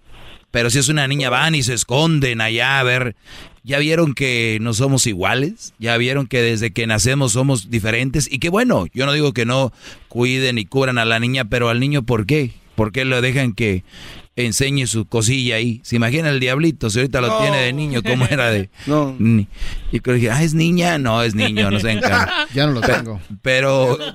Pero si es una niña van y se esconden allá a ver. ¿Ya vieron que no somos iguales? ¿Ya vieron que desde que nacemos somos diferentes? Y qué bueno, yo no digo que no cuiden y cubran a la niña, pero al niño ¿por qué? ¿Por qué lo dejan que enseñe su cosilla ahí? ¿Se imagina el diablito? Si ahorita lo No. tiene de niño, ¿cómo era de...? No. Ni- Y creo que, ah, es niña, no, es niño, no sé. Ya no lo tengo. Pero...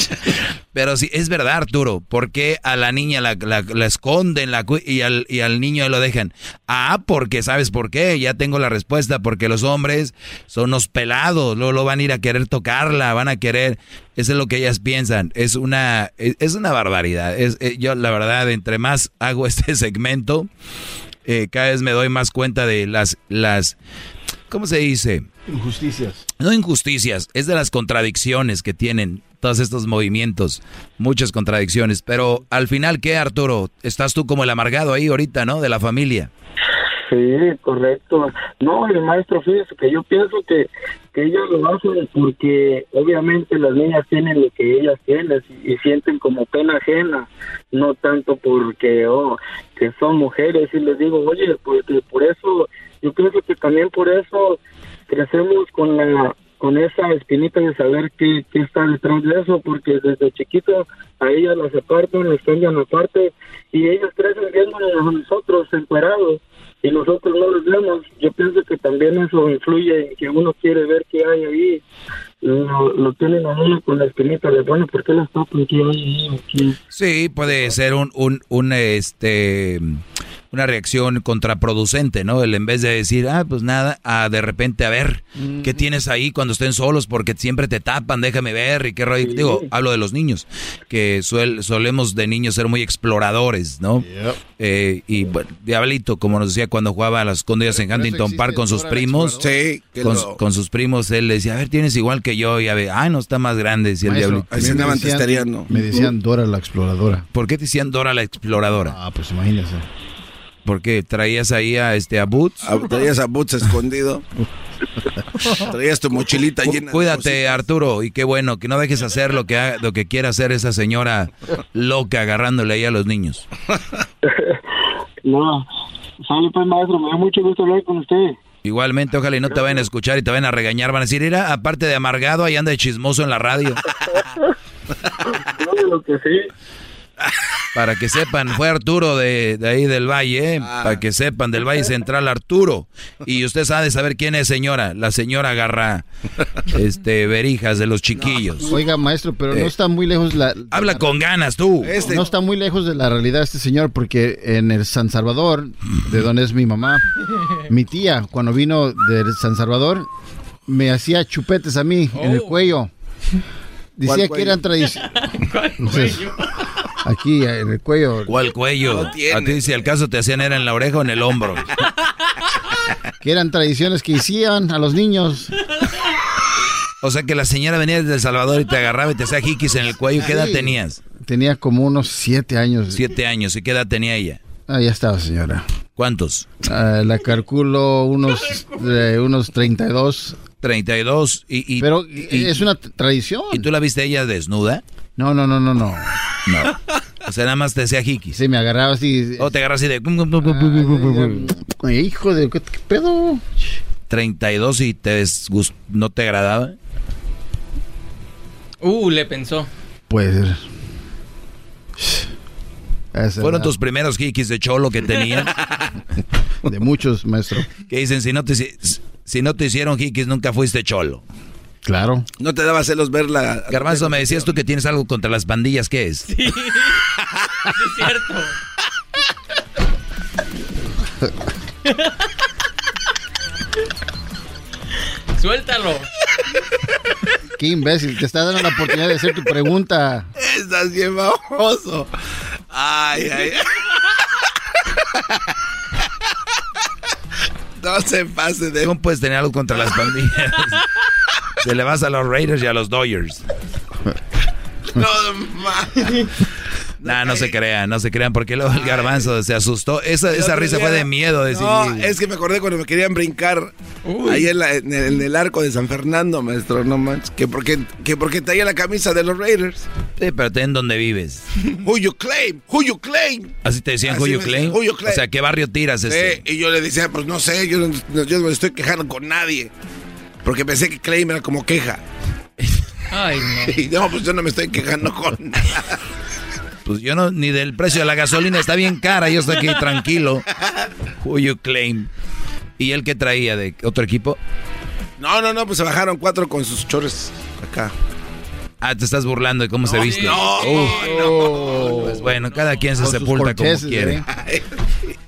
Pero sí, es verdad, Arturo. ¿Por qué a la niña la, esconden y, al, y al niño lo dejan? Ah, porque ¿sabes por qué? Ya tengo la respuesta. Porque los hombres son unos pelados. Luego lo van a ir a querer tocarla, van a querer... Eso es lo que ellas piensan. Es una, es, es una barbaridad. Es, eh, yo, la verdad, entre más hago este segmento, eh, cada vez me doy más cuenta de las... las ¿Cómo se dice? Injusticias. No injusticias, es de las contradicciones que tienen todos estos movimientos, muchas contradicciones, pero al final, ¿qué, Arturo? Estás tú como el amargado ahí ahorita, ¿no? De la familia. Sí, correcto. No, el maestro, fíjese que yo pienso que, que ellas lo hacen porque obviamente las niñas tienen lo que ellas tienen y, y sienten como pena ajena, no tanto porque, oh, que son mujeres y les digo, oye, porque por eso, yo pienso que también por eso crecemos con la con esa espinita de saber qué, qué está detrás de eso, porque desde chiquito a ellas las apartan, las cambian aparte y ellas crecen viéndonos a nosotros encuerados y nosotros no los vemos. Yo pienso que también eso influye en que uno quiere ver qué hay ahí. Lo, lo tienen a uno con la espinita de, bueno, ¿por qué las tapan? ¿Qué hay ahí? ¿O qué? Sí, puede ser un, un, un, este, una reacción contraproducente, ¿no? El en vez de decir, ah, pues nada, a de repente a ver, ¿qué tienes ahí cuando estén solos? Porque siempre te tapan, déjame ver y qué rollo. Digo, hablo de los niños, que suel- solemos de niños ser muy exploradores, ¿no? Eh, y bueno, Diablito, como nos decía cuando jugaba a las escondidas en Huntington Park con sus primos. Sí, con, lo- con sus primos, él le decía, a ver, tienes igual que yo, y a ver, ay, no está más grande, decía el Diablito. me decían- Me decían Dora la exploradora. ¿Por qué te decían Dora la exploradora? Ah, pues imagínese. Porque traías ahí a este a Boots. traías a Boots escondido. Traías tu mochilita llena de Cuídate, Arturo, y qué bueno que no dejes hacer lo que ha- lo que quiera hacer esa señora loca agarrándole ahí a los niños. No, sale pues maestro, me da mucho gusto hablar con usted. Igualmente, ojalá y no te vayan a escuchar y te vayan a regañar, van a decir, mira, aparte de amargado, ahí anda de chismoso en la radio. No, lo que sí. Para que sepan, fue Arturo de, de ahí del Valle, ¿eh? para que sepan, del Valle Central Arturo. Y usted sabe saber quién es señora, la señora agarra este verijas de los chiquillos. Oiga, maestro, pero Eh, no está muy lejos la... Habla con ganas tú. No está muy lejos de la realidad este señor, porque en el San Salvador, de donde es mi mamá, mi tía, cuando vino de San Salvador, me hacía chupetes a mí en el cuello. Decía ¿Cuál que eran tradiciones. Aquí, en el cuello. ¿Cuál cuello? a ti si al caso te hacían era en la oreja o en el hombro. Que eran tradiciones que hacían a los niños. O sea que la señora venía desde El Salvador y te agarraba y te hacía jiquis en el cuello. ¿Qué edad Sí. tenías? Tenía como unos siete años. Siete años. ¿Y qué edad tenía ella? Ah, ya estaba, señora. ¿Cuántos? Ah, la calculo unos, eh, unos 32. 32. Y, y- Pero y- es una tradición. ¿Y tú la viste a ella desnuda? No, no, no, no, no. No. O sea, nada más te hacía jiquis. Sí, me agarraba así. O te agarras así de... Ay, hijo de... ¿Qué, pedo? 32 y te desgust- no te agradaba. Uh, le pensó. Puede ser. Esa Fueron edad. tus primeros jiquis de cholo que tenían. De muchos, maestro. Que dicen, si no te, si no te hicieron jiquis, nunca fuiste cholo. Claro. No te daba celos ver la... Garbanzo, me decías tú que tienes algo contra las pandillas. ¿Qué es? Sí, es cierto. Suéltalo. Qué imbécil, te está dando la oportunidad de hacer tu pregunta. Estás bien baboso. Ay, ay. No se pase de. ¿Cómo puedes tener algo contra las pandillas? Se le vas a los Raiders y a los Dodgers. No. Nah, no se crean, no se crean, porque luego el garbanzo se asustó. Esa, risa fue de miedo. No, es que me acordé cuando me querían brincar ahí en, la- en el, en el arco de San Fernando, maestro, no manches. Que porque, que porque traía la camisa de los Raiders. Sí, pero ten donde vives. Who you claim? Who you claim? Así te decían Así Who you claim? decían, who you claim. O sea, ¿qué barrio tiras? Sí, y yo le decía, pues no sé, yo no, yo no me estoy quejando con nadie. Porque pensé que claim era como queja. Ay, no. Y no, pues yo no me estoy quejando con nada. Pues yo no, ni del precio de la gasolina está bien cara, yo estoy aquí tranquilo. Who you claim? ¿Y él qué traía de otro equipo? No, no, no, pues se bajaron cuatro con sus chores acá. Ah, te estás burlando de cómo se viste. no, Uf. Pues bueno, cada quien se sepulta como quiere. ¿eh?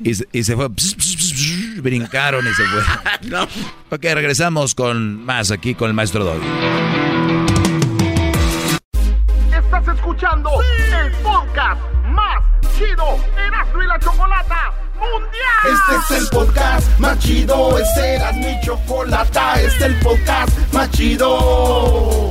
Y, se- y se fue. pss, pss, pss, pss, brincaron y se fue. No. Ok, regresamos con más aquí con el maestro Doggy. Estás escuchando el podcast más chido Erasmo y la Chocolata Mundial. Este es el podcast más chido, este era mi chocolata, este es el podcast más chido.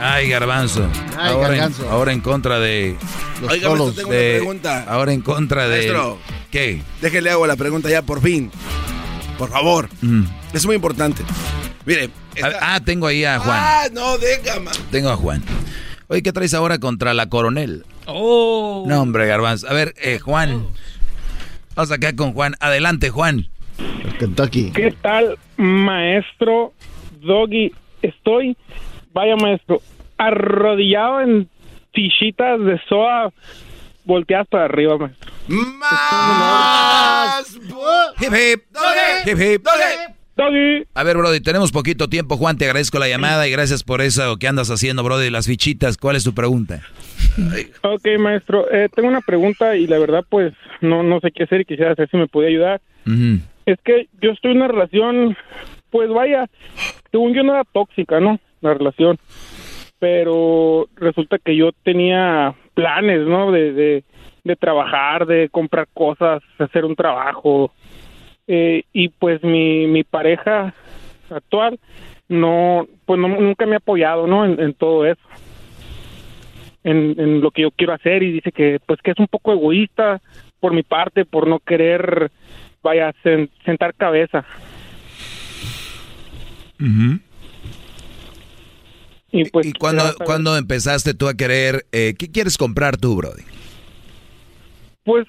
Ay, garbanzo. Ay, ahora, garbanzo. En, ahora en contra de. Los Oiga, tengo una pregunta. Ahora en contra de. Maestro. ¿Qué? Déjele hago la pregunta ya por fin. Por favor. Mm. Es muy importante. Mire. Ah, ah, tengo ahí a Juan. Ah, no, deja, man. Tengo a Juan. Oye, ¿qué traes ahora contra la coronel? Oh. No, hombre, garbanzo. A ver, eh, Juan. Vamos acá con Juan. Adelante, Juan. Kentucky. ¿Qué tal, maestro Doggy? Estoy, vaya maestro, arrodillado en fichitas de soa volteadas para arriba, maestro. ¡Más! Hip hip. Hip hip. Doggy. A ver, Brody, tenemos poquito tiempo, Juan. Te agradezco la llamada y gracias por eso que andas haciendo, Brody, las fichitas. ¿Cuál es tu pregunta? Ok, maestro, eh, tengo una pregunta y la verdad, pues, no, no sé qué hacer y quisiera saber si me puede ayudar. Es que yo estoy en una relación, pues vaya, según yo no era tóxica, ¿no? La relación. Pero resulta que yo tenía planes, ¿no? De, de, trabajar, de comprar cosas, hacer un trabajo. Eh, y pues mi, mi pareja actual no, pues no, nunca me ha apoyado, ¿no? En, todo eso. En, en lo que yo quiero hacer y dice que pues que es un poco egoísta por mi parte por no querer vaya sen- sentar cabeza y pues ¿Y cuándo, cuándo empezaste tú a querer... eh, ¿Qué quieres comprar tú, Brody? pues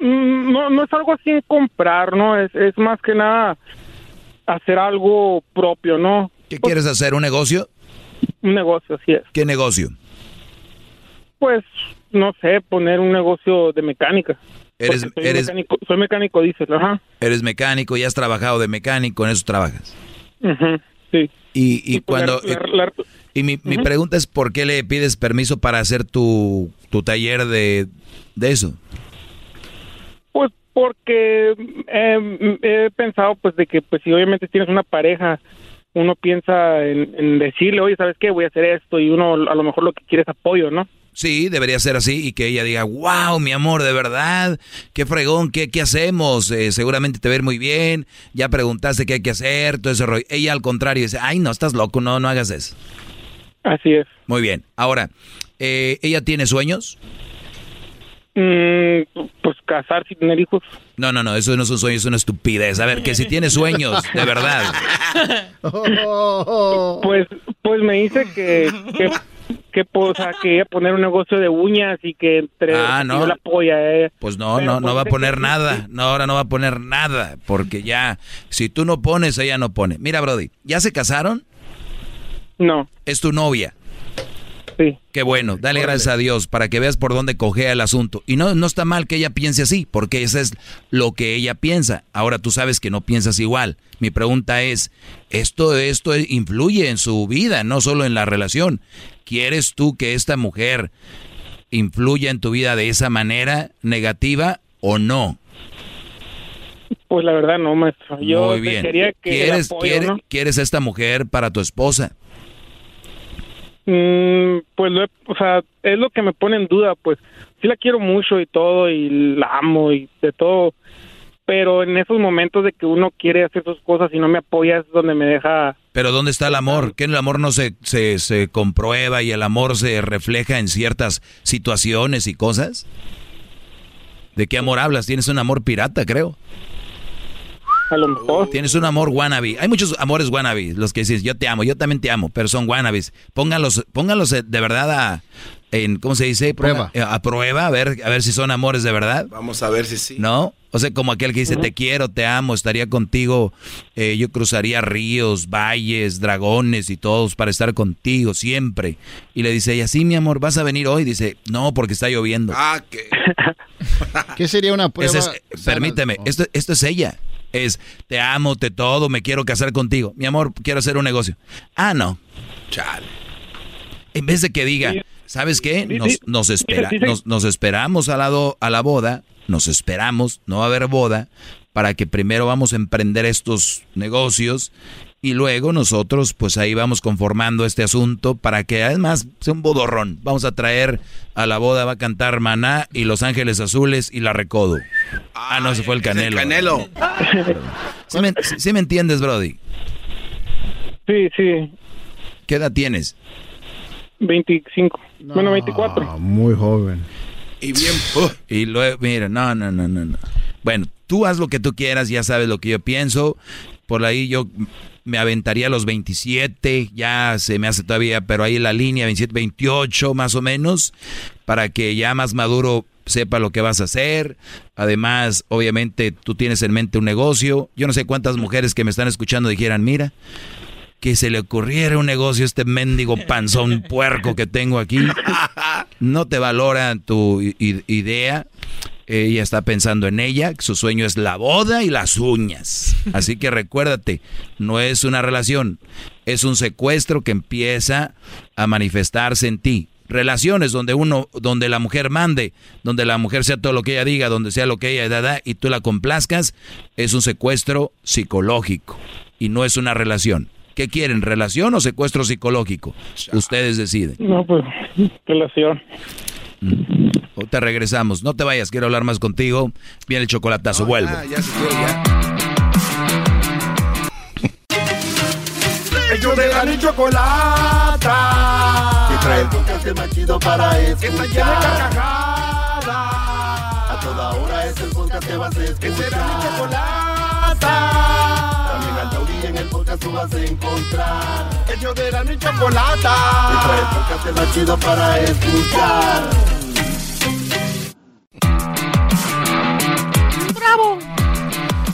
mm, no no es algo así en comprar no es es más que nada hacer algo propio no ¿Qué quieres hacer? ¿Un negocio? un negocio así es ¿Qué negocio? pues no sé poner un negocio de mecánica Eres, soy eres, mecánico soy mecánico dices ajá eres mecánico y has trabajado de mecánico, en eso trabajas. Ujú, sí Y, y pues, cuando... la- la- la- y mi, mi pregunta es, ¿por qué le pides permiso para hacer tu, tu taller de, de eso? Pues porque eh, he pensado pues de que pues si obviamente tienes una pareja, uno piensa en, en decirle, oye, ¿sabes qué? Voy a hacer esto y uno a lo mejor lo que quiere es apoyo, ¿no? Sí, debería ser así y que ella diga, wow, mi amor, de verdad, qué fregón, qué, qué hacemos, Eh, seguramente te ir muy bien, ya preguntaste qué hay que hacer, todo ese rollo. Ella al contrario dice, ay, no, estás loco, no, no hagas eso. Así es. Muy bien, ahora, eh, ¿ella tiene sueños? Mm, pues casarse y tener hijos. No, no, no, eso no es un sueño, es una estupidez. A ver, que si tiene sueños, de verdad. Pues pues me dice que, que que, pues, o sea, que poner un negocio de uñas y que entre Ah, no. la apoya a ella. Pues no, Pero, no, no pues, va a poner que- nada. No, ahora no va a poner nada. Porque ya, si tú no pones, ella no pone. Mira, Brody, ¿ya se casaron? No. Es tu novia. Sí. Qué bueno, dale gracias a Dios para que veas por dónde cogea el asunto. Y no, no está mal que ella piense así, porque eso es lo que ella piensa. Ahora tú sabes que no piensas igual. Mi pregunta es, esto, esto influye en su vida, no solo en la relación. ¿Quieres tú que esta mujer influya en tu vida de esa manera negativa o no? Pues la verdad no, maestro. Yo Muy bien. quería que ¿Quieres, apoyo, quiere- ¿no? ¿Quieres a esta mujer para tu esposa? Mm, pues, lo he- o sea, es lo que me pone en duda, pues. Sí la quiero mucho y todo, y la amo y de todo. Pero en esos momentos de que uno quiere hacer sus cosas y no me apoya es donde me deja... Pero ¿dónde está el amor? ¿Que el amor no se, se, se comprueba y el amor se refleja en ciertas situaciones y cosas? ¿De qué amor hablas? Tienes un amor pirata, creo. A lo mejor. Tienes un amor wannabe. Hay muchos amores wannabe, los que dices, yo te amo, yo también te amo, pero son wannabes. Pónganlos, pónganlos eh, de verdad a, en, ¿cómo se dice? Prueba. Ponga- eh, a prueba, a ver, a ver si son amores de verdad. Vamos a ver si sí. ¿No? O sea, como aquel que dice, te quiero, te amo, estaría contigo, eh, yo cruzaría ríos, valles, dragones y todos para estar contigo siempre. Y le dice ella, sí, mi amor, ¿vas a venir hoy? Dice, no, porque está lloviendo. Ah. ¿Qué sería una prueba? Es- permíteme, esto, esto es ella. Es, te amo, te todo, me quiero casar contigo. Mi amor, quiero hacer un negocio. Ah, no. Chale. En vez de que diga, ¿sabes qué? Nos, nos, espera, Sí, sí. nos, nos esperamos a la, do- a la boda, nos esperamos, no va a haber boda, para que primero vamos a emprender estos negocios y luego nosotros pues ahí vamos conformando este asunto para que además sea un bodorrón. Vamos a traer a la boda, va a cantar Maná y Los Ángeles Azules y La Recodo. Ah, no, ese fue el Canelo. Canelo. ¿Sí me, sí me entiendes, Brody? Sí, sí. ¿Qué edad tienes? 25. Bueno, 24. Muy joven. Y bien... Y luego, mira, no, no, no, no, no. Bueno, tú haz lo que tú quieras, ya sabes lo que yo pienso. Por ahí yo me aventaría a los 27, ya se me hace todavía, pero ahí la línea 27, 28 más o menos, para que ya más maduro sepa lo que vas a hacer. Además, obviamente tú tienes en mente un negocio. Yo no sé cuántas mujeres que me están escuchando dijeran, mira, que se le ocurriera un negocio a este mendigo panzón puerco que tengo aquí. No te valora tu idea. Ella está pensando en ella, su sueño es la boda y las uñas. Así que recuérdate, no es una relación, es un secuestro que empieza a manifestarse en ti. Relaciones donde uno, donde la mujer mande, donde la mujer sea todo lo que ella diga, donde sea lo que ella da, da, y tú la complazcas, es un secuestro psicológico y no es una relación. ¿Qué quieren, relación o secuestro psicológico? Ustedes deciden. No, pues, relación. O te regresamos. No te vayas, quiero hablar más contigo. Viene el chocolatazo, vuelvo. Ya se fue, ya. Ellos de la ni chocolata. Que trae el podcast más chido para escuchar. Que está llena de carcajadas. A toda hora es el podcast que vas a escuchar. Que será mi chocolata. Podcast tú vas a encontrar. Ellos de la ni chocolata. Que trae el podcast más chido para escuchar. ¡Bravo!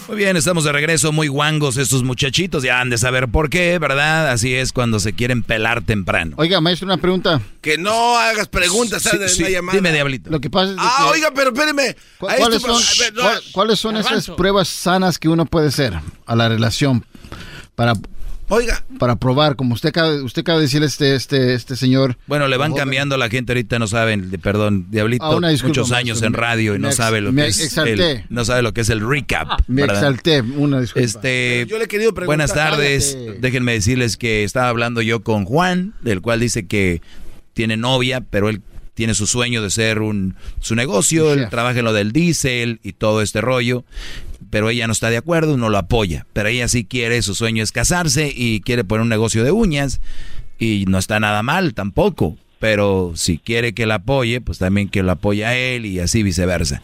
Muy bien, estamos de regreso, muy guangos estos muchachitos, ya han de saber por qué, ¿verdad? Así es cuando se quieren pelar temprano. Oiga, maestro, una pregunta. Que no hagas preguntas, Sí, ¿sabes? sí, una llamada. dime, Diablito. Lo que pasa es de Ah, que- oiga, pero espéreme. ¿cu- A ¿Cuáles este- son, ver, no, cuáles son esas pruebas sanas que uno puede hacer a la relación para, Oiga. para probar? Como usted acaba, usted acaba de decir este, este, este señor. Bueno, le van Joven. cambiando a la gente ahorita, no saben, de- perdón, Diablito, Ah, una disculpa, muchos años en radio y no ex- sabe lo me que es el, no sabe lo que es el recap. Me ¿verdad? exalté, una disculpa. Este, Yo le he querido preguntar. buenas tardes. Cállate. Déjenme decirles que estaba hablando yo con Juan, del cual dice que tiene novia, pero él tiene su sueño de ser un su negocio, él trabaja en lo del diésel y todo este rollo, pero ella no está de acuerdo, no lo apoya, pero ella sí quiere, su sueño es casarse y quiere poner un negocio de uñas y no está nada mal tampoco, pero si quiere que la apoye, pues también que lo apoye a él y así viceversa.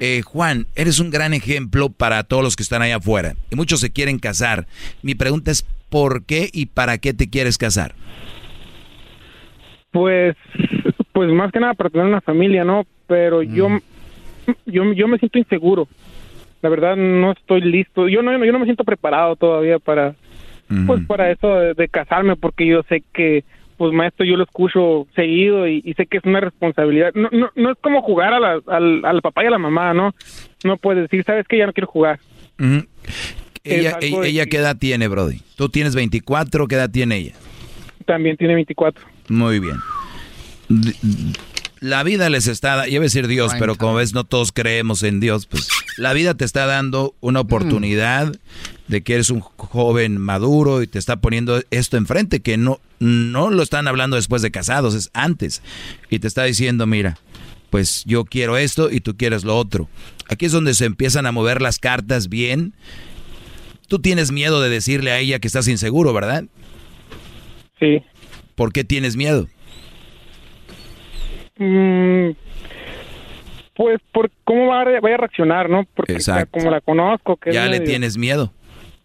Eh, Juan, eres un gran ejemplo para todos los que están allá afuera y muchos se quieren casar. Mi pregunta es, ¿por qué y para qué te quieres casar? Pues, pues más que nada para tener una familia, ¿no? Pero yo, yo, yo me siento inseguro. La verdad no estoy listo. Yo no, yo no me siento preparado todavía para, pues para eso de, de casarme, porque yo sé que, pues maestro, yo lo escucho seguido y, y sé que es una responsabilidad. No, no, no es como jugar a la- al, al papá y a la mamá, ¿no? No puedes decir, sabes que ya no quiero jugar. Ella, algo ella, ella qué edad tiene, Brody? Tú tienes 24, ¿qué edad tiene ella? También tiene 24. Muy bien. La vida les está, da- iba a decir Dios, pero como ves no todos creemos en Dios, pues la vida te está dando una oportunidad de que eres un joven maduro y te está poniendo esto enfrente, que no, no lo están hablando después de casados, es antes. Y te está diciendo, mira, pues yo quiero esto y tú quieres lo otro. Aquí es donde se empiezan a mover las cartas bien. Tú tienes miedo de decirle a ella que estás inseguro, ¿verdad? Sí. ¿Por qué tienes miedo? Mm, pues por cómo va a, vaya a reaccionar, ¿no? Porque Exacto. como la conozco, que Ya le medio- tienes miedo.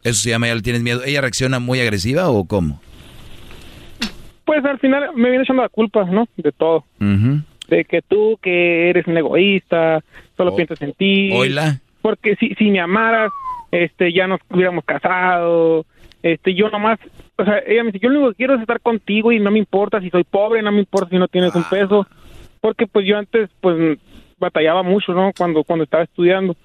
Eso se llama ya le tienes miedo. ¿Ella reacciona muy agresiva o cómo? Pues al final me viene echando la culpa, ¿no? De todo. De que tú, que eres un egoísta, solo piensas en ti. Oila. Porque si, si me amaras, este, ya nos hubiéramos casado. Este, yo nomás, o sea, ella me dice, yo lo único que quiero es estar contigo y no me importa si soy pobre, no me importa si no tienes un peso. Porque pues yo antes, pues, batallaba mucho, ¿no? Cuando, cuando estaba estudiando.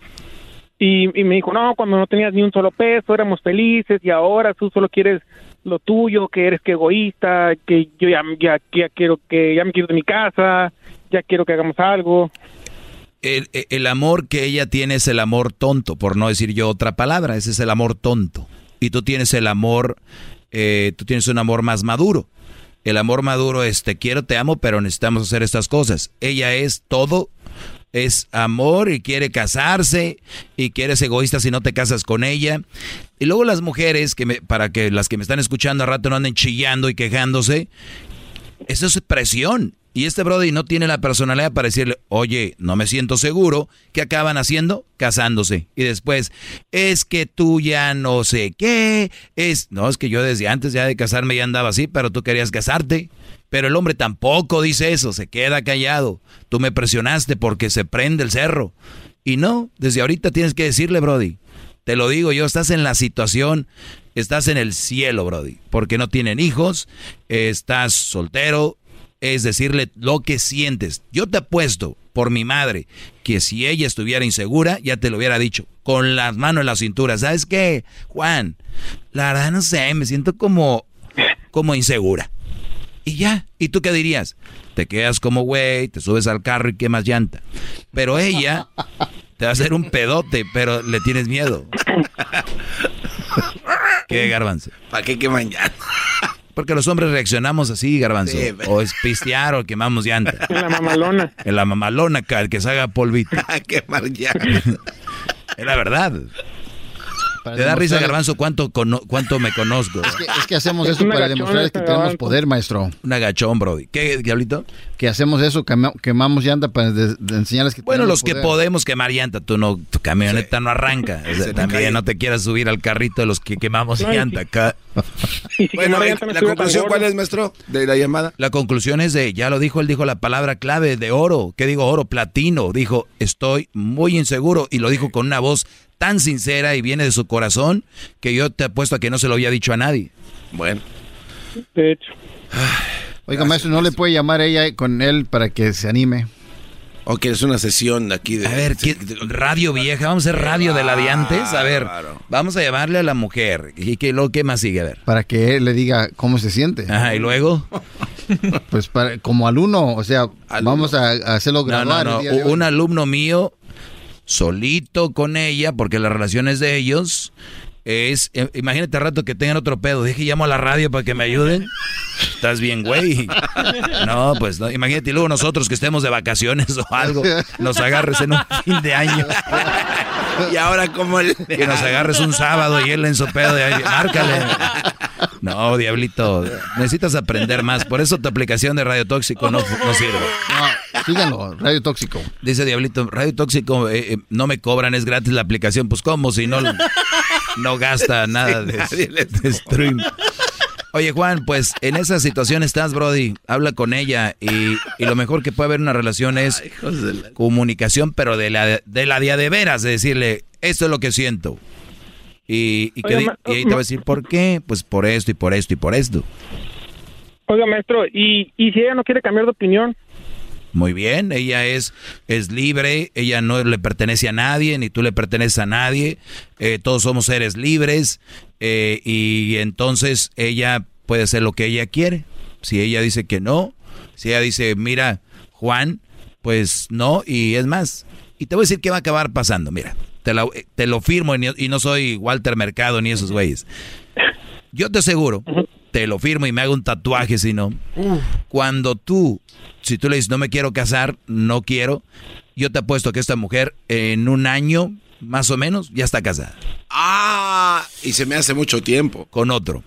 Y, me dijo, no, cuando no tenías ni un solo peso, éramos felices y ahora tú solo quieres lo tuyo, que eres que egoísta, que yo ya, ya, quiero que, ya me quiero de mi casa, ya quiero que hagamos algo. El, el amor que ella tiene es el amor tonto, por no decir yo otra palabra. Ese es el amor tonto. Y tú tienes el amor, eh, tú tienes un amor más maduro. El amor maduro es te quiero, te amo, pero necesitamos hacer estas cosas. Ella es todo, es amor y quiere casarse y que eres egoísta si no te casas con ella. Y luego las mujeres, que me- para que las que me están escuchando a rato no anden chillando y quejándose, eso es presión. Y este Brody no tiene la personalidad para decirle, oye, no me siento seguro. ¿Qué acaban haciendo? Casándose. Y después, es que tú ya no sé qué. Es, no, es que yo desde antes ya de casarme ya andaba así, pero tú querías casarte. Pero el hombre tampoco dice eso, se queda callado. Tú me presionaste porque se prende el cerro. Y no, desde ahorita tienes que decirle, Brody. Te lo digo yo, estás en la situación, estás en el cielo, Brody, porque no tienen hijos, estás soltero, es decirle lo que sientes. Yo te apuesto por mi madre que si ella estuviera insegura, ya te lo hubiera dicho, con las manos en la cintura. ¿Sabes qué, Juan? La verdad no sé, me siento como, como insegura. Y ya, ¿y tú qué dirías? Te quedas como güey, te subes al carro y quemas llanta. Pero ella te va a hacer un pedote, pero le tienes miedo. ¿Qué, garbanzo? ¿Para qué queman llanta? Porque los hombres reaccionamos así, garbanzo. Sí, o es pistear o quemamos llanta. En la mamalona. En la mamalona, el que se haga polvito. quemar llanta. es la verdad. ¿Te da risa, garbanzo, cuánto, cono- cuánto me conozco? Es que, es que hacemos eso para demostrar que tenemos poder, maestro. Un agachón, Brody. ¿Qué, diablito? Que hacemos eso, quema- quemamos llanta para de- de enseñarles que Bueno, los que poder. podemos quemar llanta, tú no, tu camioneta no arranca. O sea, Se te también no te quieras subir al carrito de los que quemamos No, llanta acá. Bueno, eh, la conclusión, ¿cuál es, maestro, de la llamada? La conclusión es de, ya lo dijo, él dijo la palabra clave de oro. ¿Qué digo oro? Platino. Dijo, estoy muy inseguro y lo dijo con una voz tan sincera y viene de su corazón que yo te apuesto a que no se lo había dicho a nadie. Bueno. De hecho. Oiga, maestro, ¿no le puede llamar ella con él para que se anime? ¿O quieres una sesión aquí de... A ver, ¿qué- radio vieja, vamos a hacer radio de la de antes. A ver, vamos a llamarle a la mujer. ¿Y qué, lo, qué más sigue? A ver. Para que él le diga cómo se siente. Ajá, ¿y luego? Pues para, como alumno, o sea, vamos a, a hacerlo No, graduar. no, no. hoy. Un alumno mío, solito con ella, porque la relación es de ellos. Es, eh, imagínate al rato que tengan otro pedo. Dije, llamo a la radio para que me ayuden. Estás bien, güey. No, pues no. Imagínate y luego nosotros que estemos de vacaciones o algo, nos agarres en un fin de año. Y ahora como el... Que nos agarres un sábado y él en su pedo de ahí, márcale. No, diablito, necesitas aprender más. Por eso tu aplicación de Radio Tóxico no, no sirve. No, síganlo, Radio Tóxico. Dice Diablito, Radio Tóxico, eh, eh, no me cobran, es gratis la aplicación. Pues, ¿cómo? Si no, no gasta nada de, de stream. Oye, Juan, pues en esa situación estás, Brody. Habla con ella y, y lo mejor que puede haber en una relación es comunicación, pero de la de, la de veras, de decirle, esto es lo que siento. Y, y, que Oiga, ma- y ahí te va a decir, ¿por qué? Pues por esto y por esto y por esto. Oiga, maestro, ¿y, y si ella no quiere cambiar de opinión? Muy bien, ella es, es libre, ella no le pertenece a nadie, ni tú le perteneces a nadie, eh, todos somos seres libres eh, y entonces ella puede hacer lo que ella quiere. Si ella dice que no, si ella dice, mira, Juan, pues no, y es más, y te voy a decir qué va a acabar pasando, mira, te, la- te lo firmo y, no soy Walter Mercado ni esos güeyes. Yo te aseguro, te lo firmo y me hago un tatuaje si no. Cuando tú, si tú le dices, no me quiero casar, no quiero, yo te apuesto que esta mujer en un año, más o menos, ya está casada. Ah, y se me hace mucho tiempo. Con otro.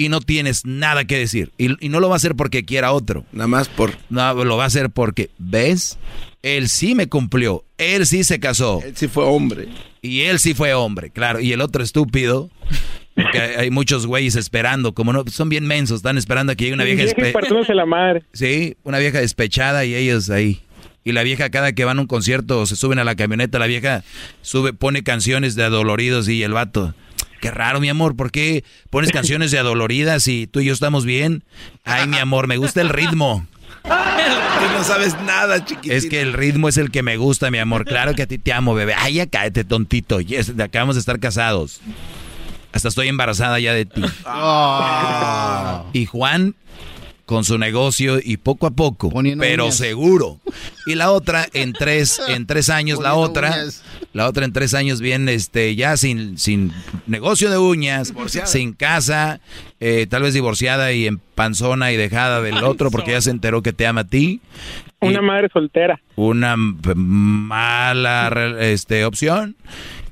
Y no tienes nada que decir. Y, y no lo va a hacer porque quiera otro. Nada más por... No, lo va a hacer porque, ¿ves? Él sí me cumplió. Él sí se casó. Él sí fue hombre. Y él sí fue hombre, claro. Y el otro estúpido. Porque hay muchos güeyes esperando, como no, son bien mensos, están esperando a que llegue una vieja madre. Sí, una vieja despechada y ellos ahí. Y la vieja cada que van a un concierto o se suben a la camioneta, la vieja sube, pone canciones de adoloridos y el vato. Qué raro, mi amor, ¿por qué pones canciones de adoloridas y tú y yo estamos bien? Ay, mi amor, me gusta el ritmo. Tú no sabes nada, chiquitito. Es que el ritmo es el que me gusta, mi amor. Claro que a ti te amo, bebé. Ay, ya cállate, tontito. Yes, acabamos de estar casados. Hasta estoy embarazada ya de ti. Y Juan con su negocio y poco a poco, pero uñas. seguro. Y la otra en tres, en tres años, la otra, uñas. la otra en tres años bien, este, ya sin, sin negocio de uñas, Divorciada. sin casa, eh, tal vez divorciada y en panzona y dejada del otro porque ya se enteró que te ama a ti. Una madre soltera. Una mala este, opción.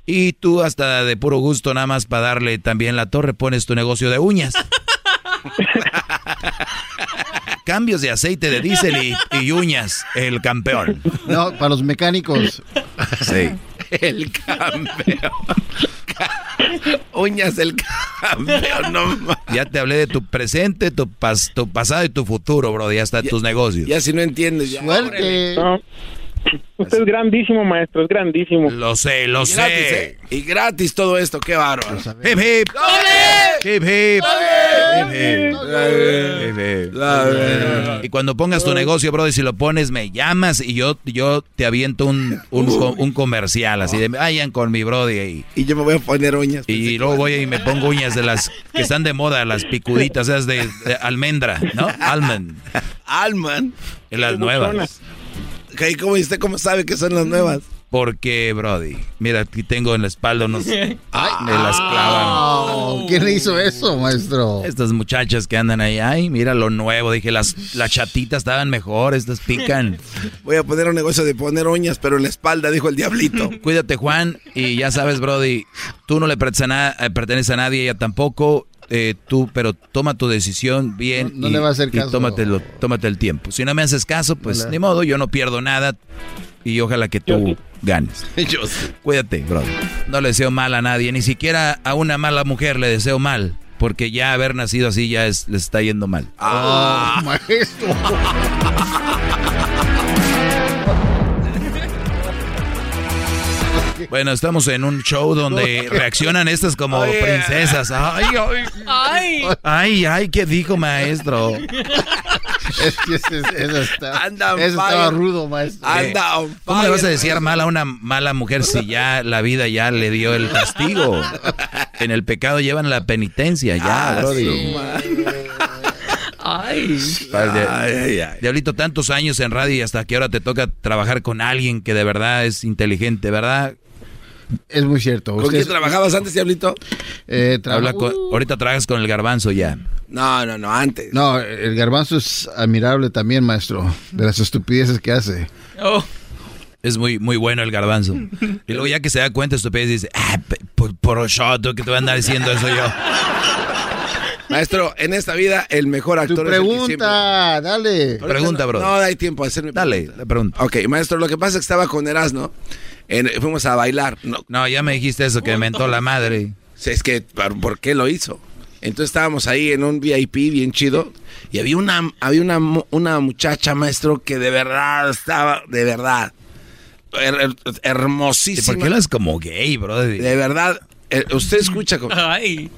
Y tú hasta de puro gusto, nada más para darle también la torre, pones tu negocio de uñas. Cambios de aceite de diésel y, y uñas, el campeón. No, para los mecánicos. Sí. El campeón. Uñas del campeón, no Ya te hablé de tu presente, tu, pas- tu pasado y tu futuro, bro, y hasta tus negocios. Ya si no entiendes, ya. Suerte. Usted es grandísimo, maestro, es grandísimo. Lo sé, lo Y gratis, sé. ¿eh? Y gratis todo esto, qué bárbaro. Hip hip. Hip hip. Hip hip. Hip hip. Y cuando pongas tu negocio, brother, si lo pones, me llamas y yo, yo te aviento un, un, un comercial así de vayan con mi brody ahí. Y yo me voy a poner uñas. Y luego voy y me pongo uñas de las que están de moda, las picuditas, esas de, de almendra, ¿no? Almond. Alman. Las nuevas. ¿Y cómo y usted cómo sabe que son las nuevas? Porque, Brody, mira, aquí tengo en la espalda unos... Ay, me las clavan. Oh, ¿Quién le hizo eso, maestro? Estas muchachas que andan ahí, ay, mira lo nuevo. Dije, las, las chatitas estaban mejor, estas pican. Voy a poner un negocio de poner uñas, pero en la espalda, dijo el diablito. Cuídate, Juan. Y ya sabes, Brody, tú no le perteneces a, na- eh, perteneces a nadie, ella tampoco. Eh, tú, pero toma tu decisión bien. No- no y, le va a hacer y caso. tómatelo- tómate el tiempo. Si no me haces caso, pues ni modo, yo no pierdo nada. Y ojalá que tú ganes. Yo sé. Cuídate, brother. No le deseo mal a nadie, ni siquiera a una mala mujer le deseo mal. Porque ya haber nacido así ya es, les está yendo mal. Oh, maestro. Bueno, estamos en un show donde reaccionan estas como Oye. princesas. Ay, ay, ¡Ay! ay, ay, ¿qué dijo maestro? Es que ese, ese está, Anda on ese estaba rudo, maestro. Anda on ¿Cómo le vas a decir mal a una mala mujer si ya la vida ya le dio el castigo? En el pecado llevan la penitencia ya, Ah. ¡Ay! Padre, Ay, ay, ay. Diablito, tantos años en radio y hasta que ahora te toca trabajar con alguien que de verdad es inteligente, ¿verdad? Es muy cierto. ¿Con quién trabajabas antes, diablito? eh, Habla con- ahorita trabajas con el garbanzo ya. No, no, no, antes. No, el garbanzo es admirable también, maestro. De las estupideces que hace. Oh. Es muy, muy bueno el garbanzo. Y luego ya que se da cuenta, estupidez dice, ah, por, por shot, ¿qué te voy a andar diciendo eso yo? Maestro, en esta vida el mejor Tu actor es el que siempre... pregunta, dale. Ahorita Pregunta, no, bro. No, hay tiempo de hacerme Dale, pregunta. la pregunta. Ok, maestro, lo que pasa es que estaba con Erasmo. En, fuimos a bailar. No, No, ya me dijiste eso, que me mentó la madre. es que, ¿por, por qué lo hizo? Entonces estábamos ahí en un VIP bien chido y había una, había una, una muchacha, maestro, que de verdad estaba, de verdad, her- her- hermosísima. ¿Por qué hablas como gay, bro? De verdad, eh, usted escucha como... Ay.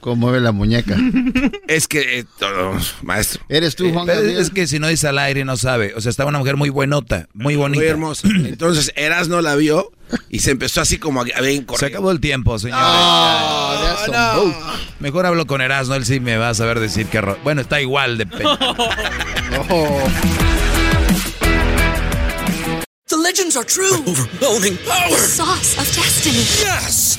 Cómo mueve la muñeca. Es que, eh, todo, maestro. ¿Eres tú, Juan Pero Gabriel? Es que si no dice al aire no sabe. O sea, estaba una mujer muy buenota, muy bonita. Muy hermosa. Entonces Erasno la vio y se empezó así como a, a ver, Se acabó el tiempo, señores. Mejor hablo con Erasmo, él sí me va a saber decir que... ro- Bueno, está igual de... pe- The legends are true. Overwhelming power! The sauce of destiny. Yes!